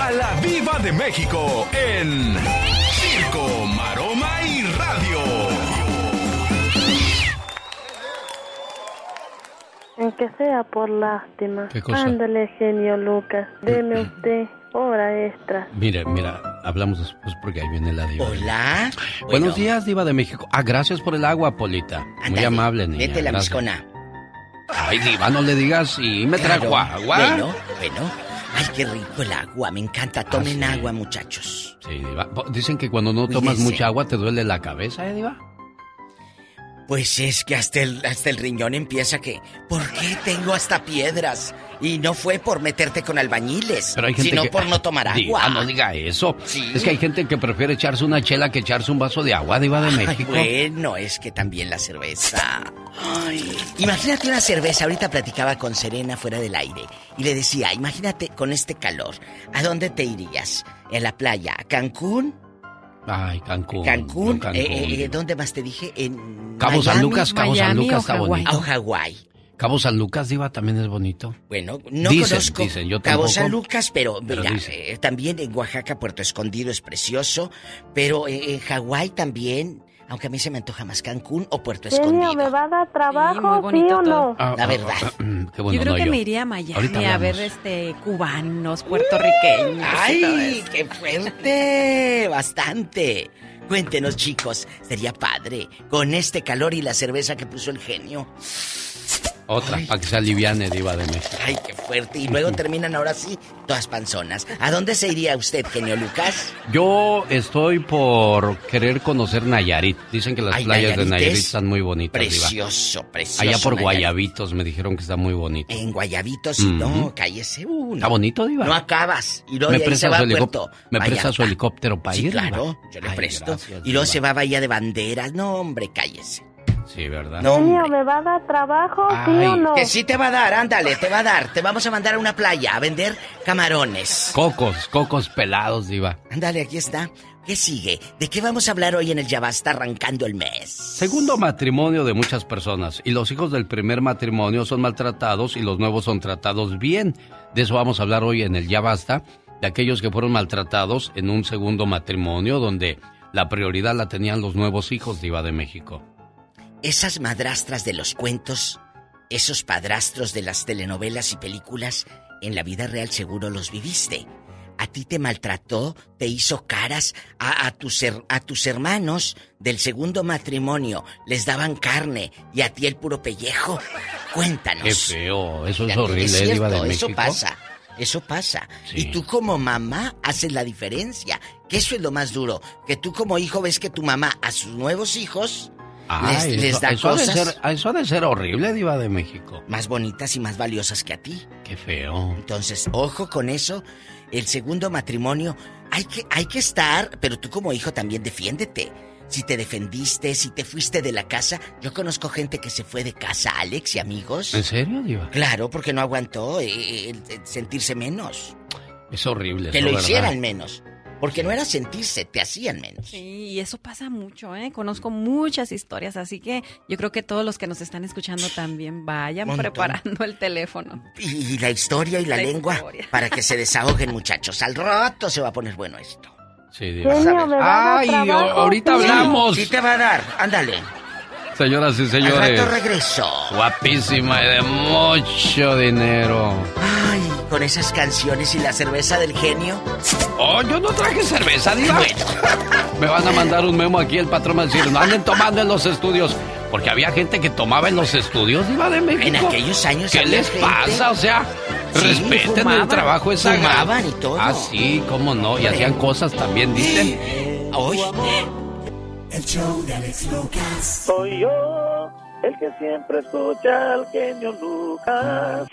a la Viva de México en Aunque sea por lástima. ¿Qué cosa? Ándale, genio Lucas. Deme usted hora extra. Mire, mira, hablamos después porque ahí viene la diva. Hola. Buenos días, diva de México. Ah, gracias por el agua, Polita. Muy Ándale, amable, niña. Vete la miscona. Ay, diva, no le digas y me trajo Claro. agua. Bueno, bueno. Ay, qué rico el agua. Me encanta. Tomen Ah, sí. agua, muchachos. Sí, diva. Dicen que cuando no tomas Cuídese. mucha agua te duele la cabeza, ¿eh, diva? Pues es que hasta el, hasta el riñón empieza que... ¿Por qué tengo hasta piedras? Y no fue por meterte con albañiles, Pero hay gente sino que... por no tomar agua. Diva, no diga eso. Sí. Es que hay gente que prefiere echarse una chela que echarse un vaso de agua, diva de Ay, México. bueno, es que también la cerveza. Ay, imagínate una cerveza. Ahorita platicaba con Serena fuera del aire y le decía, imagínate con este calor, ¿a dónde te irías? ¿En la playa? ¿A Cancún? Ay, Cancún. ¿Cancún? Cancún, Eh, eh. ¿Dónde más te dije? ¿En Cabo San? Lucas, Cabo San Lucas está bonito. O Hawái. Cabo San Lucas, diva, también es bonito. Bueno, no Dicen, conozco dicen, yo Cabo. San Lucas, pero, Pero mira, eh, también en Oaxaca, Puerto Escondido es precioso, pero eh, en Hawái también, aunque a mí se me antoja más Cancún o Puerto Genio, Escondido. ¿me va a dar trabajo, sí, bonito o no? Ah, La ah, verdad. ah, mm, qué bueno, yo creo no que yo. me iría a Miami a ver este cubanos, puertorriqueños. ¡Ay, qué fuerte! Bastante. Cuéntenos, chicos, sería padre con este calor y la cerveza que puso el genio. Otra, para que se aliviane, diva de México. Ay, qué fuerte. Y luego terminan ahora sí, todas panzonas. ¿A dónde se iría usted, genio Lucas? Yo estoy por querer conocer Nayarit. Dicen que las Ay, playas de Nayarit Nayarit es están muy bonitas, diva. Precioso, precioso. Allá por Nayarit. Guayabitos me dijeron que está muy bonito. En Guayabitos, no, cállese uno. ¿Está bonito, diva? No acabas. Y luego ¿Me ahí se presta va su, a helicó- Puerto ¿Me presta su helicóptero para Sí, ir? diva? claro, yo le Ay, presto. gracias, y luego diva. se va a Bahía de Banderas. No, hombre, cállese. Sí, ¿verdad? No, hombre. ¿me va a dar trabajo, sí o no? Que sí te va a dar, ándale, te va a dar. Te vamos a mandar a una playa a vender camarones. Cocos, cocos pelados, diva. Ándale, aquí está. ¿Qué sigue? ¿De qué vamos a hablar hoy en el Ya Basta arrancando el mes? Segundo matrimonio de muchas personas. Y los hijos del primer matrimonio son maltratados y los nuevos son tratados bien. De eso vamos a hablar hoy en el Ya Basta. De aquellos que fueron maltratados en un segundo matrimonio donde la prioridad la tenían los nuevos hijos diva de México. Esas madrastras de los cuentos, esos padrastros de las telenovelas y películas, en la vida real seguro los viviste. A ti te maltrató, te hizo caras, a, a tus, her- a tus hermanos del segundo matrimonio les daban carne y a ti el puro pellejo. Cuéntanos. Qué feo, eso es horrible, es ¿eh, de. Eso pasa, eso pasa. Sí. Y tú como mamá haces la diferencia. Que eso es lo más duro. Que tú como hijo ves que tu mamá a sus nuevos hijos Ay, les, les eso, da eso de cosas ser, eso ha de ser horrible, diva de México. más bonitas y más valiosas que a ti. Qué feo. Entonces, ojo con eso. El segundo matrimonio, hay que, hay que estar, pero tú como hijo también defiéndete. Si te defendiste, si te fuiste de la casa. Yo conozco gente que se fue de casa, Alex y amigos. ¿En serio, diva? Claro, porque no aguantó eh, el sentirse menos. Es horrible. Que lo ¿verdad? hicieran menos. Porque no era sentirse, te hacían menos. Sí, y eso pasa mucho, ¿eh? Conozco muchas historias, así que yo creo que todos los que nos están escuchando también vayan Montón. preparando el teléfono. Y, y la historia y la, La lengua historia. para que se desahoguen, muchachos. Al rato se va a poner bueno esto. Sí, diva. Genio, ¿me va a dar Ay, trabajo, ahorita sí hablamos. Sí te va a dar, ándale. Señoras y señores. Al regreso. Guapísima y de mucho dinero. Ay, con esas canciones y la cerveza del genio. Oh, yo no traje cerveza, diva. Me van a mandar un memo aquí, el patrón va a decir, no anden tomando en los estudios. Porque había gente que tomaba en los estudios, diva de México. En aquellos años ¿Qué les pasa? O sea, respeten el trabajo es sagrado. y todo. Ah, sí, cómo no. Y hacían cosas también, dicen. Hoy. El show de Alex Lucas. Soy yo, el que siempre escucha al genio Lucas.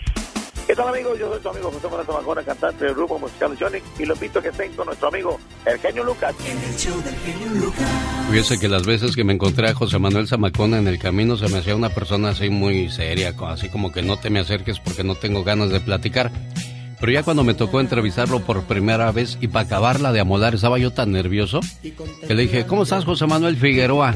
¿Qué tal amigos? Yo soy tu amigo José Manuel Zamacona, cantante del grupo musical Sonic y lo invito a que estén con nuestro amigo el genio Lucas. En el show del genio Lucas. Fíjese que las veces que me encontré a José Manuel Zamacona en el camino se me hacía una persona así muy seria, así como que no te me acerques porque no tengo ganas de platicar. Pero ya cuando me tocó entrevistarlo por primera vez y para acabarla de amolar estaba yo tan nervioso que le dije, ¿cómo estás José Manuel Figueroa?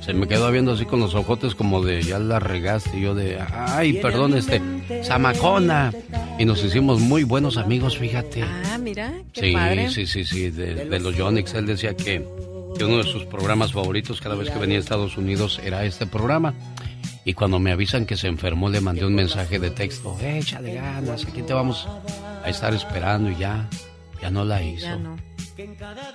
Se me quedó viendo así con los ojotes como de, ya la regaste. Y yo de, ay, perdón, este, Zamacona. Y nos hicimos muy buenos amigos, fíjate. Ah, mira, qué sí, padre. Sí, sí, sí, de, de los Yonix. Él decía que, que uno de sus programas favoritos cada vez que venía a Estados Unidos era este programa. Y cuando me avisan que se enfermó, le mandé un mensaje de texto. Échale ganas, aquí te vamos a estar esperando y ya. Ya no la hizo. Ya no.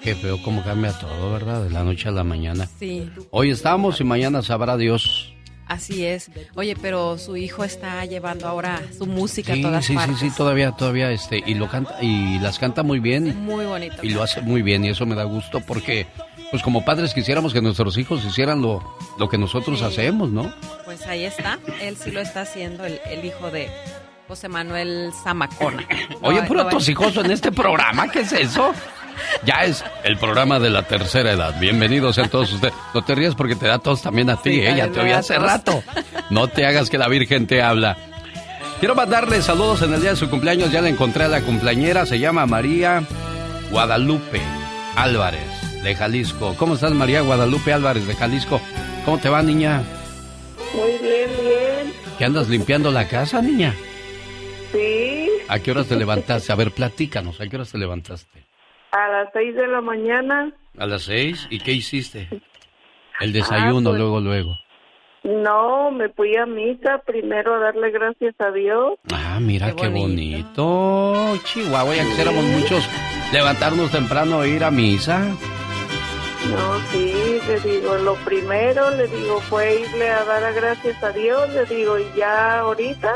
Qué feo cómo cambia todo, ¿verdad? De la noche a la mañana. Sí, Hoy estamos y mañana sabrá Dios. así es. Oye, pero su hijo está llevando ahora su música Sí, a todas sí, sí, partes. sí, todavía, todavía, este, y lo canta, y las canta muy bien. Muy bonito. Y lo hace muy bien, y eso me da gusto porque, pues como padres quisiéramos que nuestros hijos hicieran lo, lo que nosotros Sí. hacemos, ¿no? Pues ahí está. Él sí lo está haciendo, el, el hijo de José Manuel Zamacona. Oye, No, puro no, tosijoso en este programa, ¿qué es eso? Ya es el programa de la tercera edad. Bienvenidos sean todos ustedes. No te rías porque te da tos también a ti, Sí, ¿eh? Ya también te oí hace rato. No te hagas que la Virgen te habla. Quiero mandarle saludos en el día de su cumpleaños. Ya la encontré a la cumpleañera. Se llama María Guadalupe Álvarez de Jalisco. ¿Cómo estás, María Guadalupe Álvarez de Jalisco? ¿Cómo te va, niña? Muy bien, bien. ¿Qué andas limpiando la casa, niña? Sí, ¿A qué horas te levantaste? A ver, platícanos. ¿A qué horas te levantaste? a las seis de la mañana. A las seis. ¿Y qué hiciste? El desayuno, Ah, pues- luego, luego. No, me fui a misa primero a darle gracias a Dios. Ah, mira qué, Qué bonito. Chihuahua, ya quisiéramos muchos levantarnos temprano e ir a misa. No, sí, le digo, lo primero, le digo, fue irle a dar a gracias a Dios, le digo, y ya ahorita,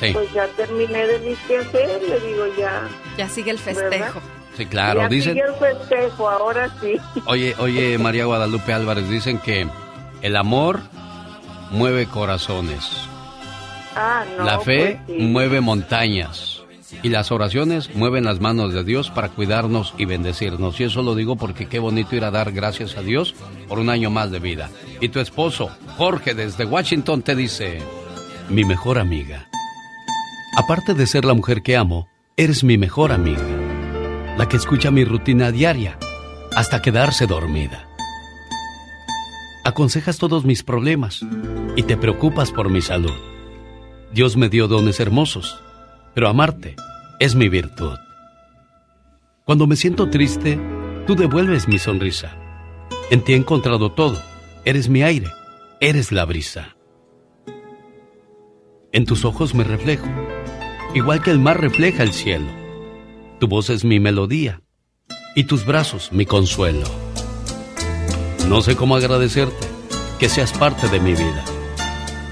Sí, pues ya terminé de mis quehaceres, le digo, ya. Ya sigue el festejo. sí, claro. ya Dicen, sigue el festejo, ahora sí. oye, oye, María Guadalupe Álvarez, dicen que el amor mueve corazones. Ah, no, La fe pues sí. mueve montañas. Y las oraciones mueven las manos de Dios para cuidarnos y bendecirnos. Y eso lo digo porque qué bonito ir a dar gracias a Dios por un año más de vida. Y tu esposo, Jorge, desde Washington, te dice, mi mejor amiga. Aparte de ser la mujer que amo, eres mi mejor amiga. La que escucha mi rutina diaria hasta quedarse dormida. Aconsejas todos mis problemas y te preocupas por mi salud. Dios me dio dones hermosos, pero amarte es mi virtud. Cuando me siento triste, tú devuelves mi sonrisa. En ti he encontrado todo. Eres mi aire, eres la brisa. En tus ojos me reflejo, igual que el mar refleja el cielo. Tu voz es mi melodía y tus brazos mi consuelo. No sé cómo agradecerte que seas parte de mi vida.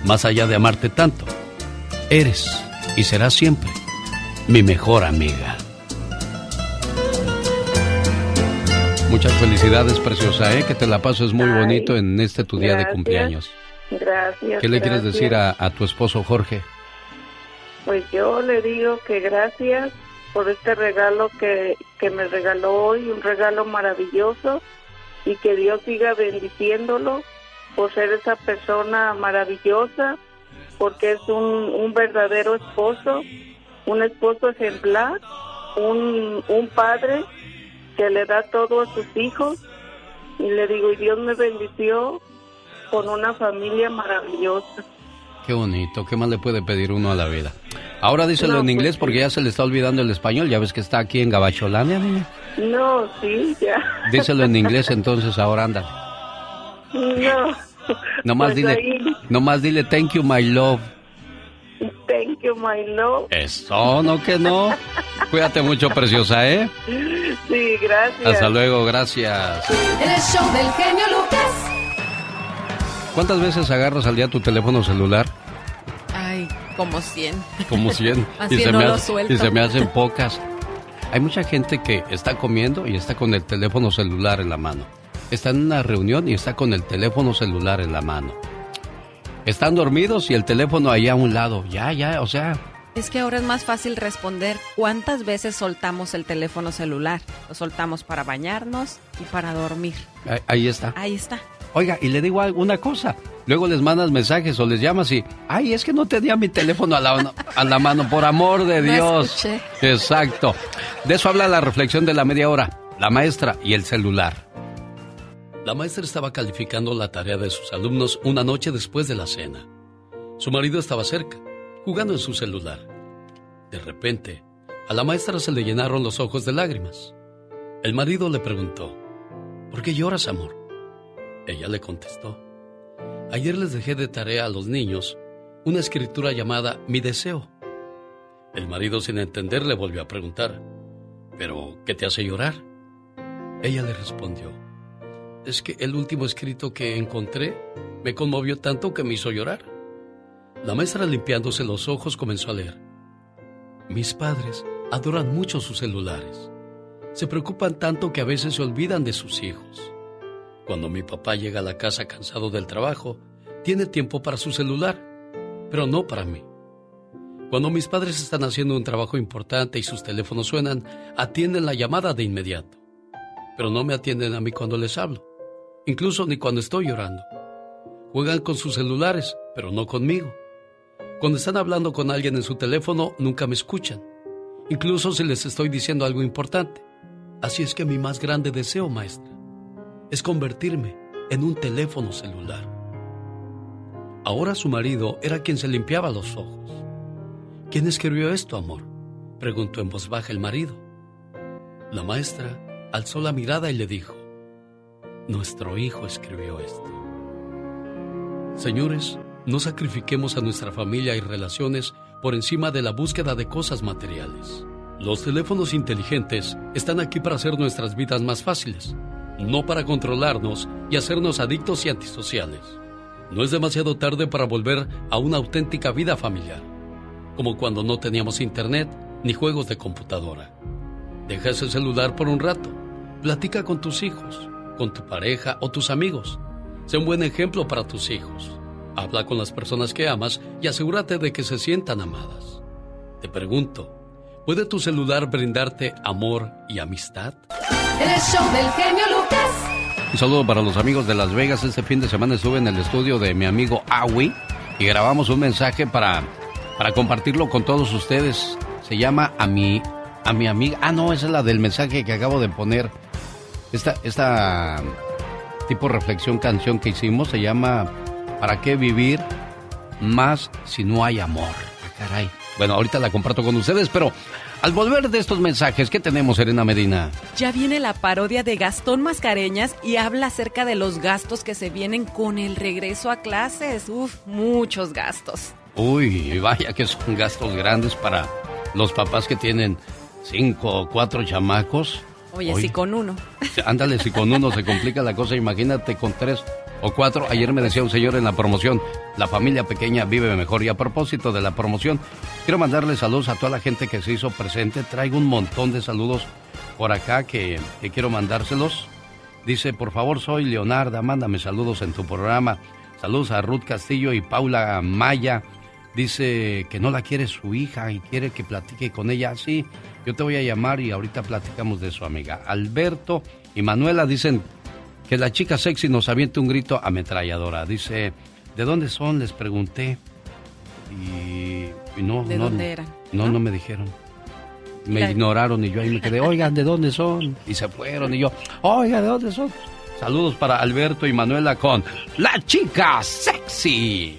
Más allá de amarte tanto, eres y serás siempre mi mejor amiga. Muchas felicidades, preciosa, ¿eh? que te la pases muy Ay, bonito en este tu día de cumpleaños. Gracias. ¿Qué le quieres decir a, a tu esposo Jorge? Pues yo le digo que gracias por este regalo que, que me regaló hoy, un regalo maravilloso y que Dios siga bendiciéndolo por ser esa persona maravillosa, porque es un, un verdadero esposo, un esposo ejemplar, un, un padre que le da todo a sus hijos y le digo, y Dios me bendició con una familia maravillosa. Qué bonito, ¿qué más le puede pedir uno a la vida? Ahora díselo No, en pues inglés sí. porque ya se le está olvidando el español, ya ves que está aquí en Gabacholania, niña. No, sí, ya. Díselo en inglés entonces ahora anda. No, Nomás Pues dile, ahí. Nomás dile thank you my love. Thank you, my love. Eso, no que no. Cuídate mucho, preciosa, ¿eh? Sí, gracias. Hasta luego, gracias. El show del genio Lucas. ¿Cuántas veces agarras al día tu teléfono celular? Ay, como 100. Como 100. Así y, se no me lo hace- suelto. y se me hacen pocas. Hay mucha gente que está comiendo y está con el teléfono celular en la mano. Está en una reunión y está con el teléfono celular en la mano. Están dormidos y el teléfono ahí a un lado. Ya, ya, o sea, Es que ahora es más fácil responder cuántas veces soltamos el teléfono celular. Lo soltamos para bañarnos y para dormir. ahí- ahí está. Ahí está. Oiga, y le digo alguna cosa. Luego les mandas mensajes o les llamas y, ay, es que no tenía mi teléfono a la, a la mano, por amor de No Dios. escuché. Exacto. De eso habla la reflexión de la media hora, la maestra y el celular. La maestra estaba calificando la tarea de sus alumnos una noche después de la cena. Su marido estaba cerca, jugando en su celular. De repente, a la maestra se le llenaron los ojos de lágrimas. El marido le preguntó, ¿por qué lloras, amor? Ella le contestó, ayer les dejé de tarea a los niños una escritura llamada Mi deseo. El marido sin entender le volvió a preguntar, ¿pero qué te hace llorar? Ella le respondió, es que el último escrito que encontré me conmovió tanto que me hizo llorar. La maestra limpiándose los ojos comenzó a leer. Mis padres adoran mucho sus celulares. Se preocupan tanto que a veces se olvidan de sus hijos. Cuando mi papá llega a la casa cansado del trabajo, tiene tiempo para su celular, pero no para mí. Cuando mis padres están haciendo un trabajo importante y sus teléfonos suenan, atienden la llamada de inmediato, pero no me atienden a mí cuando les hablo incluso ni cuando estoy llorando. Juegan con sus celulares, pero no conmigo. Cuando están hablando con alguien en su teléfono, nunca me escuchan, incluso si les estoy diciendo algo importante. Así es que mi más grande deseo, maestra, es convertirme en un teléfono celular. Ahora su marido era quien se limpiaba los ojos. ¿Quién escribió esto, amor? preguntó en voz baja el marido. La maestra alzó la mirada y le dijo, nuestro hijo escribió esto. Señores, no sacrifiquemos a nuestra familia y relaciones por encima de la búsqueda de cosas materiales. Los teléfonos inteligentes están aquí para hacer nuestras vidas más fáciles, no para controlarnos y hacernos adictos y antisociales. No es demasiado tarde para volver a una auténtica vida familiar, como cuando no teníamos internet ni juegos de computadora. Deja ese celular por un rato, platica con tus hijos, con tu pareja o tus amigos. Sé un buen ejemplo para tus hijos. Habla con las personas que amas y asegúrate de que se sientan amadas. Te pregunto, ¿puede tu celular brindarte amor y amistad? El show del genio Lucas. Un saludo para los amigos de Las Vegas. Este fin de semana estuve en el estudio de mi amigo Awi y grabamos un mensaje para, para compartirlo con todos ustedes. Se llama a mi, a mi amiga. Ah, no, esa es la del mensaje que acabo de poner. Esta, esta tipo reflexión canción que hicimos se llama ¿Para qué vivir más si no hay amor? Ah, caray. Bueno, ahorita la comparto con ustedes, pero al volver de estos mensajes, ¿qué tenemos, Serena Medina? Ya viene la parodia de Gastón Mascareñas y habla acerca de los gastos que se vienen con el regreso a clases. Uf, muchos gastos. Uy, vaya que son gastos grandes para los papás que tienen cinco o cuatro chamacos. Oye, sí con uno. Ándale, si con uno se complica la cosa, imagínate con tres o cuatro. Ayer me decía un señor en la promoción, la familia pequeña vive mejor. Y a propósito de la promoción, quiero mandarle saludos a toda la gente que se hizo presente. Traigo un montón de saludos por acá que, que quiero mandárselos. Dice, por favor, soy Leonarda, mándame saludos en tu programa. Saludos a Ruth Castillo y Paula Maya. Dice que no la quiere su hija y quiere que platique con ella. Sí, yo te voy a llamar y ahorita platicamos de su amiga. Alberto y Manuela dicen que la chica sexy nos aviente un grito ametralladora. Dice, ¿de dónde son? Les pregunté. Y, y no, ¿De no, dónde eran? No, no me dijeron. Me La- ignoraron y yo ahí me quedé, oigan, ¿de dónde son? Y se fueron y yo, oigan, ¿de dónde son? Saludos para Alberto y Manuela con La Chica Sexy.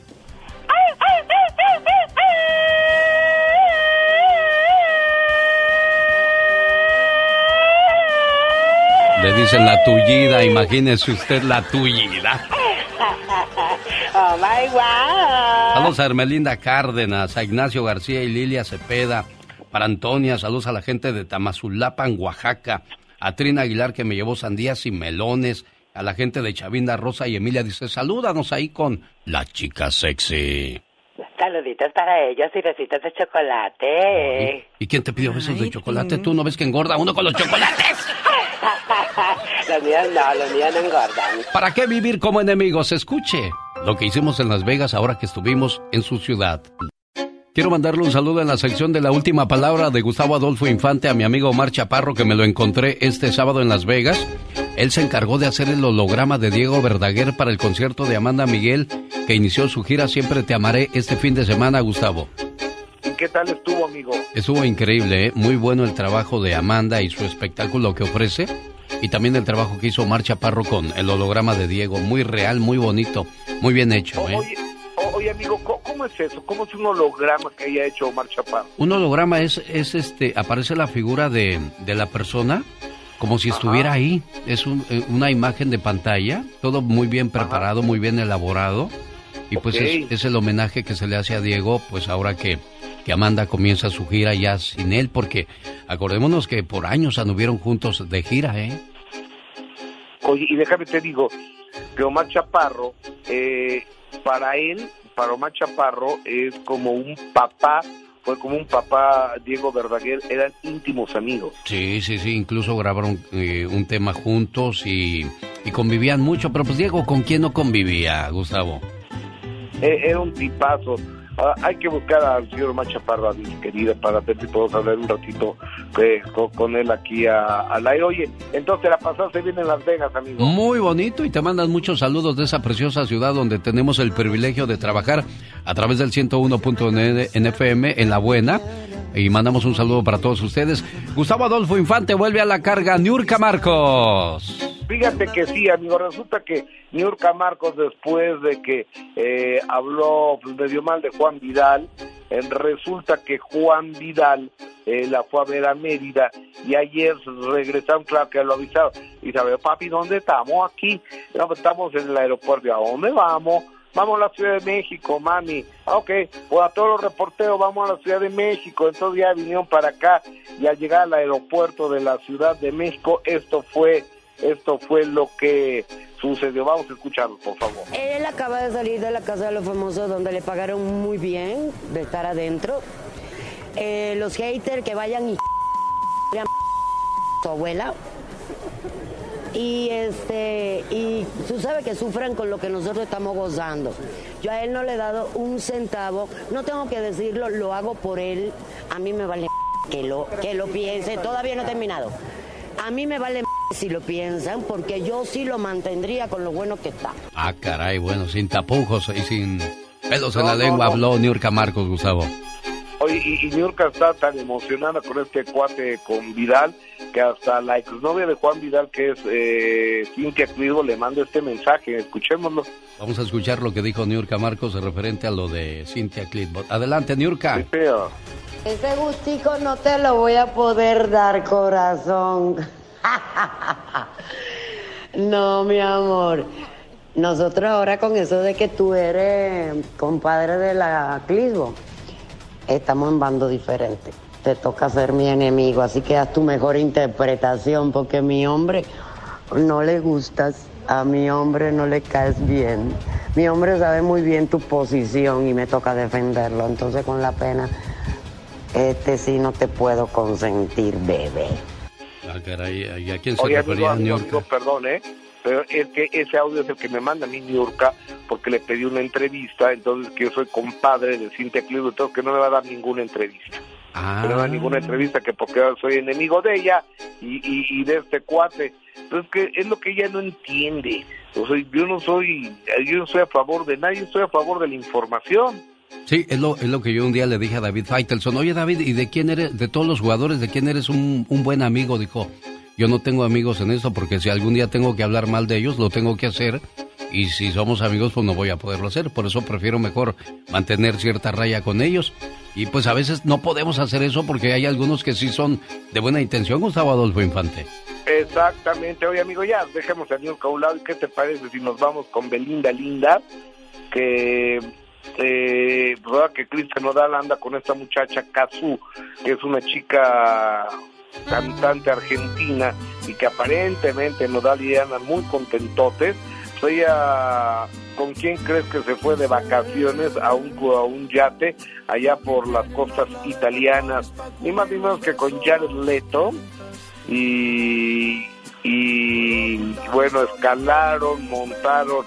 Le dicen la tullida, imagínese usted la tullida. Oh my wow. Saludos a Hermelinda Cárdenas, a Ignacio García y Lilia Cepeda, para Antonia, saludos a la gente de Tamazulapan, Oaxaca, a Trina Aguilar que me llevó sandías y melones, a la gente de Chavinda Rosa y Emilia dice, salúdanos ahí con la chica sexy. Saluditos para ellos y besitos de chocolate. ¿Y quién te pidió besos de chocolate? ¿Tú no ves que engorda uno con los chocolates? los míos no, los míos no engordan. ¿Para qué vivir como enemigos? Escuche lo que hicimos en Las Vegas ahora que estuvimos en su ciudad. Quiero mandarle un saludo en la sección de la última palabra de Gustavo Adolfo Infante a mi amigo Omar Chaparro que me lo encontré este sábado en Las Vegas. Él se encargó de hacer el holograma de Diego Verdaguer para el concierto de Amanda Miguel que inició su gira Siempre te amaré este fin de semana, Gustavo. ¿Qué tal estuvo, amigo? Estuvo increíble, ¿eh? muy bueno el trabajo de Amanda y su espectáculo que ofrece. Y también el trabajo que hizo Omar Chaparro con el holograma de Diego. Muy real, muy bonito, muy bien hecho. ¿eh? Oye, oye, amigo, ¿cómo, es eso? ¿Cómo es un holograma que haya hecho Omar Chaparro? Un holograma es, es este, aparece la figura de, de la persona como si estuviera ahí. Es eh, una imagen de pantalla, todo muy bien preparado, muy bien elaborado. Y pues es, el homenaje que se le hace a Diego, pues ahora que, que Amanda comienza su gira ya sin él, porque acordémonos que por años anduvieron juntos de gira, ¿eh? Oye, y déjame te digo que Omar Chaparro, eh, para él, para Omar Chaparro, es como un papá fue como un papá, Diego Verdaguer, eran íntimos amigos. Sí, sí, sí, incluso grabaron eh, un tema juntos y, y, convivían mucho, pero pues Diego, ¿con quién no convivía, Gustavo? Eh, era un tipazo. Ah, hay que buscar al señor Machaparra, mi querida, para ver si podemos hablar un ratito eh, con, él aquí al aire. Oye, entonces la pasaste bien en Las Vegas, amigo. Muy bonito y te mandan muchos saludos de esa preciosa ciudad donde tenemos el privilegio de trabajar a través del 101.9 NFM en La Buena. Y mandamos un saludo para todos ustedes. Gustavo Adolfo Infante vuelve a la carga. Niurka Marcos. Fíjate que sí, amigo. Resulta que Niurka Marcos, después de que eh, habló, pues, dio mal de Juan Vidal, eh, resulta que Juan Vidal eh, la fue a ver a Mérida y ayer regresaron, claro que lo avisaron. Y sabe, papi, ¿dónde estamos? Aquí. Pues, estamos en el aeropuerto. ¿A dónde vamos? Vamos a la Ciudad de México, mami. Ah, ok, pues a todos los reporteros vamos a la Ciudad de México. Entonces ya vinieron para acá y al llegar al aeropuerto de la Ciudad de México, esto fue esto fue lo que sucedió. Vamos a escucharlo, por favor. Él acaba de salir de la casa de los famosos donde le pagaron muy bien de estar adentro. Eh, los haters que vayan y su abuela. Y este, y tú sabes que sufren con lo que nosotros estamos gozando. Yo a él no le he dado un centavo, no tengo que decirlo, lo hago por él. A mí me vale que lo, que lo piense, todavía no he terminado. A mí me vale si lo piensan, porque yo sí lo mantendría con lo bueno que está. Ah, caray, bueno, sin tapujos y sin pelos en la lengua habló Niurka Marcos, Gustavo. Oye, y, y Niurka está tan emocionada con este cuate, con Vidal, que hasta la exnovia de Juan Vidal, que es eh, Cintia Clivo, le manda este mensaje. Escuchémoslo. Vamos a escuchar lo que dijo Niurka Marcos referente a lo de Cintia Clitbot. Adelante, Niurka. Ese gustico no te lo voy a poder dar, corazón. no, mi amor. Nosotros ahora con eso de que tú eres compadre de la Clisbo, estamos en bando diferente. Te toca ser mi enemigo, así que haz tu mejor interpretación, porque mi hombre no le gustas, a mi hombre no le caes bien. Mi hombre sabe muy bien tu posición y me toca defenderlo, entonces con la pena, este sí no te puedo consentir, bebé. Ah, caray, ¿y a quién se Oye, refería amigo, amigo, perdón, ¿eh? Pero es que ese audio es el que me manda a mí Niurka porque le pedí una entrevista, entonces que yo soy compadre de Cintia Club, entonces que no me va a dar ninguna entrevista. Ah. No me va a dar ninguna entrevista, que porque soy enemigo de ella y, y, de este cuate. Entonces que es lo que ella no entiende. O sea, yo no soy, yo no soy a favor de nadie, estoy a favor de la información. Sí, es lo, es lo que yo un día le dije a David Faitelson. Oye, David, ¿y de quién eres, de todos los jugadores, de quién eres un, un buen amigo? Dijo, yo no tengo amigos en eso porque si algún día tengo que hablar mal de ellos, lo tengo que hacer. Y si somos amigos, pues no voy a poderlo hacer. Por eso prefiero mejor mantener cierta raya con ellos. Y pues a veces no podemos hacer eso porque hay algunos que sí son de buena intención, Gustavo Adolfo Infante. Exactamente. Oye, amigo, ya dejemos a lado. ¿Y qué te parece si nos vamos con Belinda Linda? Que, eh, ¿verdad? que Cristian Nodal anda con esta muchacha Kazu, que es una chica cantante argentina y que aparentemente y ella andan muy contentotes. Pues ella, ¿con quién crees que se fue de vacaciones a un, a un yate allá por las costas italianas? Ni más ni menos que con Jared Leto y, y bueno, escalaron, montaron,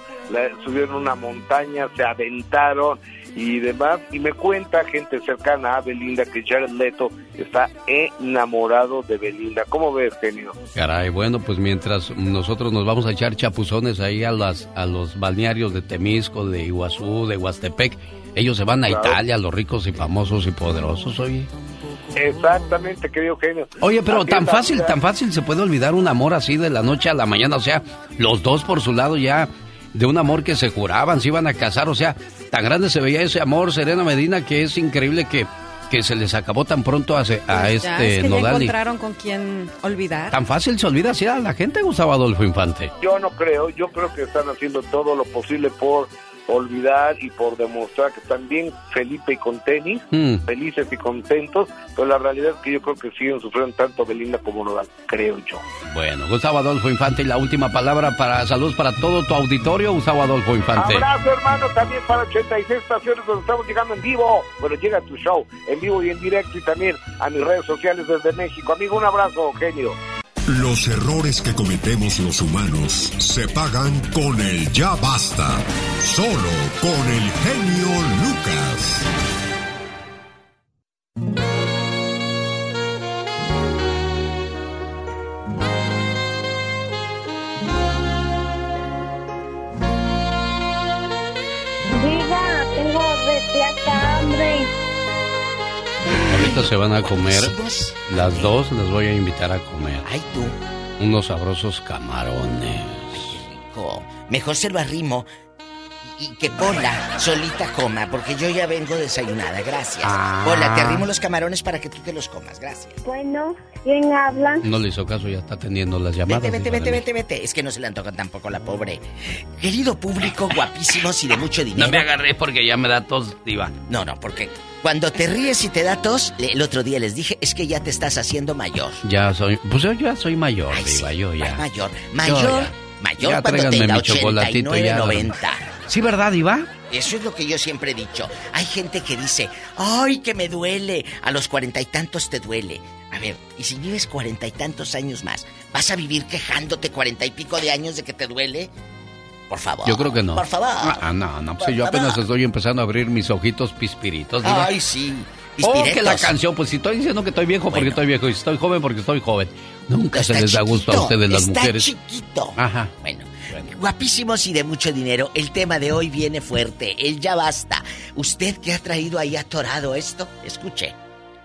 subieron una montaña, se aventaron y demás. Y me cuenta gente cercana a Belinda que Jared Leto está enamorado de Belinda. ¿Cómo ves, genio? Caray, bueno, pues mientras nosotros nos vamos a echar chapuzones ahí a, las, a los balnearios de Temisco, de Iguazú, de Huastepec, ellos se van a Claro. Italia, los ricos y famosos y poderosos, oye. Exactamente, querido genio. Oye, pero Así tan fácil, tan fácil se puede olvidar un amor así de la noche a la mañana, o sea, los dos por su lado ya de un amor que se juraban, se iban a casar, o sea, tan grande se veía ese amor, Serena Medina, que es increíble que, que se les acabó tan pronto a, a Pues ya, este es que Nodal. y- encontraron con quién olvidar. Tan fácil se olvida así a la gente, Gustavo Adolfo Infante. Yo no creo, yo creo que están haciendo todo lo posible por olvidar y por demostrar que están bien Felipe y con tenis, Mm. felices y contentos, pero la realidad es que yo creo que siguen sufriendo tanto Belinda como Nodal, creo yo. Bueno, Gustavo Adolfo Infante y la última palabra para salud para todo tu auditorio, Gustavo Adolfo Infante. Abrazo hermano también para 86 estaciones donde estamos llegando en vivo. Bueno, llega tu show en vivo y en directo y también a mis redes sociales desde México. Amigo, un abrazo, genio. Los errores que cometemos los humanos se pagan con el ya basta. Solo con el genio Lucas. Ahorita se van a comer, las dos les voy a invitar a comer. Ay, tú. Unos sabrosos camarones. rico. Mejor se lo arrimo y que Pola solita coma, porque yo ya vengo desayunada, gracias. Ah. Pola, te arrimo los camarones para que tú te los comas, gracias. Bueno, ¿quién habla? No le hizo caso, ya está atendiendo las llamadas. Vete, vete, vete, vete, vete. Es que no se le antoja tampoco a la pobre. Querido público, guapísimos y de mucho dinero. No me agarré porque ya me da tos, diva. No, no, porque cuando te ríes y te da tos, el otro día les dije, es que ya te estás haciendo mayor. Ya soy, pues yo ya soy mayor, diva, yo ya. Mayor, Yo mayor, ya. mayor Ya cuando tráiganme tenga mi chocolatito 89, ya. 90. Sí, ¿verdad, diva? Eso es lo que yo siempre he dicho. Hay gente que dice, ay, que me duele. A los cuarenta y tantos te duele. A ver, y si vives cuarenta y tantos años más, ¿vas a vivir quejándote cuarenta y pico de años de que te duele? Por favor. Yo creo que no. Por favor. Ah, no, no, pues yo apenas estoy empezando a abrir mis ojitos pispiritos, diva. Ay, sí. Oh, que la canción, pues si estoy diciendo que estoy viejo porque estoy viejo y si estoy joven porque estoy joven. Nunca se les da gusto a ustedes las está mujeres. chiquito. Ajá. Bueno, guapísimos y de mucho dinero. El tema de hoy viene fuerte. El ya basta. ¿Usted qué ha traído ahí atorado esto? Escuche.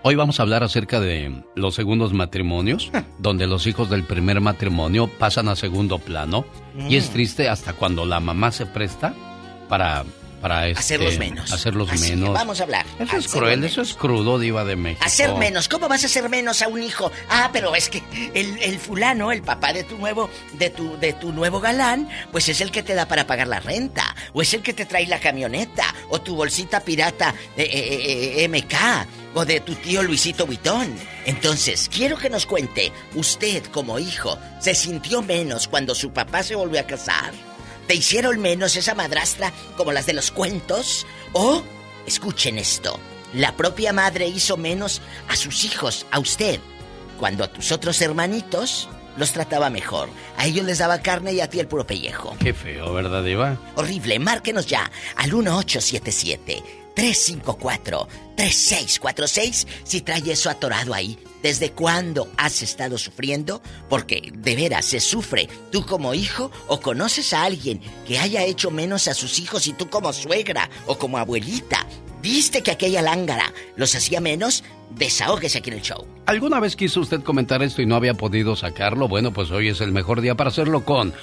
Hoy vamos a hablar acerca de los segundos matrimonios, donde los hijos del primer matrimonio pasan a segundo plano. Y es Mm. triste hasta cuando la mamá se presta para, para este, Hacerlos menos. Hacerlos Así, menos. Vamos a hablar. Eso es cruel, menos. eso es crudo, diva de México. Hacer menos. ¿Cómo vas a hacer menos a un hijo? Ah, pero es que el, el fulano, el papá de tu nuevo, de tu, de tu nuevo galán, pues es el que te da para pagar la renta. O es el que te trae la camioneta. O tu bolsita pirata eh, eh, eh, MK. O de tu tío Luisito Vuitton. Entonces, quiero que nos cuente, usted como hijo, ¿se sintió menos cuando su papá se volvió a casar? ¿Te hicieron menos esa madrastra como las de los cuentos? ¿O, escuchen esto, la propia madre hizo menos a sus hijos, a usted, cuando a tus otros hermanitos los trataba mejor? A ellos les daba carne y a ti el puro pellejo. Qué feo, ¿verdad, diva? Horrible, márquenos ya al 1877-354-3646 si trae eso atorado ahí. ¿Desde cuándo has estado sufriendo? Porque de veras se sufre tú como hijo o conoces a alguien que haya hecho menos a sus hijos y tú como suegra o como abuelita. ¿Viste que aquella lángara los hacía menos? Desahógese aquí en el show. ¿Alguna vez quiso usted comentar esto y no había podido sacarlo? Bueno, pues hoy es el mejor día para hacerlo con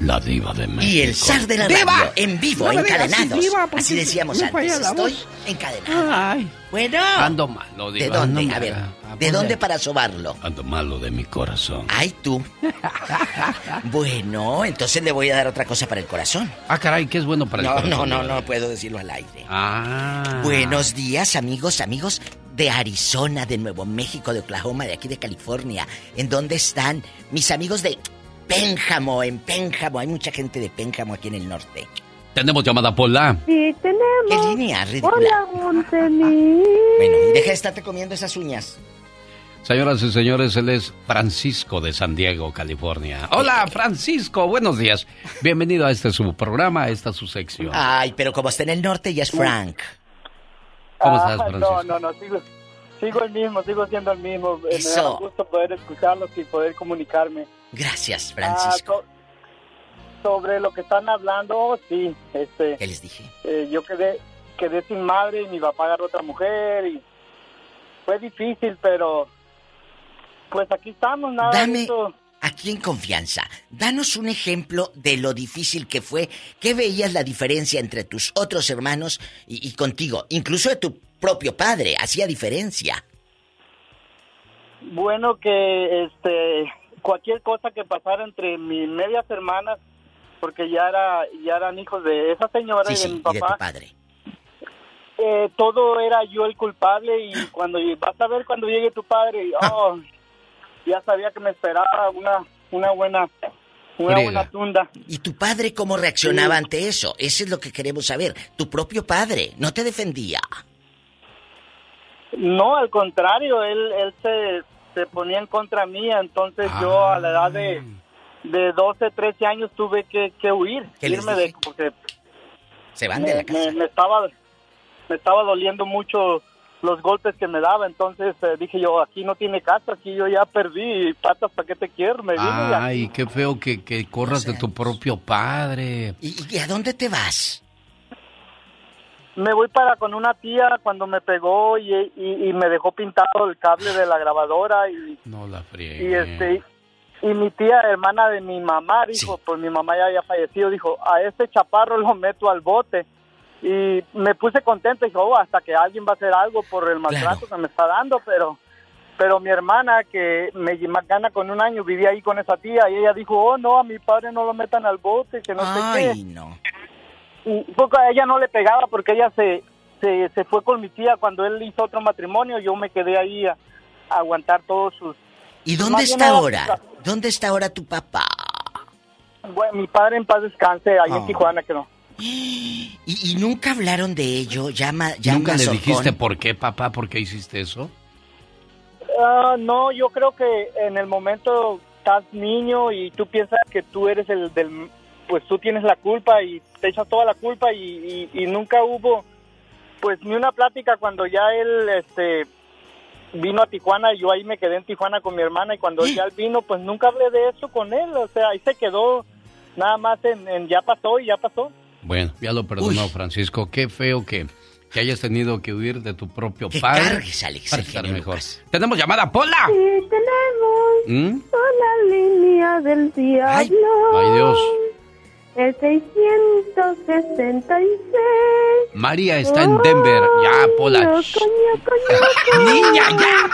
la diva de México. Y el zar de la ¡Diva! en vivo, No encadenados. así, diva, porque Así decíamos antes. Estoy encadenado. Bueno. Ando malo, ¿De diva. dónde? ando A ver. ¿De dónde para sobarlo? Ando malo de mi corazón. Ay, tú. bueno, entonces le voy a dar otra cosa para el corazón. Ah, caray, ¿qué es bueno para el No, corazón? no, no, no puedo decirlo al aire. Ah. Buenos días, amigos, amigos de Arizona, de Nuevo México, de Oklahoma, de aquí de California. ¿En dónde están mis amigos de Pénjamo? En Pénjamo, hay mucha gente de Pénjamo aquí en el norte. Tenemos llamada Pola. Sí, tenemos. ¿Qué línea? Ridícula. Hola, Montení. Bueno, deja de estarte comiendo esas uñas. Señoras y señores, él es Francisco de San Diego, California. Hola, Francisco, buenos días. Bienvenido a este su programa, a esta su sección. Ay, pero como está en el norte ya es Frank. ¿Cómo Ah, estás, Francisco? No, no, no, sigo, sigo el mismo, sigo siendo el mismo. Eh, Me Eso. da gusto poder escucharlos y poder comunicarme. Gracias, Ah, Francisco. so- sobre lo que están hablando, oh, sí, este... ¿Qué les dije? eh, yo quedé, quedé sin madre y mi papá agarró otra mujer y fue difícil, pero pues aquí estamos, nada Dame, eso. aquí en confianza, danos un ejemplo de lo difícil que fue. ¿Qué veías la diferencia entre tus otros hermanos y, y contigo? Incluso de tu propio padre, hacía diferencia. Bueno, que este cualquier cosa que pasara entre mis medias hermanas, porque ya era ya eran hijos de esa señora Sí, y de sí, mi y de tu papá, padre. eh, todo era yo el culpable y cuando vas a ver cuando llegue tu padre, oh, ya sabía que me esperaba una una buena una buena tunda. ¿Y tu padre cómo reaccionaba ante eso? Eso es lo que queremos saber. Tu propio padre no te defendía. No, al contrario, él, él se, se ponía en contra mía, entonces yo a la edad de, de 12, 13 años tuve que, que huir, ¿Qué les irme de, porque Se van me, de la casa. me- me estaba, me estaba doliendo mucho los golpes que me daba, entonces eh, dije yo, aquí no tiene casa, aquí yo ya perdí, patas, ¿para qué te quiero? Me vine Ay, qué feo que, que corras de tu propio padre. ¿Y, y a dónde te vas? Me voy para con una tía cuando me pegó y, y- y me dejó pintado el cable de la grabadora y, No la y friegue. este y mi tía hermana de mi mamá dijo pues mi mamá ya había fallecido dijo a este chaparro lo meto al bote y me puse contento y dije oh hasta que alguien va a hacer algo por el maltrato que me está dando pero pero mi hermana que me gana con un año vivía ahí con esa tía y ella dijo oh no a mi padre no lo metan al bote que no sé qué no. Y poco a ella no le pegaba porque ella se, se, se fue con mi tía cuando él hizo otro matrimonio. Yo me quedé ahí a, a aguantar todos sus... ¿Y dónde está era- ahora? ¿Dónde está ahora tu papá? Bueno, mi padre en paz descanse ahí Oh. en Tijuana, que no. ¿Y, y nunca hablaron de ello? Llama, llama ¿Nunca le dijiste por qué, papá? ¿Por qué hiciste eso? Ah, no, yo creo que en el momento estás niño y tú piensas que tú eres el del... Pues tú tienes la culpa y te echas toda la culpa y, y- y nunca hubo pues ni una plática cuando ya él este vino a Tijuana y yo ahí me quedé en Tijuana con mi hermana y cuando ya él vino pues nunca hablé de eso con él, o sea, ahí se quedó nada más en, en ya pasó y ya pasó. Bueno, ya lo perdonó, Francisco. Qué feo que, que hayas tenido que huir de tu propio Que padre. cargues, Alex, para estar mejor. Lucas. Tenemos llamada, Pola. Sí, tenemos ¿Mm? una línea del diablo. Ay, Dios. El 666. María está en Denver. Ya, Pola. Ñaca, Shh. ñaca, ñaca. Niña, ya.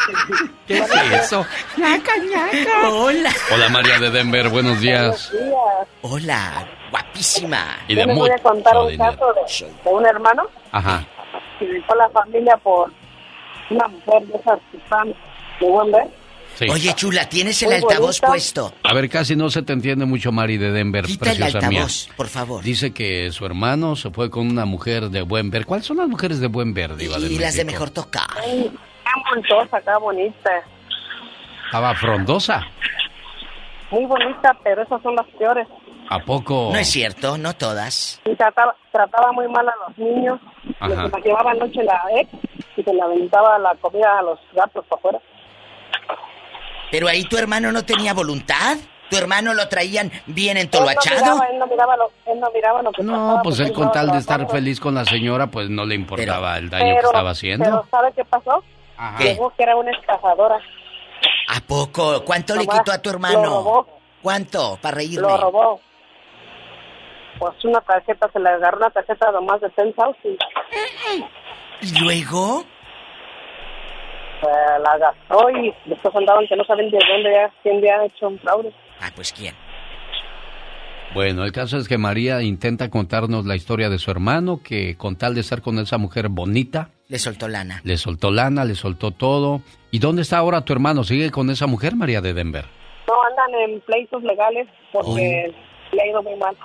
¿Qué es eso? Ñaca, ñaca. Hola. Hola, María de Denver. Buenos días. Hola, guapísima. Y de Yo les voy a contar un dinero. caso de, de un hermano Ajá. que dejó la familia por una mujer de esas que están de buen ver. Sí. Oye, chula, ¿tienes el Muy altavoz bonita. puesto? A ver, casi no se te entiende mucho, Mari de Denver, Quita el preciosa mía. altavoz, por favor. Dice que su hermano se fue con una mujer de buen ver. ¿Cuáles son las mujeres de buen ver, Diva de Y las de mejor tocar. Muy bonita, acá bonita. Estaba frondosa. Muy bonita, pero esas son las peores. ¿A poco? No es cierto, no todas. Y trataba, trataba muy mal a los niños. Ajá. Les llevaba noche la ex y se le aventaba la comida a los gatos para afuera. Pero ahí tu hermano no tenía voluntad. Tu hermano lo traían bien Él no entoloachado. miraba, él no miraba lo, él no miraba lo que No, pasaba pues él con tal de estar feliz con la señora, pues no le importaba el daño Pero- que estaba haciendo. Pero ¿sabe qué pasó? Ajá. Llegó que era una estafadora. ¿A poco? ¿Cuánto le quitó a tu Lo hermano? robó, ¿Cuánto? Para reírme. lo robó. Pues una tarjeta, se le agarró una tarjeta de más de 10,000. ¿Y luego? Eh, la gastó y después andaban que no saben de dónde ya, quién le ha hecho un fraude. Ah, pues quién. Bueno, el caso es que María intenta contarnos la historia de su hermano, que con tal de estar con esa mujer bonita... Le soltó lana. Le soltó lana, le soltó todo. ¿Y dónde está ahora tu hermano? ¿Sigue con esa mujer, María de Denver? No, andan en pleitos legales porque le ha ido muy mal.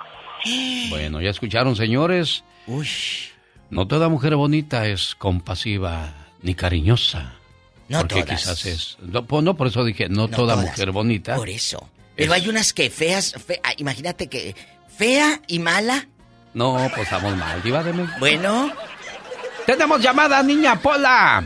Bueno, ya escucharon, señores. Uy. No toda mujer bonita es compasiva ni cariñosa. No porque todas. quizás es... No, no, por eso dije, no, No toda todas. mujer bonita. Por eso. Pero hay unas que feas, fe- ah, imagínate que fea y mala. No, pues estamos mal, diva de México. Bueno. Tenemos llamada, niña Pola.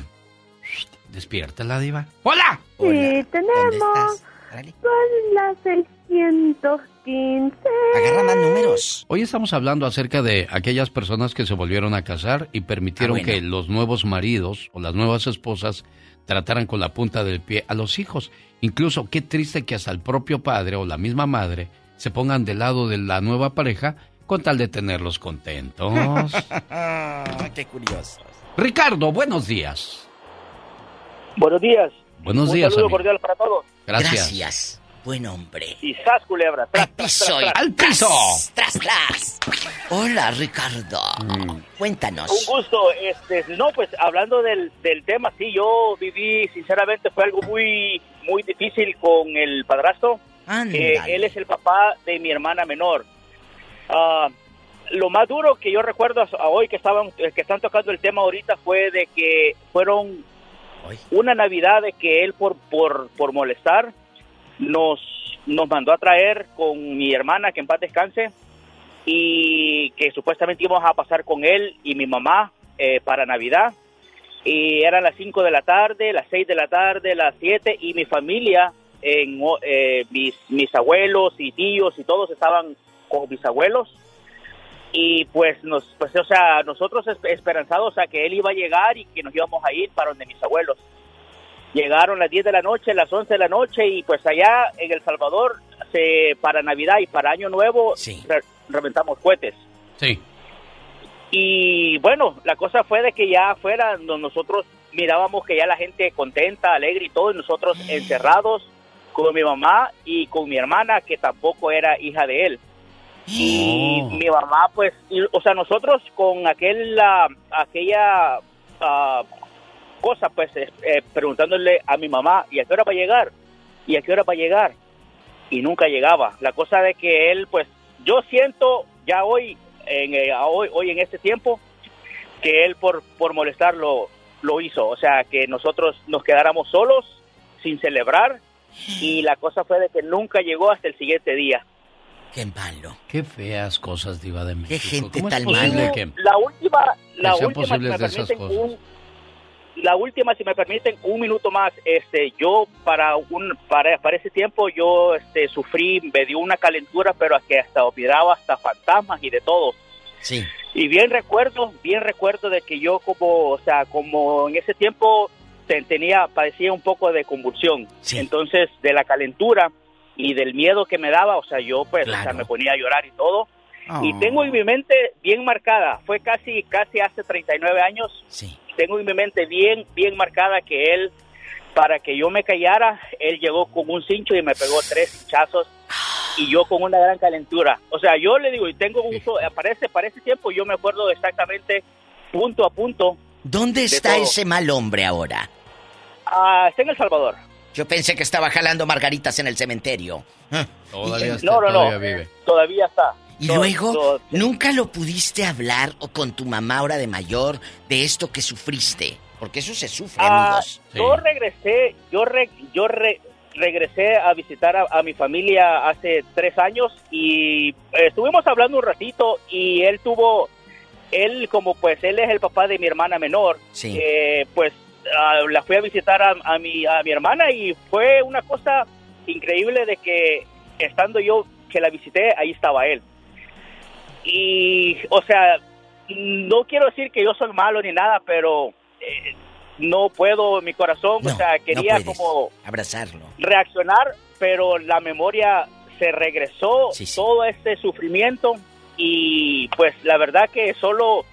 Despiértala, diva. ¡Hola! Sí, tenemos. Son las 615. Agarra más números. Hoy estamos hablando acerca de aquellas personas que se volvieron a casar y permitieron Ah, bueno. que los nuevos maridos o las nuevas esposas trataran con la punta del pie a los hijos. Incluso qué triste que hasta el propio padre o la misma madre se pongan del lado de la nueva pareja con tal de tenerlos contentos. qué curioso. Ricardo, buenos días. Buenos días. Buenos Un días, saludo amigo. cordial para todos. Gracias. Gracias. Buen hombre. Y sas, culebra. Tras, tras, tras, tras. ¡Al piso! ¡Tras, tras! Hola, Ricardo. Cuéntanos. Un gusto. Este, no, pues hablando del, del tema, sí, yo viví, sinceramente, fue algo muy, muy difícil con el padrastro. Eh, él es el papá de mi hermana menor. Ah, lo más duro que yo recuerdo a, a hoy que estaban, eh, que están tocando el tema ahorita fue de que fueron una Navidad de que él por, por, por molestar nos, nos mandó a traer con mi hermana, que en paz descanse, y que supuestamente íbamos a pasar con él y mi mamá eh, para Navidad. Y eran las 5 de la tarde, las 6 de la tarde, las 7, y mi familia, en, eh, mis, mis abuelos y tíos y todos estaban con mis abuelos. Y pues, nos, pues, o sea, nosotros esp- esperanzados a que él iba a llegar y que nos íbamos a ir para donde mis abuelos. Llegaron las 10 de la noche, las 11 de la noche y pues allá en El Salvador, se, para Navidad y para Año Nuevo, re- reventamos cohetes. Sí. Y bueno, la cosa fue de que ya afuera no- nosotros mirábamos que ya la gente contenta, alegre y todo, y nosotros encerrados con mi mamá y con mi hermana, que tampoco era hija de él. Y mi mamá, pues, y- o sea, nosotros con aquel, ah, aquella ah, cosa, pues, eh, eh, preguntándole a mi mamá, ¿y a qué hora va a llegar? ¿Y a qué hora va a llegar? Y nunca llegaba. La cosa de que él, pues, yo siento ya hoy, en, eh, hoy, hoy en este tiempo, que él por, por molestarlo lo hizo. O sea, que nosotros nos quedáramos solos, sin celebrar, y la cosa fue de que nunca llegó hasta el siguiente día. Qué malo. Qué feas cosas, diva de México. gente ¿Cómo es tan mala? que, La última, la última, me permiten, cosas? un, la última, si me permiten, un minuto más. Este, yo para un, para, para ese tiempo yo, este, sufrí, me dio una calentura, pero que hasta miraba hasta fantasmas y de todo. Sí. Y bien recuerdo, bien recuerdo de que yo como, o sea, como en ese tiempo te- tenía, padecía un poco de convulsión. Entonces, de la calentura y del miedo que me daba, o sea, yo pues, o sea, me ponía a llorar y todo. Y Oh. tengo en mi mente bien marcada, fue casi, casi hace 39 años, tengo en mi mente bien, bien marcada que él, para que yo me callara, él llegó con un cincho y me pegó tres hinchazos y yo con una gran calentura. O sea, yo le digo, y tengo un, para ese, para ese tiempo yo me acuerdo exactamente punto a punto. ¿Dónde de está todo. ese mal hombre ahora? Ah, está en El Salvador. Yo pensé que estaba jalando margaritas en el cementerio. Todavía está, No, no, no. todavía vive. Todavía está. Y luego, ¿nunca lo pudiste hablar o con tu mamá ahora de mayor de esto que sufriste? Porque eso se sufre, Ah, amigos. Yo regresé, yo re- yo re- regresé a visitar a, a mi familia hace tres años y eh, estuvimos hablando un ratito y él tuvo, él como pues él es el papá de mi hermana menor, Sí. eh, pues ah, la fui a visitar a, a mi a mi hermana y fue una cosa increíble de que estando yo que la visité ahí estaba él y o sea no quiero decir que yo soy malo ni nada pero eh, no puedo mi corazón o sea quería no como abrazarlo. reaccionar, pero la memoria se regresó, todo este sufrimiento y pues la verdad que solo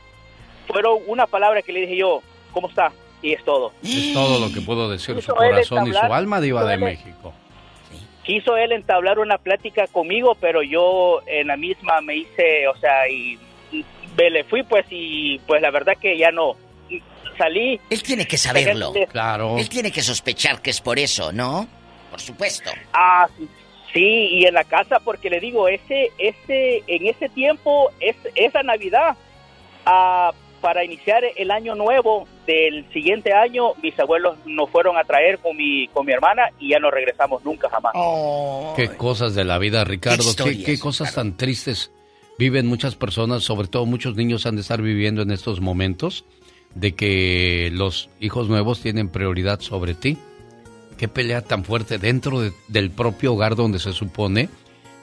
fueron una palabra que le dije yo, ¿cómo está? y es todo. Es todo lo que puedo decir su corazón y su alma, Diva de México. Quiso él entablar una plática conmigo, pero yo en la misma me hice, o sea, y y me le fui pues y pues la verdad que ya no salí. Él tiene que saberlo. Claro. Él tiene que sospechar que es por eso, ¿no? Por supuesto. Ah, sí, sí, y en la casa porque le digo, ese ese en ese tiempo es esa Navidad ah, para iniciar el año nuevo del siguiente año, mis abuelos nos fueron a traer con mi con mi hermana y ya no regresamos nunca jamás. Qué cosas de la vida, Ricardo. Qué, cosas tan tristes viven muchas personas, sobre todo muchos niños han de estar viviendo en estos momentos de que los hijos nuevos tienen prioridad sobre ti. Qué pelea tan fuerte dentro de- del propio hogar donde se supone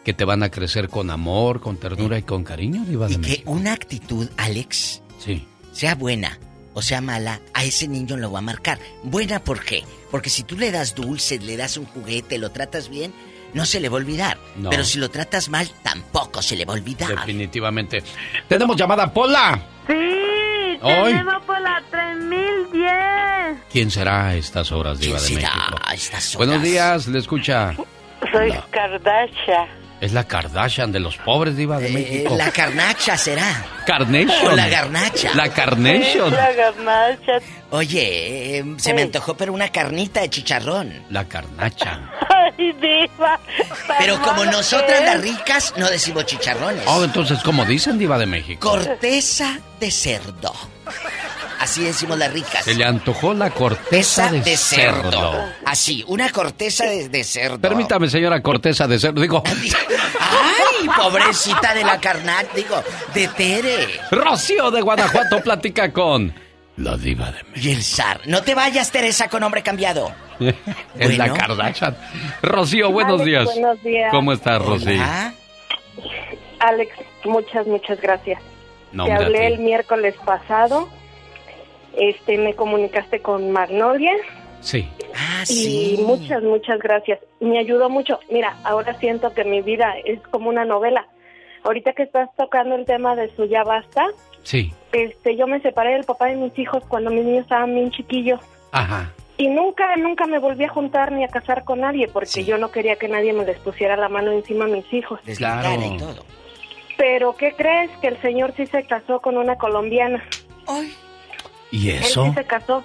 que te van a crecer con amor, con ternura y con cariño, Diva de Y que una actitud, Alex, Sí. sea buena o sea mala, a ese niño lo va a marcar. Buena, ¿por qué? Porque si tú le das dulces, le das un juguete, lo tratas bien, no se le va a olvidar. No. Pero si lo tratas mal, tampoco se le va a olvidar. Definitivamente. Tenemos llamada, Pola. Sí, Hoy. tenemos por la 3010. ¿Quién será a estas horas, Diva de será México? a estas Buenos horas? días, le escucha. Soy Kardashian. Es la Kardashian de los pobres, Diva de México. Eh, La carnacha será. Carnation. O la garnacha. La Carnation. La garnacha. Oye, eh, se me antojó pero una carnita de chicharrón. La carnacha. Ay, diva. Pero como nosotras las ricas no decimos chicharrones. Oh, entonces, como dicen, Diva de México. Corteza de cerdo. Así decimos las ricas. Se le antojó la corteza de, cerdo. Así, una corteza de, de cerdo. Permítame, señora corteza de cerdo. Digo, Ay, pobrecita de la carnal, digo, de Tere. Rocío de Guanajuato platica con la Diva de Y el zar. No te vayas, Teresa, con hombre cambiado. México. Es la. Kardashian. Rocío, buenos Alex, días. buenos días. ¿Cómo estás, Rocío? Alex, muchas, muchas gracias. No, Te hablé el miércoles pasado. Este, me comunicaste con Magnolia Sí. Ah, y muchas, muchas gracias. Me ayudó mucho. Mira, ahora siento que mi vida es como una novela. Ahorita que estás tocando el tema de su ya basta, Sí. este, yo me separé del papá de mis hijos cuando mis niños estaban bien chiquillos. Ajá. Y nunca, nunca me volví a juntar ni a casar con nadie porque yo no quería que nadie me les pusiera la mano encima a mis hijos. Claro. Pero ¿qué crees? Que el señor sí se casó con una colombiana. ¿Y Él eso? sí se casó.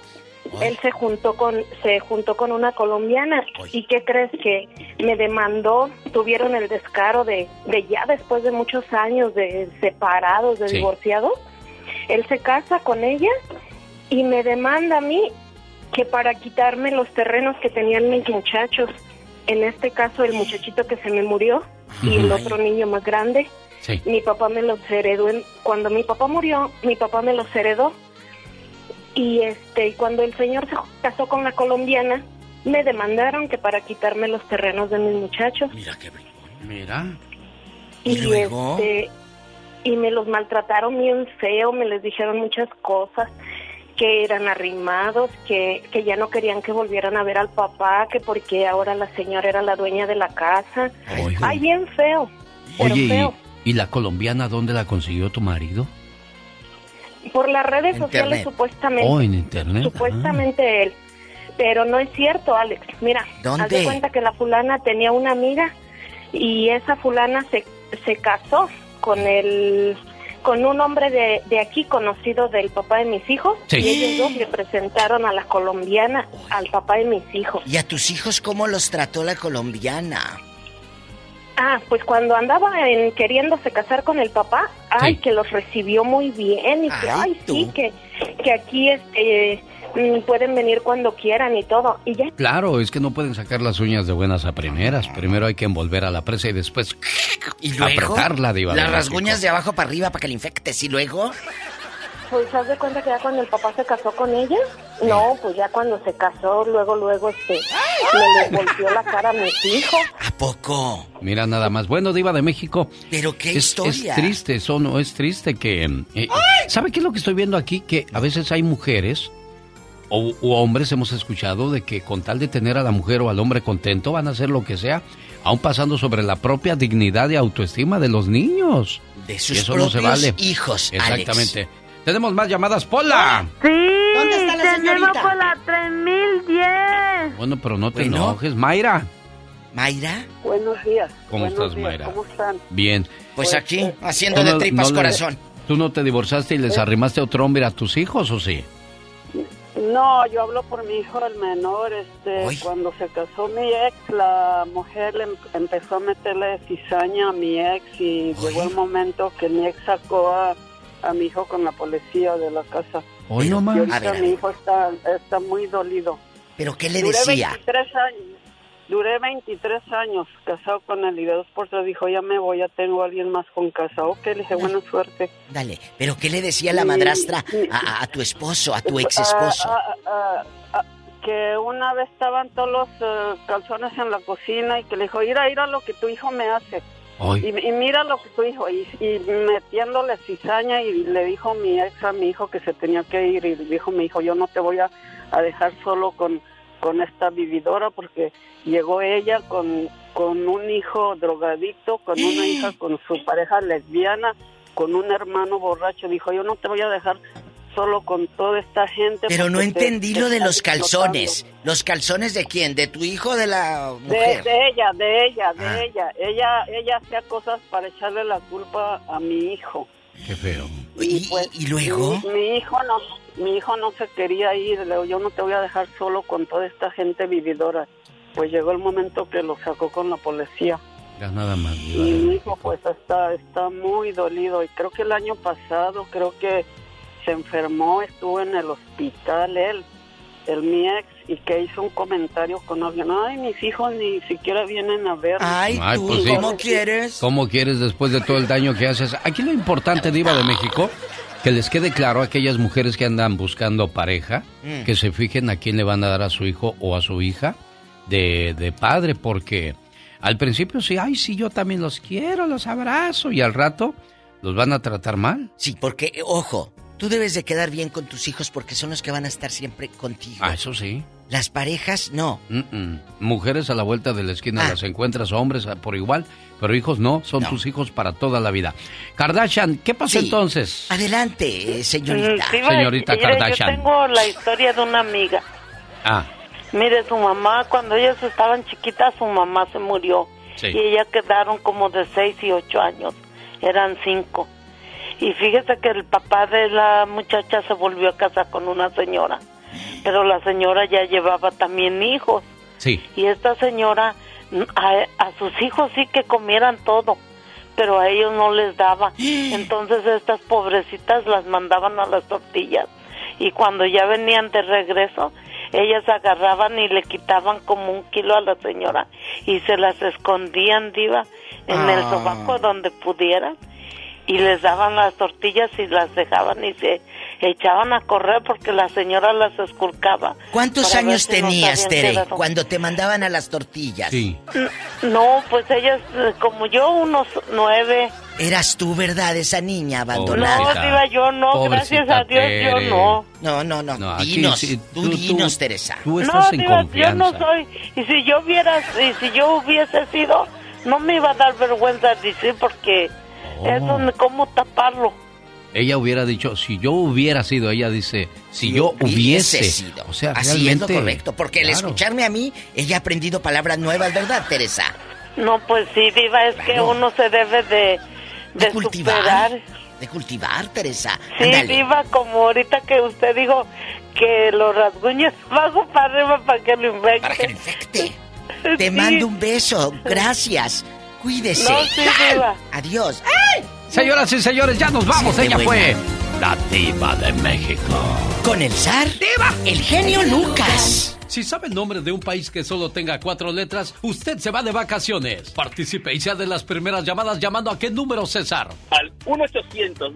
Él se juntó con se juntó con una colombiana y qué crees que me demandó, tuvieron el descaro de, de ya después de muchos años de separados, de Sí. divorciados, él se casa con ella y me demanda a mí que para quitarme los terrenos que tenían mis muchachos, en este caso el muchachito que se me murió y el otro niño más grande, Sí. mi papá me los heredó. en- cuando mi papá murió, mi papá me los heredó. Y este, y cuando el señor se casó con la colombiana, me demandaron que para quitarme los terrenos de mis muchachos. Mira. Y, luego? este, y me los maltrataron bien feo, me les dijeron muchas cosas, que eran arrimados, que, que ya no querían que volvieran a ver al papá, que porque ahora la señora era la dueña de la casa. Ay, bien feo. Oye, feo. ¿y, y la colombiana dónde la consiguió tu marido? Por las redes Internet. sociales supuestamente. Oh, en internet. Supuestamente él. Pero no es cierto, Alex. Mira, ¿Dónde? haz de cuenta que la fulana tenía una amiga y esa fulana se, se casó con el con un hombre de, de aquí conocido del papá de mis hijos Sí. y ellos dos le presentaron a la colombiana al papá de mis hijos. ¿Y a tus hijos cómo los trató la colombiana? Ah, pues cuando andaba en queriéndose casar con el papá, ay, que los recibió muy bien y que, ay, sí, que, que aquí este, mm, pueden venir cuando quieran y todo. Y ya, Claro, es que no pueden sacar las uñas de buenas a primeras. Primero hay que envolver a la presa y después ¿Y luego? apretarla, Diva. de Las rasguñas de abajo para arriba para que le infectes. ¿Y luego? Pues haz de cuenta que ya cuando el papá se casó con ella, no, pues ya cuando se casó, luego, luego, este, me les volteó la cara a mis hijos. ¿A poco? Mira nada más. Bueno, Diva de México. Pero qué es, historia. Es triste, eso no es triste que... eh, ¿Sabe qué es lo que estoy viendo aquí? Que a veces hay mujeres o u hombres, hemos escuchado, de que con tal de tener a la mujer o al hombre contento van a hacer lo que sea, aún pasando sobre la propia dignidad y autoestima de los niños. De sus Y eso no se propios vale. hijos, Exactamente. Tenemos más llamadas, Pola. Sí. ¿Dónde está la tenemos señorita? por la 3010. Bueno, pero no te Bueno. enojes, Mayra. ¿Mayra? Buenos días. ¿Cómo Buenos estás, días, Mayra? ¿Cómo están? Bien. Pues aquí, haciendo ¿Tú de no- tripas no le- corazón. ¿Tú no te divorciaste y les arrimaste otro hombre a tus hijos o sí? No, yo hablo por mi hijo, el menor. Este, cuando se casó mi ex, la mujer le em- empezó a meterle cizaña a mi ex y llegó el momento que mi ex sacó a, a mi hijo con la policía de la casa. Hoy no más. ahorita A ver, a mi hijo está, está muy dolido. ¿Pero qué le Duré decía? 23 años. Duré 23 años casado con él y de dos por tres dijo, ya me voy, ya tengo a alguien más con casa. Ok, le dije, buena suerte. Dale, ¿pero qué le decía la madrastra a, a- a tu esposo, a tu ex esposo? Ah, ah, ah, ah, que una vez estaban todos los eh, calzones en la cocina y que le dijo, mira, mira lo que tu hijo me hace. Y mira lo que tu hijo, y, y metiéndole cizaña y le dijo mi ex a mi hijo que se tenía que ir y dijo mi hijo, yo no te voy a, a dejar solo con, con esta vividora porque llegó ella con, con un hijo drogadicto, con una hija con su pareja lesbiana, con un hermano borracho, dijo, yo no te voy a dejar solo con toda esta gente. Pero no entendí te lo de los calzones. ¿Los calzones de quién? ¿De tu hijo o de la De, mujer? de ella, de ella, de Ah. ella. Ella ella hacía cosas para echarle la culpa a mi hijo. Qué feo. ¿Y, y luego? Mi, mi hijo no mi hijo no se quería ir, le digo, yo no te voy a dejar solo con toda esta gente vividora. Pues llegó el momento que lo sacó con la policía. Ya nada más. Y mi hijo pues está está muy dolido y creo que el año pasado creo que se enfermó, estuvo en el hospital él, el mi ex y que hizo un comentario con alguien, ay, mis hijos ni siquiera vienen a ver. Ay, Ay, tú, pues sí. ¿cómo quieres? ¿Cómo quieres después de todo el daño que haces? Aquí lo importante, Diva de México, que les quede claro a aquellas mujeres que andan buscando pareja, Mm. que se fijen a quién le van a dar a su hijo o a su hija de, de padre, porque al principio sí, ay, sí, yo también los quiero, los abrazo, y al rato los van a tratar mal. Sí, porque, ojo, tú debes de quedar bien con tus hijos porque son los que van a estar siempre contigo. Ah, eso sí. Las parejas, no. Mujeres a la vuelta de la esquina Ah. las encuentras, hombres por igual, pero hijos no, son tus hijos para toda la vida. Kardashian, ¿qué pasó Sí. entonces? Adelante, eh, señorita. Sí, Señorita mire, Kardashian. Yo tengo la historia de una amiga. Ah, Mire, su mamá, cuando ellas estaban chiquitas, su mamá se murió. Sí. Y ellas quedaron como de seis y ocho años. Eran cinco. Y fíjese que el papá de la muchacha se volvió a casar con una señora. Pero la señora ya llevaba también hijos. sí. Y esta señora, a, a sus hijos sí que comieran todo, pero a ellos no les daba. Entonces estas pobrecitas las mandaban a las tortillas. Y cuando ya venían de regreso, ellas agarraban y le quitaban como un kilo a la señora y se las escondían, diva, en el Ah. sobaco donde pudieran y les daban las tortillas y las dejaban y se echaban a correr porque la señora las esculcaba. ¿Cuántos años si no tenías, Tere, cuando te mandaban a las tortillas? Sí. No, pues ellas, eh, como yo, unos nueve. Eras tú, ¿verdad? Esa niña No, abandonada. diva, yo no, Pobrecita gracias a Dios, yo Tere. no. No, no, no. No, aquí dinos, sí, tú, tú- tú- dinos, Teresa. Tú No, estás en diva, yo confianza. no soy. Y si yo hubiera, y si yo hubiese sido, no me iba a dar vergüenza decir porque Oh. eso, ¿cómo taparlo? Ella hubiera dicho, si yo hubiera sido, ella dice, si yo hubiese, sido. O sea, Así realmente. es lo correcto, porque al Claro. escucharme a mí, ella ha aprendido palabras nuevas, ¿verdad, Teresa? No, pues sí, diva, es que uno se debe de, de, cultivar. superar. De cultivar, Teresa. Sí, Ándale. diva, como ahorita que usted dijo que los rasguños abajo para arriba para que lo infecte. Para que lo infecte. Te mando un beso. Gracias. Cuídese. No, sí, diva. Adiós. Señoras y señores, ya nos vamos. Siente Ella fue la diva de México. Con el zar. El genio Lucas. Si sabe el nombre de un país que solo tenga cuatro letras, usted se va de vacaciones. Participe y sea de las primeras llamadas llamando a qué número, César. Al 1 800